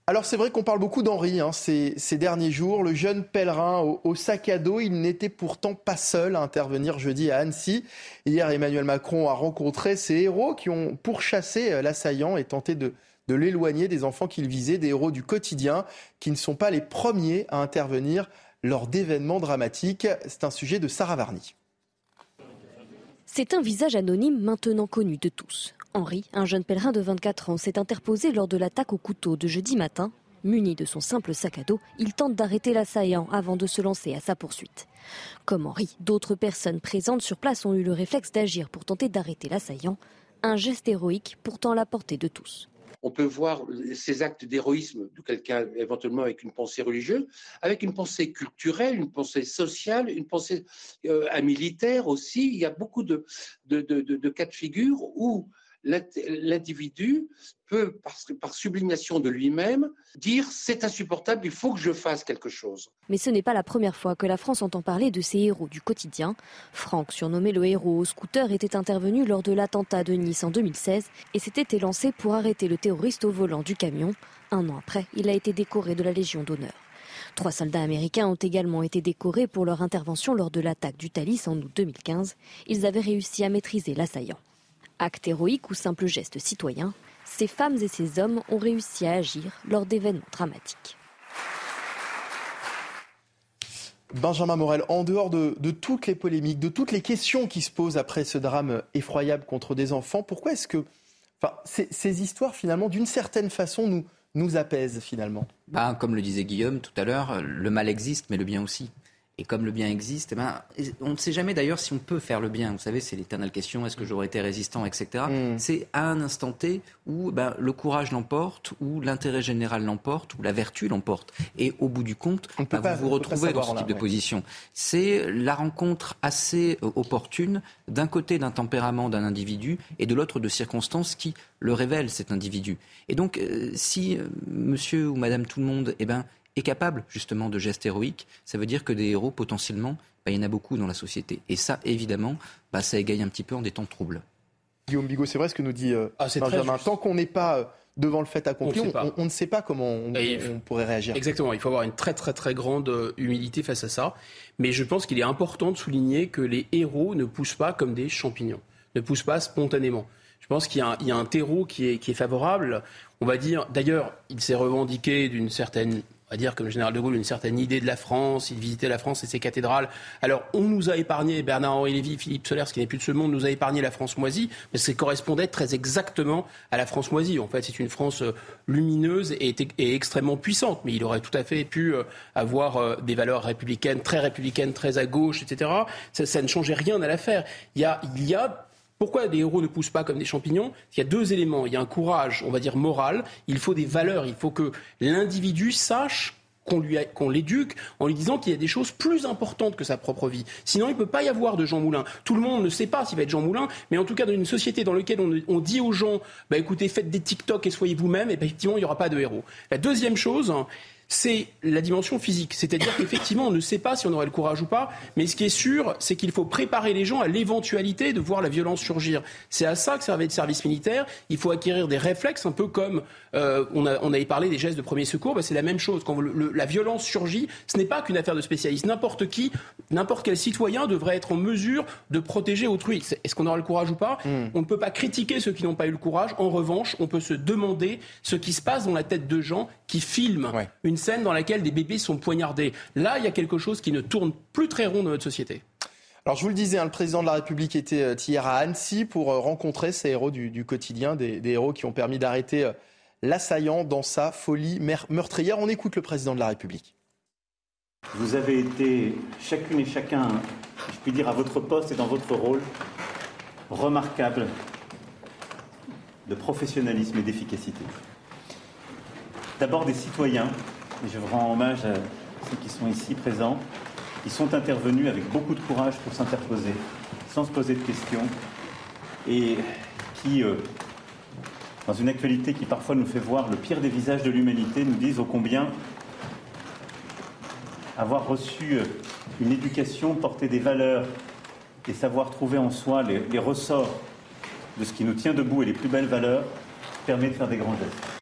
Alors c'est vrai qu'on parle beaucoup d'Henri hein, ces, derniers jours. Le jeune pèlerin au, sac à dos, il n'était pourtant pas seul à intervenir jeudi à Annecy. Hier, Emmanuel Macron a rencontré ces héros qui ont pourchassé l'assaillant et tenté de, de l'éloigner des enfants qu'il visait, des héros du quotidien qui ne sont pas les premiers à intervenir lors d'événements dramatiques. C'est un sujet de Sarah Varny. C'est un visage anonyme maintenant connu de tous. Henri, un jeune pèlerin de 24 ans, s'est interposé lors de l'attaque au couteau de jeudi matin. Muni de son simple sac à dos, il tente d'arrêter l'assaillant avant de se lancer à sa poursuite. Comme Henri, d'autres personnes présentes sur place ont eu le réflexe d'agir pour tenter d'arrêter l'assaillant. Un geste héroïque pourtant à la portée de tous on peut voir ces actes d'héroïsme de quelqu'un éventuellement avec une pensée religieuse, avec une pensée culturelle, une pensée sociale, une pensée euh, militaire aussi. Il y a beaucoup de, cas de figure où l'individu peut, par, sublimation de lui-même, dire c'est insupportable, il faut que je fasse quelque chose. Mais ce n'est pas la première fois que la France entend parler de ces héros du quotidien. Franck, surnommé le héros au scooter, était intervenu lors de l'attentat de Nice en 2016 et s'était élancé pour arrêter le terroriste au volant du camion. Un an après, il a été décoré de la Légion d'honneur. Trois soldats américains ont également été décorés pour leur intervention lors de l'attaque du Thalys en août 2015. Ils avaient réussi à maîtriser l'assaillant. Acte héroïque ou simple geste citoyen, ces femmes et ces hommes ont réussi à agir lors d'événements dramatiques. Benjamin Morel, en dehors de, toutes les polémiques, de toutes les questions qui se posent après ce drame effroyable contre des enfants, pourquoi est-ce que enfin, ces, histoires, finalement, d'une certaine façon, nous, nous apaisent finalement? Bah, Comme le disait Guillaume tout à l'heure, le mal existe, mais le bien aussi. Et comme le bien existe, eh ben, on ne sait jamais d'ailleurs si on peut faire le bien. Vous savez, c'est l'éternelle question est-ce que j'aurais été résistant, etc. Mm. C'est à un instant T où ben, le courage l'emporte, où l'intérêt général l'emporte, où la vertu l'emporte. Et au bout du compte, ben, vous vous retrouvez dans ce type de position. C'est la rencontre assez euh, opportune d'un côté d'un tempérament d'un individu et de l'autre de circonstances qui le révèlent, cet individu. Et donc, euh, si euh, monsieur ou madame tout le monde eh ben, est capable justement de gestes héroïques, ça veut dire que des héros, potentiellement, bah, il y en a beaucoup dans la société. Et ça, évidemment, bah, ça égaye un petit peu en des temps troubles. Guillaume Bigot, c'est vrai ce que nous dit euh, ah, Benjamin. Tant qu'on n'est pas euh, devant le fait accompli, on, ne sait pas comment on, pourrait réagir. Exactement, il faut avoir une très très très grande euh, humilité face à ça. Mais je pense qu'il est important de souligner que les héros ne poussent pas comme des champignons, ne poussent pas spontanément. Je pense qu'il y, a un terreau qui est, qui est favorable. On va dire, d'ailleurs, il s'est revendiqué d'une certaine on va dire comme le général de Gaulle, une certaine idée de la France. Il visitait la France et ses cathédrales. Alors, on nous a épargné, Bernard-Henri Lévy, Philippe Soler, ce qui n'est plus de ce monde, nous a épargné la France moisie, mais ça correspondait très exactement à la France moisie. En fait, c'est une France euh, lumineuse et, extrêmement puissante, mais il aurait tout à fait pu euh, avoir euh, des valeurs républicaines, très républicaines, très à gauche, etc. Ça, ne changeait rien à l'affaire. Il y a pourquoi les héros ne poussent pas comme des champignons Il y a deux éléments. Il y a un courage, on va dire, moral. Il faut des valeurs. Il faut que l'individu sache qu'on l'éduque en lui disant qu'il y a des choses plus importantes que sa propre vie. Sinon, il ne peut pas y avoir de Jean Moulin. Tout le monde ne sait pas s'il va être Jean Moulin, mais en tout cas, dans une société dans laquelle on, dit aux gens, bah, écoutez, faites des TikTok et soyez vous-même, effectivement, il n'y aura pas de héros. La deuxième chose, c'est la dimension physique. C'est-à-dire qu'effectivement, on ne sait pas si on aurait le courage ou pas, mais ce qui est sûr, c'est qu'il faut préparer les gens à l'éventualité de voir la violence surgir. C'est à ça que servait le service militaire. Il faut acquérir des réflexes, un peu comme euh, on, a, on, avait parlé des gestes de premier secours. Ben, c'est la même chose. Quand la violence surgit, ce n'est pas qu'une affaire de spécialistes. N'importe qui, n'importe quel citoyen devrait être en mesure de protéger autrui. Est-ce qu'on aura le courage ou pas? Hmm. On ne peut pas critiquer ceux qui n'ont pas eu le courage. En revanche, on peut se demander ce qui se passe dans la tête de gens qui filment une scène dans laquelle des bébés sont poignardés. Là, il y a quelque chose qui ne tourne plus très rond dans notre société. Alors je vous le disais, hein, le président de la République était euh, hier à Annecy pour euh, rencontrer ces héros du, quotidien, des, héros qui ont permis d'arrêter euh, l'assaillant dans sa folie meurtrière. On écoute le président de la République. Vous avez été chacune et chacun, je puis dire, à votre poste et dans votre rôle, remarquable de professionnalisme et d'efficacité. D'abord des citoyens, et je rends hommage à ceux qui sont ici présents, qui sont intervenus avec beaucoup de courage pour s'interposer, sans se poser de questions, et qui, euh, dans une actualité qui parfois nous fait voir le pire des visages de l'humanité, nous disent ô combien avoir reçu euh, une éducation, porter des valeurs et savoir trouver en soi les, les ressorts de ce qui nous tient debout et les plus belles valeurs permet de faire des grands gestes.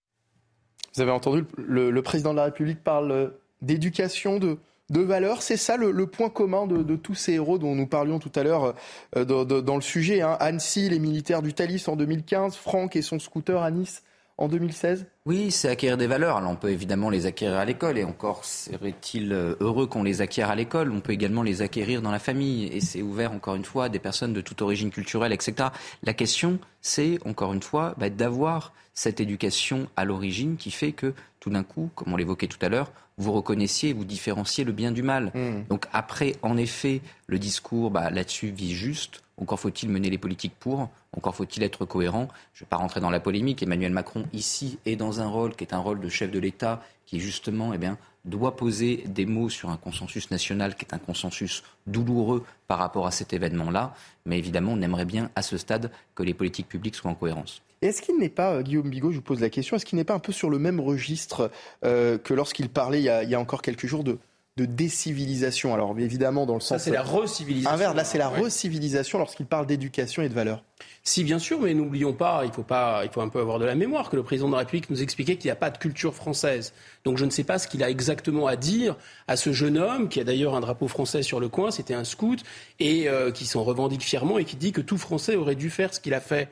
Vous avez entendu, le, président de la République parle d'éducation, de, de valeurs. C'est ça le, point commun de, tous ces héros dont nous parlions tout à l'heure euh, dans le sujet. Hein. Annecy, les militaires du Thalys en 2015, Franck et son scooter à Nice en 2016 Oui, c'est acquérir des valeurs. Alors on peut évidemment les acquérir à l'école et encore serait-il euh, heureux qu'on les acquiert à l'école? On peut également les acquérir dans la famille et c'est ouvert encore une fois à des personnes de toute origine culturelle, etc. La question, c'est encore une fois bah, d'avoir cette éducation à l'origine qui fait que tout d'un coup, comme on l'évoquait tout à l'heure, vous reconnaissiez, vous différenciez le bien du mal. Hmm. Donc après, en effet, le discours bah, là-dessus vise juste. Encore faut-il mener les politiques pour. Encore faut-il être cohérent. Je ne vais pas rentrer dans la polémique. Emmanuel Macron, ici, est dans un rôle qui est un rôle de chef de l'État, qui justement eh bien, doit poser des mots sur un consensus national qui est un consensus douloureux par rapport à cet événement-là. Mais évidemment, on aimerait bien, à ce stade, que les politiques publiques soient en cohérence. Est-ce qu'il n'est pas, euh, Guillaume Bigot, je vous pose la question, est-ce qu'il n'est pas un peu sur le même registre euh, que lorsqu'il parlait il y, a, encore quelques jours de, de décivilisation? Alors évidemment, dans le sens. Ça, c'est la recivilisation. Inverse, là, c'est la recivilisation lorsqu'il parle d'éducation et de valeurs. Si, bien sûr, mais n'oublions pas, il faut, pas, il faut un peu avoir de la mémoire, que le président de la République nous expliquait qu'il n'y a pas de culture française. Donc je ne sais pas ce qu'il a exactement à dire à ce jeune homme, qui a d'ailleurs un drapeau français sur le coin, c'était un scout, et euh, qui s'en revendique fièrement et qui dit que tout Français aurait dû faire ce qu'il a fait.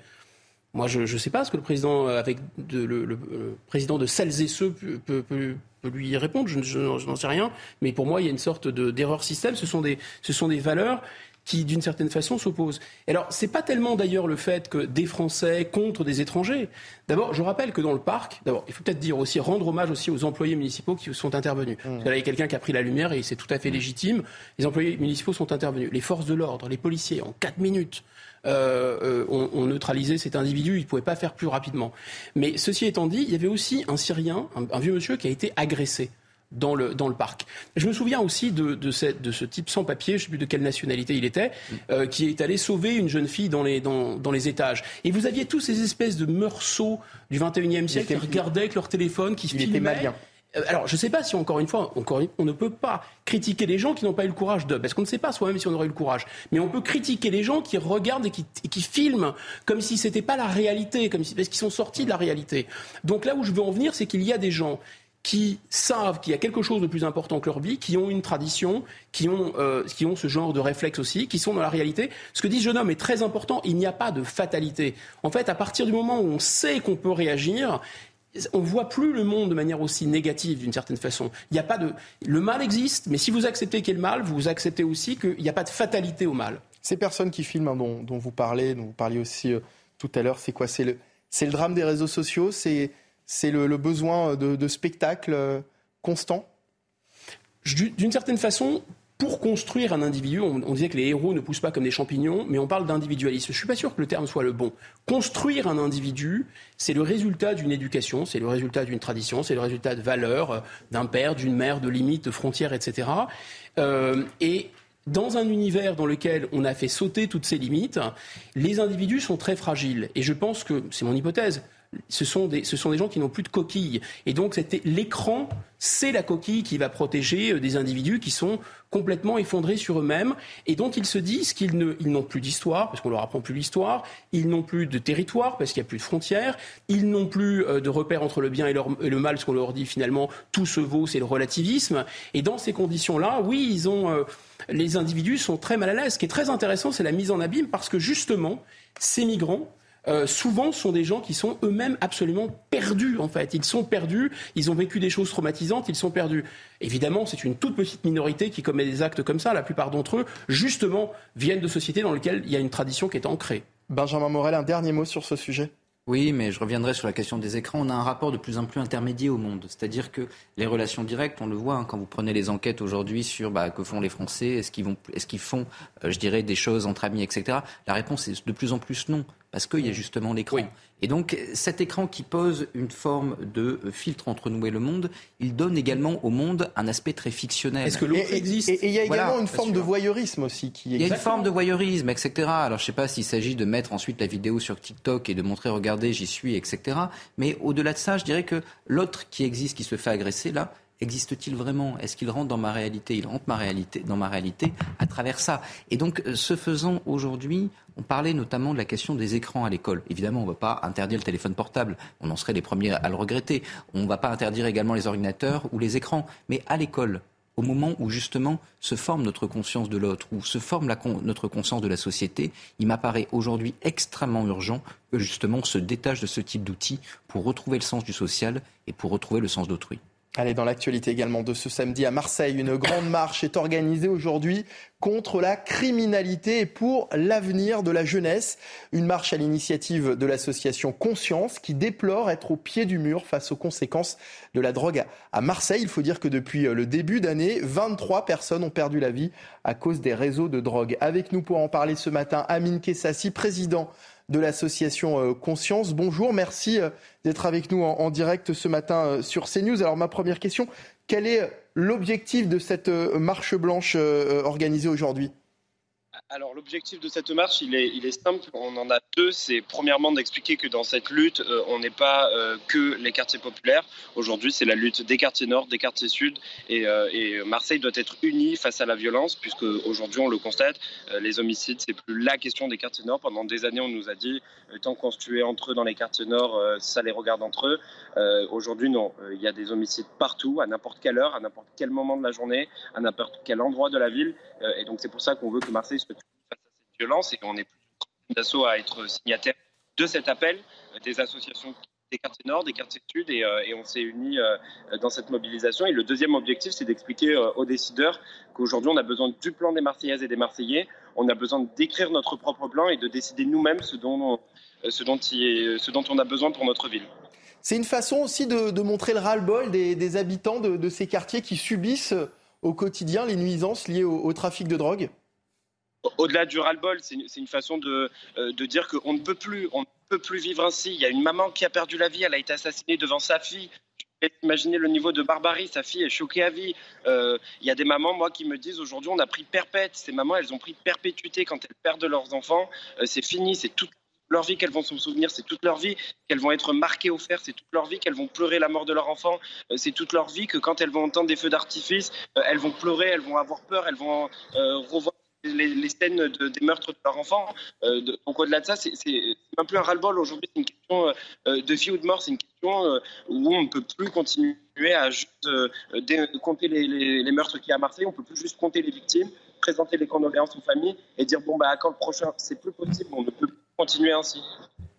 Moi, je ne sais pas ce que le président, euh, avec le, président de celles et ceux, peut, lui répondre. Je, n'en sais rien. Mais pour moi, il y a une sorte d'erreur système. Ce sont des, ce sont des valeurs qui, d'une certaine façon, s'opposent. Et alors, c'est pas tellement d'ailleurs le fait que des Français contre des étrangers. D'abord, je rappelle que dans le parc, d'abord, il faut peut-être dire aussi, rendre hommage aussi aux employés municipaux qui sont intervenus. Mmh. Parce là, il y a quelqu'un qui a pris la lumière et c'est tout à fait légitime. Les employés municipaux sont intervenus. Les forces de l'ordre, les policiers, en quatre minutes, euh, euh, on, neutralisait cet individu, il ne pouvait pas faire plus rapidement. Mais ceci étant dit, il y avait aussi un Syrien, un, vieux monsieur qui a été agressé. Dans le, dans le parc. Je me souviens aussi de, de, ce type sans papier, je ne sais plus de quelle nationalité il était, euh, qui est allé sauver une jeune fille dans les, dans, dans les étages. Et vous aviez tous ces espèces de meursault du 21e siècle qui regardaient avec leur téléphone, qui il Était malien. Euh, alors, je ne sais pas si, encore une fois, encore, on ne peut pas critiquer les gens qui n'ont pas eu le courage de, parce qu'on ne sait pas soi-même si on aurait eu le courage, mais on peut critiquer les gens qui regardent et qui, qui filment comme si ce n'était pas la réalité, comme si, parce qu'ils sont sortis de la réalité. Donc là où je veux en venir, c'est qu'il y a des gens qui savent qu'il y a quelque chose de plus important que leur vie, qui ont une tradition, qui ont, euh, qui ont ce genre de réflexe aussi, qui sont dans la réalité. Ce que dit ce jeune homme est très important, il n'y a pas de fatalité. En fait, à partir du moment où on sait qu'on peut réagir, on voit plus le monde de manière aussi négative d'une certaine façon. Il n'y a pas de le mal existe, mais si vous acceptez qu'il y ait le mal, vous acceptez aussi qu'il n'y a pas de fatalité au mal. Ces personnes qui filment, hein, dont, vous parlez, dont vous parliez aussi euh, tout à l'heure, c'est quoi? C'est le, c'est le drame des réseaux sociaux, c'est, c'est le, besoin de, de spectacle euh, constant? D'une certaine façon, pour construire un individu, on, disait que les héros ne poussent pas comme des champignons, mais on parle d'individualisme. Je suis pas sûr que le terme soit le bon. Construire un individu, c'est le résultat d'une éducation, c'est le résultat d'une tradition, c'est le résultat de valeurs, euh, d'un père, d'une mère, de limites, de frontières, etc. Euh, et dans un univers dans lequel on a fait sauter toutes ces limites, les individus sont très fragiles. Et je pense que, c'est mon hypothèse, ce sont des, gens qui n'ont plus de coquille. Et donc, l'écran, c'est la coquille qui va protéger euh, des individus qui sont complètement effondrés sur eux-mêmes et dont ils se disent qu'ils n'ont plus d'histoire, parce qu'on leur apprend plus l'histoire, ils n'ont plus de territoire, parce qu'il n'y a plus de frontières, ils n'ont plus euh, de repères entre le bien et, le mal, ce qu'on leur dit finalement, tout se vaut, c'est le relativisme. Et dans ces conditions-là, oui, euh, les individus sont très mal à l'aise. Ce qui est très intéressant, c'est la mise en abîme, parce que justement, ces migrants, euh, souvent sont des gens qui sont eux-mêmes absolument perdus en fait. Ils sont perdus, ils ont vécu des choses traumatisantes, ils sont perdus. Évidemment, c'est une toute petite minorité qui commet des actes comme ça. La plupart d'entre eux, justement, viennent de sociétés dans lesquelles il y a une tradition qui est ancrée. Benjamin Morel, un dernier mot sur ce sujet? Oui, mais je reviendrai sur la question des écrans. On a un rapport de plus en plus intermédiaire au monde. C'est-à-dire que les relations directes, on le voit hein, quand vous prenez les enquêtes aujourd'hui sur bah, que font les Français, est-ce qu'ils, vont, est-ce qu'ils font, euh, je dirais, des choses entre amis, etc. La réponse est de plus en plus non parce qu'il y a justement l'écran. Et donc cet écran qui pose une forme de filtre entre nous et le monde, il donne également au monde un aspect très fictionnel. Est-ce que l'autre existe Et il y a également une forme de voyeurisme aussi qui existe. Il y a une forme de voyeurisme, etc. Alors je ne sais pas s'il s'agit de mettre ensuite la vidéo sur TikTok et de montrer, regardez, j'y suis, etc. Mais au-delà de ça, je dirais que l'autre qui existe, qui se fait agresser, là, existe-t-il vraiment? Est-ce qu'il rentre dans ma réalité? Il rentre dans ma réalité à travers ça. Et donc, euh, ce faisant, aujourd'hui, on parlait notamment de la question des écrans à l'école. Évidemment, on ne va pas interdire le téléphone portable. On en serait les premiers à le regretter. On ne va pas interdire également les ordinateurs ou les écrans. Mais à l'école, au moment où justement se forme notre conscience de l'autre, où se forme notre conscience de la société, il m'apparaît aujourd'hui extrêmement urgent que justement on se détache de ce type d'outils pour retrouver le sens du social et pour retrouver le sens d'autrui. Allez, dans l'actualité également de ce samedi à Marseille, une grande marche est organisée aujourd'hui contre la criminalité et pour l'avenir de la jeunesse. Une marche à l'initiative de l'association Conscience qui déplore être au pied du mur face aux conséquences de la drogue à Marseille. Il faut dire que depuis le début d'année, 23 personnes ont perdu la vie à cause des réseaux de drogue. Avec nous pour en parler ce matin, Amine Kessassi, président de l'association euh, Conscience. Bonjour, merci euh, d'être avec nous en, direct ce matin euh, sur CNews. Alors ma première question, quel est l'objectif de cette marche blanche organisée aujourd'hui? Alors l'objectif de cette marche, il est, simple. On en a deux. C'est premièrement d'expliquer que dans cette lutte, euh, on n'est pas euh, que les quartiers populaires. Aujourd'hui, c'est la lutte des quartiers nord, des quartiers sud. Et, euh, Marseille doit être unie face à la violence, puisque aujourd'hui, on le constate, les homicides, c'est plus la question des quartiers nord. Pendant des années, on nous a dit, tant qu'on se tuait entre eux dans les quartiers nord, ça les regarde entre eux. aujourd'hui, non. Il y a des homicides partout, à n'importe quelle heure, à n'importe quel moment de la journée, à n'importe quel endroit de la ville. et donc, c'est pour ça qu'on veut que Marseille soit et on est d'assaut à être signataire de cet appel des associations des quartiers nord, des quartiers sud, et, euh, on s'est unis euh, dans cette mobilisation. Et le deuxième objectif, c'est d'expliquer euh, aux décideurs qu'aujourd'hui, on a besoin du plan des Marseillaises et des Marseillais, on a besoin d'écrire notre propre plan et de décider nous-mêmes ce dont on a besoin pour notre ville. C'est une façon aussi de, montrer le ras-le-bol des, habitants de, ces quartiers qui subissent au quotidien les nuisances liées au trafic de drogue? Au-delà du ras-le-bol, c'est une, façon de, euh, de dire qu'on ne peut plus, on ne peut plus vivre ainsi. Il y a une maman qui a perdu la vie, elle a été assassinée devant sa fille. Imaginez le niveau de barbarie, sa fille est choquée à vie. Euh, il y a des mamans, moi, qui me disent aujourd'hui, on a pris perpète. Ces mamans, elles ont pris perpétuité quand elles perdent leurs enfants. Euh, c'est fini, c'est toute leur vie qu'elles vont se souvenir, c'est toute leur vie qu'elles vont être marquées au fer, c'est toute leur vie qu'elles vont pleurer la mort de leur enfant, c'est toute leur vie que quand elles vont entendre des feux d'artifice, elles vont pleurer, elles vont avoir peur, elles vont revoir les, scènes de, des meurtres de leurs enfants. Euh, donc au-delà de ça, c'est un peu un ras-le-bol aujourd'hui. C'est une question euh, de vie ou de mort. C'est une question euh, où on ne peut plus continuer à juste compter les, meurtres qu'il y a à Marseille. On ne peut plus juste compter les victimes, présenter les condoléances aux familles et dire bon bah quand le prochain, c'est plus possible. On ne peut plus continuer ainsi.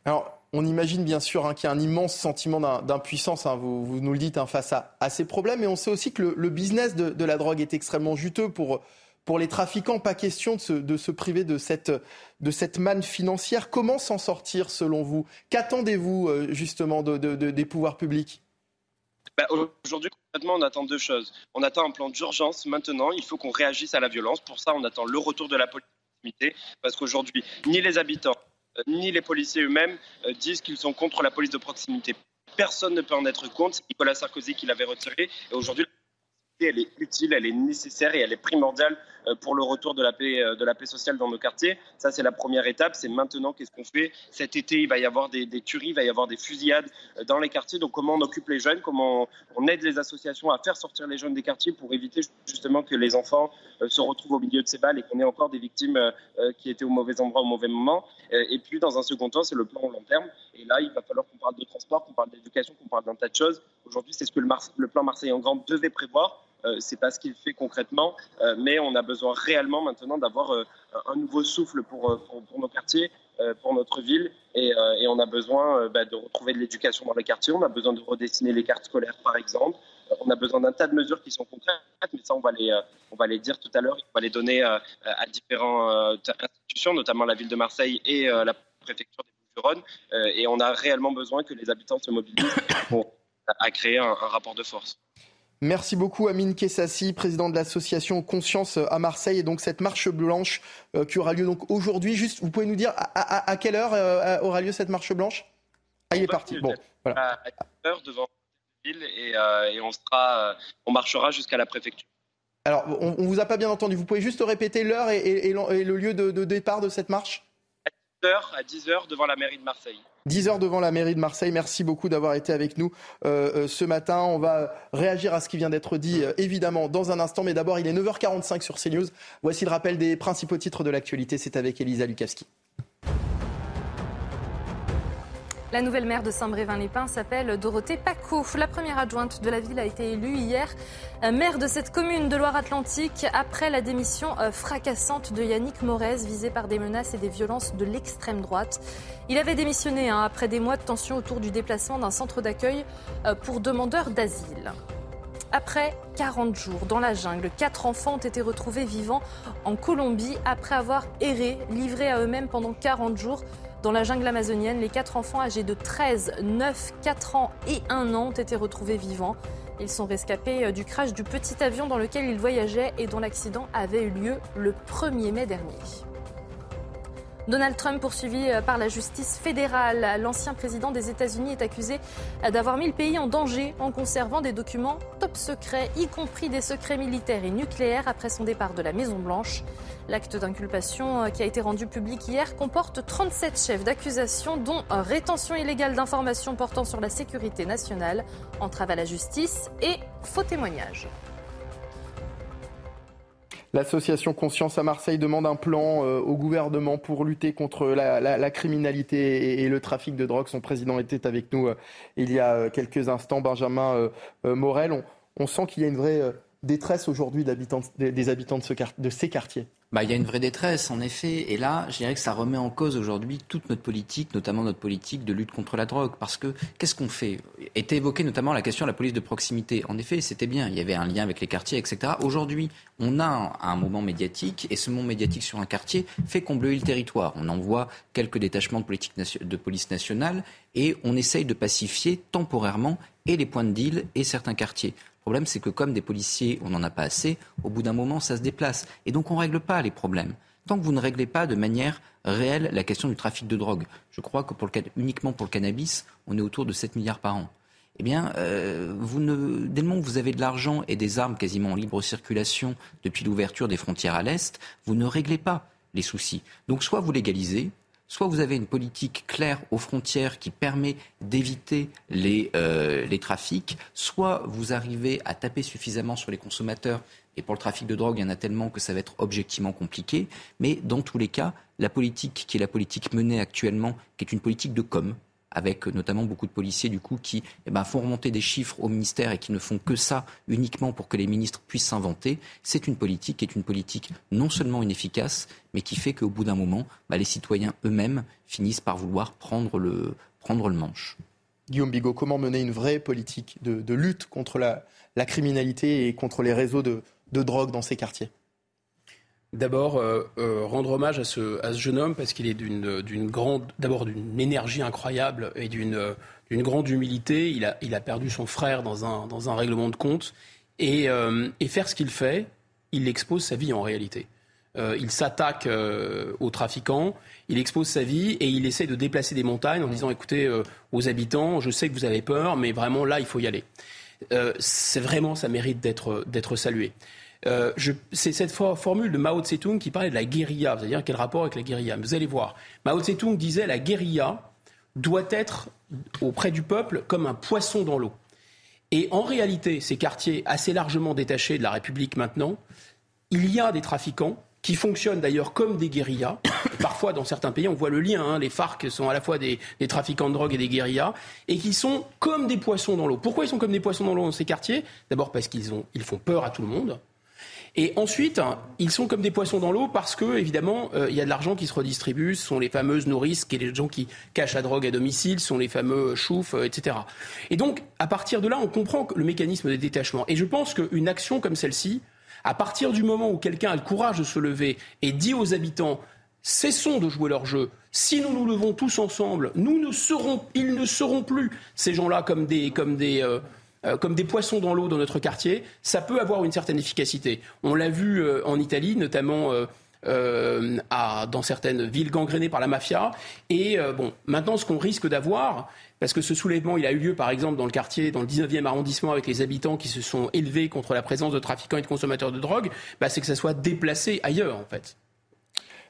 Alors, on imagine bien sûr hein, qu'il y a un immense sentiment d'impuissance, hein, vous, nous le dites, hein, face à, à, ces problèmes, mais on sait aussi que le, business de, la drogue est extrêmement juteux pour, pour les trafiquants, pas question de se, priver de cette, de manne financière. Comment s'en sortir selon vous? Qu'attendez-vous euh, justement des pouvoirs publics? Bah, Aujourd'hui, concrètement, on attend deux choses. On attend un plan d'urgence maintenant. Il faut qu'on réagisse à la violence. Pour ça, on attend le retour de la police parce qu'aujourd'hui, ni les habitants, euh, ni les policiers eux-mêmes euh, disent qu'ils sont contre la police de proximité. Personne ne peut en être contre. Nicolas Sarkozy qui l'avait retiré. Et aujourd'hui, elle est utile, elle est nécessaire et elle est primordiale euh, pour le retour de la paix, euh, de la paix sociale dans nos quartiers. Ça, c'est la première étape. C'est maintenant qu'est-ce qu'on fait? Cet été, il va y avoir des, tueries, il va y avoir des fusillades euh, dans les quartiers. Donc, comment on occupe les jeunes, comment on, aide les associations à faire sortir les jeunes des quartiers pour éviter justement que les enfants se retrouvent au milieu de ces balles et qu'on ait encore des victimes qui étaient au mauvais endroit au mauvais moment? Et puis, dans un second temps, c'est le plan long terme. Et là, il va falloir qu'on parle de transport, qu'on parle d'éducation, qu'on parle d'un tas de choses. Aujourd'hui, c'est ce que le, le plan Marseille en Grand devait prévoir. Euh, c'est pas ce qu'il fait concrètement, euh, mais on a besoin réellement maintenant d'avoir euh, un nouveau souffle pour, nos quartiers, pour notre ville, et, on a besoin bah, de retrouver de l'éducation dans les quartiers, on a besoin de redessiner les cartes scolaires par exemple, on a besoin d'un tas de mesures qui sont concrètes, mais ça on va les, on va les dire tout à l'heure, on va les donner à différentes institutions, notamment la ville de Marseille et la préfecture des Bouches-du-Rhône, et on a réellement besoin que les habitants se mobilisent pour à créer un rapport de force. Merci beaucoup Amine Kessassi, président de l'association Conscience à Marseille. Et donc cette marche blanche euh, qui aura lieu donc aujourd'hui. Juste, vous pouvez nous dire à, quelle heure euh, aura lieu cette marche blanche? Ah, il est parti. Bon, voilà. À 10 heure devant la ville et, euh, et on, sera, on marchera jusqu'à la préfecture? Alors, on, ne vous a pas bien entendu. Vous pouvez juste répéter l'heure et, le lieu de, de, départ de cette marche? À 10 heures, à 10 heures devant la mairie de Marseille. 10 heures devant la mairie de Marseille. Merci beaucoup d'avoir été avec nous euh, euh, ce matin. On va réagir à ce qui vient d'être dit, euh, évidemment, dans un instant. Mais d'abord, il est 9h45 sur CNews. Voici le rappel des principaux titres de l'actualité. C'est avec Elisa Lukavski. La nouvelle maire de Saint-Brévin-les-Pins s'appelle Dorothée Paco. La première adjointe de la ville a été élue hier euh, maire de cette commune de Loire-Atlantique après la démission euh, fracassante de Yannick Morez, visé par des menaces et des violences de l'extrême droite. Il avait démissionné hein, après des mois de tension autour du déplacement d'un centre d'accueil euh, pour demandeurs d'asile. Après 40 jours dans la jungle, quatre enfants ont été retrouvés vivants en Colombie après avoir erré, livrés à eux-mêmes pendant 40 jours. Dans la jungle amazonienne, les quatre enfants âgés de 13, 9, 4 ans et 1 an ont été retrouvés vivants. Ils sont rescapés euh, du crash du petit avion dans lequel ils voyageaient et dont l'accident avait eu lieu le 1er mai dernier. Donald Trump, poursuivi euh, par la justice fédérale, l'ancien président des États-Unis est accusé euh, d'avoir mis le pays en danger en conservant des documents top secrets, y compris des secrets militaires et nucléaires après son départ de la Maison-Blanche. L'acte d'inculpation euh, qui a été rendu public hier comporte 37 chefs d'accusation, dont rétention illégale d'informations portant sur la sécurité nationale, entrave à la justice et faux témoignage. L'association Conscience à Marseille demande un plan euh, au gouvernement pour lutter contre la, criminalité et, le trafic de drogue. Son président était avec nous euh, il y a quelques instants, Benjamin Morel. On sent qu'il y a une vraie détresse aujourd'hui des habitants de, ces quartiers bah, il y a une vraie détresse, en effet. Et là, je dirais que ça remet en cause aujourd'hui toute notre politique, notamment notre politique de lutte contre la drogue. Parce que qu'est-ce qu'on fait? Était évoquée notamment la question de la police de proximité. En effet, c'était bien. Il y avait un lien avec les quartiers, etc. Aujourd'hui, on a un moment médiatique, et ce moment médiatique sur un quartier fait combler le territoire. On envoie quelques détachements de, de police nationale, et on essaye de pacifier temporairement et les points de deal et certains quartiers. Le problème, c'est que comme des policiers, on n'en a pas assez, au bout d'un moment, ça se déplace. Et donc, on ne règle pas les problèmes. Tant que vous ne réglez pas de manière réelle la question du trafic de drogue, je crois que pour le, uniquement pour le cannabis, on est autour de 7 milliards par an. Eh bien, euh, vous ne, dès le moment où vous avez de l'argent et des armes quasiment en libre circulation depuis l'ouverture des frontières à l'Est, vous ne réglez pas les soucis. Donc, soit vous légalisez, soit vous avez une politique claire aux frontières qui permet d'éviter les, euh, les trafics, soit vous arrivez à taper suffisamment sur les consommateurs. Et pour le trafic de drogue, il y en a tellement que ça va être objectivement compliqué. Mais dans tous les cas, la politique qui est la politique menée actuellement, qui est une politique de com', avec notamment beaucoup de policiers du coup qui eh ben, font remonter des chiffres au ministère et qui ne font que ça uniquement pour que les ministres puissent s'inventer. C'est une politique qui est une politique non seulement inefficace, mais qui fait qu'au bout d'un moment, bah, les citoyens eux-mêmes finissent par vouloir prendre le, prendre le manche. Guillaume Bigot, comment mener une vraie politique de, lutte contre la, criminalité et contre les réseaux de drogue dans ces quartiers? D'abord, euh, euh, rendre hommage à ce, jeune homme parce qu'il est d'une grande, d'abord d'une énergie incroyable et d'une grande humilité. Il a, perdu son frère dans un, règlement de compte et, euh, et faire ce qu'il fait, il expose sa vie en réalité. il s'attaque aux trafiquants, il expose sa vie et il essaie de déplacer des montagnes en disant écoutez aux habitants, je sais que vous avez peur, mais vraiment là il faut y aller. c'est vraiment, ça mérite d'être salué. C'est cette formule de Mao Tse-tung qui parlait de la guérilla. Vous allez dire quel rapport avec la guérilla? Vous allez voir. Mao Tse-tung disait la guérilla doit être auprès du peuple comme un poisson dans l'eau. Et en réalité, ces quartiers assez largement détachés de la République maintenant, il y a des trafiquants qui fonctionnent d'ailleurs comme des guérillas. Parfois, dans certains pays, on voit le lien. Hein, les FARC sont à la fois des, trafiquants de drogue et des guérillas, et qui sont comme des poissons dans l'eau. Pourquoi ils sont comme des poissons dans l'eau dans ces quartiers? D'abord parce qu'ils ils font peur à tout le monde. Et ensuite, ils sont comme des poissons dans l'eau parce que, évidemment, euh, il y a de l'argent qui se redistribue. Ce sont les fameuses nourrices, qui les gens qui cachent la drogue à domicile, ce sont les fameux choufs, euh, etc. Et donc, à partir de là, on comprend le mécanisme des détachements. Et je pense qu'une action comme celle-ci, à partir du moment où quelqu'un a le courage de se lever et dit aux habitants cessons de jouer leur jeu. Si nous nous levons tous ensemble, nous ne serons, ils ne seront plus ces gens-là comme des, comme des, euh, euh, comme des poissons dans l'eau dans notre quartier, ça peut avoir une certaine efficacité. On l'a vu euh, en Italie, notamment euh, dans certaines villes gangrénées par la mafia. Et bon, maintenant, ce qu'on risque d'avoir, parce que ce soulèvement, il a eu lieu, par exemple, dans le quartier, dans le 19e arrondissement, avec les habitants qui se sont élevés contre la présence de trafiquants et de consommateurs de drogue, bah, c'est que ça soit déplacé ailleurs, en fait.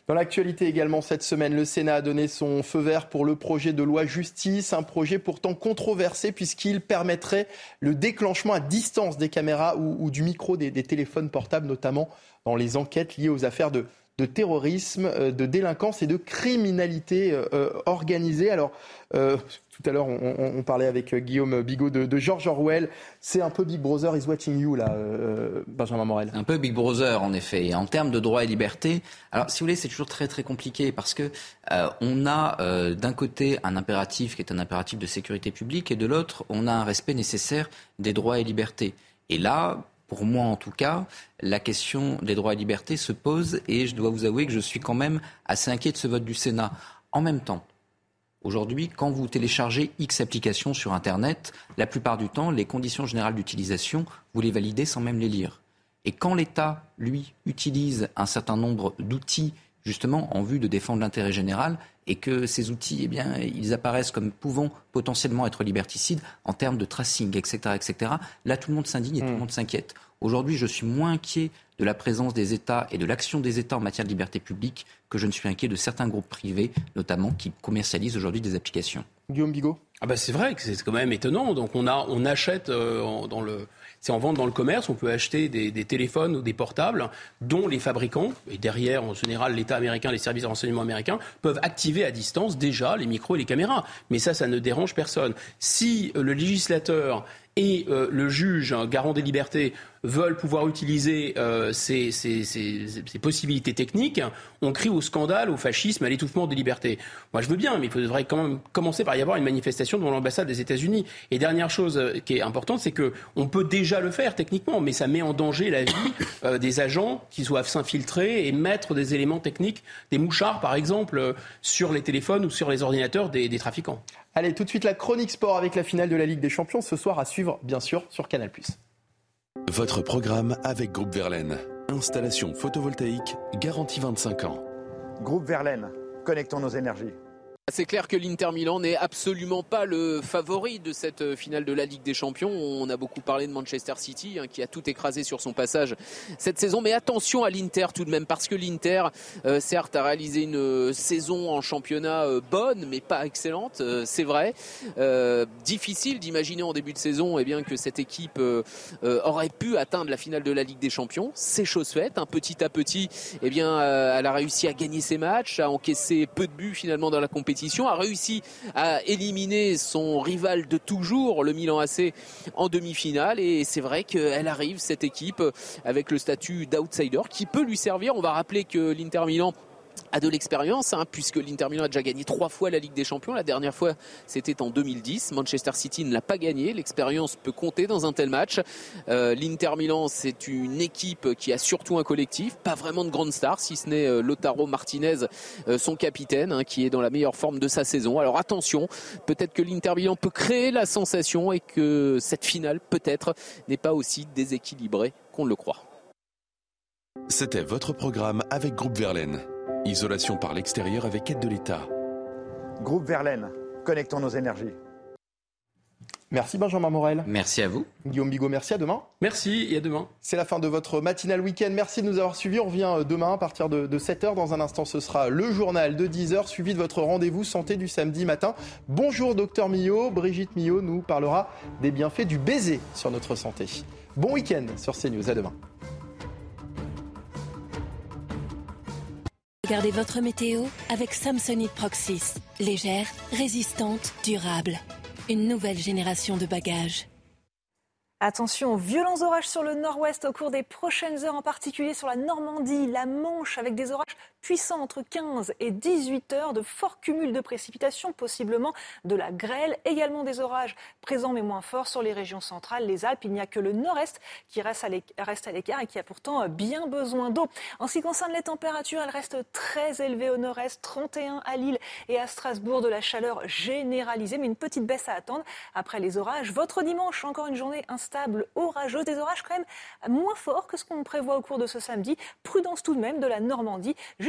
Dans l'actualité également cette semaine, le Sénat a donné son feu vert pour le projet de loi justice, un projet pourtant controversé puisqu'il permettrait le déclenchement à distance des caméras ou, du micro des, téléphones portables, notamment dans les enquêtes liées aux affaires de, terrorisme, euh, de délinquance et de criminalité euh, euh, organisée. Alors, tout à l'heure, on, parlait avec Guillaume Bigot de, George Orwell. C'est un peu Big Brother is watching you, là, euh, Benjamin Morel. Un peu Big Brother, en effet. Et en termes de droits et libertés, alors, si vous voulez, c'est toujours très, très compliqué parce que euh, on a euh, d'un côté un impératif qui est un impératif de sécurité publique et de l'autre, on a un respect nécessaire des droits et libertés. Et là, pour moi en tout cas, la question des droits et libertés se pose et je dois vous avouer que je suis quand même assez inquiet de ce vote du Sénat. En même temps, Aujourd'hui, quand vous téléchargez X applications sur Internet, la plupart du temps, les conditions générales d'utilisation, vous les validez sans même les lire. Et quand l'État, lui, utilise un certain nombre d'outils justement en vue de défendre l'intérêt général et que ces outils, eh bien, ils apparaissent comme pouvant potentiellement être liberticides en termes de tracing, etc., etc. Là, tout le monde s'indigne et tout le hmm. monde s'inquiète. Aujourd'hui, je suis moins inquiet de la présence des États et de l'action des États en matière de liberté publique que je ne suis inquiet de certains groupes privés, notamment, qui commercialisent aujourd'hui des applications. Guillaume Bigot? Ah bah c'est vrai que c'est quand même étonnant. Donc on, a, on achète euh, dans le c'est en vente dans le commerce, on peut acheter des, téléphones ou des portables dont les fabricants, et derrière en général l'État américain, les services de renseignement américains, peuvent activer à distance déjà les micros et les caméras. Mais ça, ça ne dérange personne. Si euh, le législateur et euh, le juge, garant des libertés, veulent pouvoir utiliser euh, ces, possibilités techniques, on crie au scandale, au fascisme, à l'étouffement des libertés. Moi, je veux bien, mais il faudrait quand même commencer par y avoir une manifestation devant l'ambassade des États-Unis. Et dernière chose euh, qui est importante, c'est que on peut déjà le faire techniquement, mais ça met en danger la vie des agents qui doivent s'infiltrer et mettre des éléments techniques, des mouchards par exemple, sur les téléphones ou sur les ordinateurs des trafiquants. Allez, tout de suite la chronique sport avec la finale de la Ligue des Champions ce soir à suivre, bien sûr, sur Canal+. Votre programme avec Groupe Verlaine. Installation photovoltaïque garantie 25 ans. Groupe Verlaine, connectons nos énergies. C'est clair que l'Inter Milan n'est absolument pas le favori de cette finale de la Ligue des Champions. On a beaucoup parlé de Manchester City hein, qui a tout écrasé sur son passage cette saison. Mais attention à l'Inter tout de même parce que l'Inter, euh, certes, a réalisé une euh, saison en championnat euh, bonne mais pas excellente, c'est vrai. difficile d'imaginer en début de saison eh bien, que cette équipe aurait pu atteindre la finale de la Ligue des Champions. C'est chose faite. Un petit à petit, eh bien, elle a réussi à gagner ses matchs, à encaisser peu de buts finalement dans la compétition a réussi à éliminer son rival de toujours, le Milan AC, en demi-finale. Et c'est vrai qu'elle arrive, cette équipe, avec le statut d'outsider qui peut lui servir. On va rappeler que l'Inter Milan a de l'expérience, hein, puisque l'Inter Milan a déjà gagné trois fois la Ligue des Champions. La dernière fois, c'était en 2010. Manchester City ne l'a pas gagné. L'expérience peut compter dans un tel match. Euh, L'Inter Milan, c'est une équipe qui a surtout un collectif, pas vraiment de grandes stars, si ce n'est euh, Lotaro Martinez, euh, son capitaine, hein, qui est dans la meilleure forme de sa saison. Alors attention, peut-être que l'Inter Milan peut créer la sensation et que cette finale, peut-être, n'est pas aussi déséquilibrée qu'on le croit. C'était votre programme avec Groupe Verlaine. Isolation par l'extérieur avec aide de l'État. Groupe Verlaine, connectons nos énergies. Merci Benjamin Morel. Merci à vous. Guillaume Bigot, merci à demain. Merci et à demain. C'est la fin de votre matinal week-end. Merci de nous avoir suivis. On revient euh, demain à partir de, 7h. Dans un instant, ce sera le journal de 10h, suivi de votre rendez-vous santé du samedi matin. Bonjour docteur Millot. Brigitte Millot nous parlera des bienfaits du baiser sur notre santé. Bon week-end sur CNews. À demain. Regardez votre météo avec Samsonite Proxys. Légère, résistante, durable. Une nouvelle génération de bagages. Attention aux violents orages sur le nord-ouest au cours des prochaines heures, en particulier sur la Normandie, la Manche, avec des orages puissants entre 15 et 18 heures, de forts cumuls de précipitations, possiblement de la grêle, également des orages présents mais moins forts sur les régions centrales, les Alpes. Il n'y a que le nord-est qui reste à l'écart et qui a pourtant bien besoin d'eau. En ce qui concerne les températures, elles restent très élevées au nord-est, 31 à Lille et à Strasbourg, de la chaleur généralisée, mais une petite baisse à attendre après les orages. Votre dimanche, encore une journée instable, orageuse, des orages quand même moins forts que ce qu'on prévoit au cours de ce samedi. Prudence tout de même de la Normandie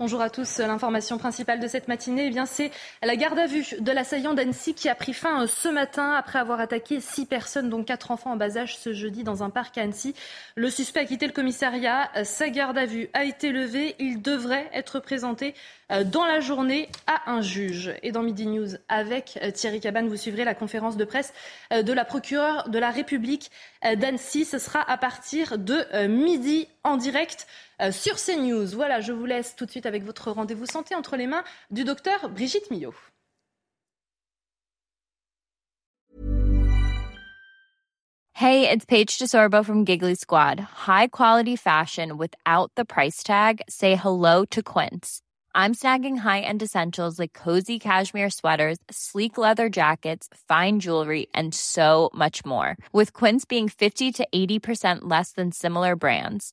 Bonjour à tous. L'information principale de cette matinée, eh c'est la garde à vue de l'assaillant d'Annecy qui a pris fin euh, ce matin après avoir attaqué six personnes, dont quatre enfants en bas âge, ce jeudi dans un parc à Annecy. Le suspect a quitté le commissariat. Sa garde à vue a été levée. Il devrait être présenté euh, dans la journée à un juge. Et dans Midi News, avec euh, Thierry Cabane, vous suivrez la conférence de presse de la procureure de la République d'Annecy. Ce sera à partir de midi en direct. Euh, sur CNews. Voilà, je vous laisse tout de suite avec votre rendez-vous santé entre les mains du docteur Brigitte Millot. Hey, it's Paige DeSorbo from Giggly Squad. High quality fashion without the price tag. Say hello to Quince. I'm snagging high-end essentials like cozy cashmere sweaters, sleek leather jackets, fine jewelry, and so much more. With Quince being 50 to 80% less than similar brands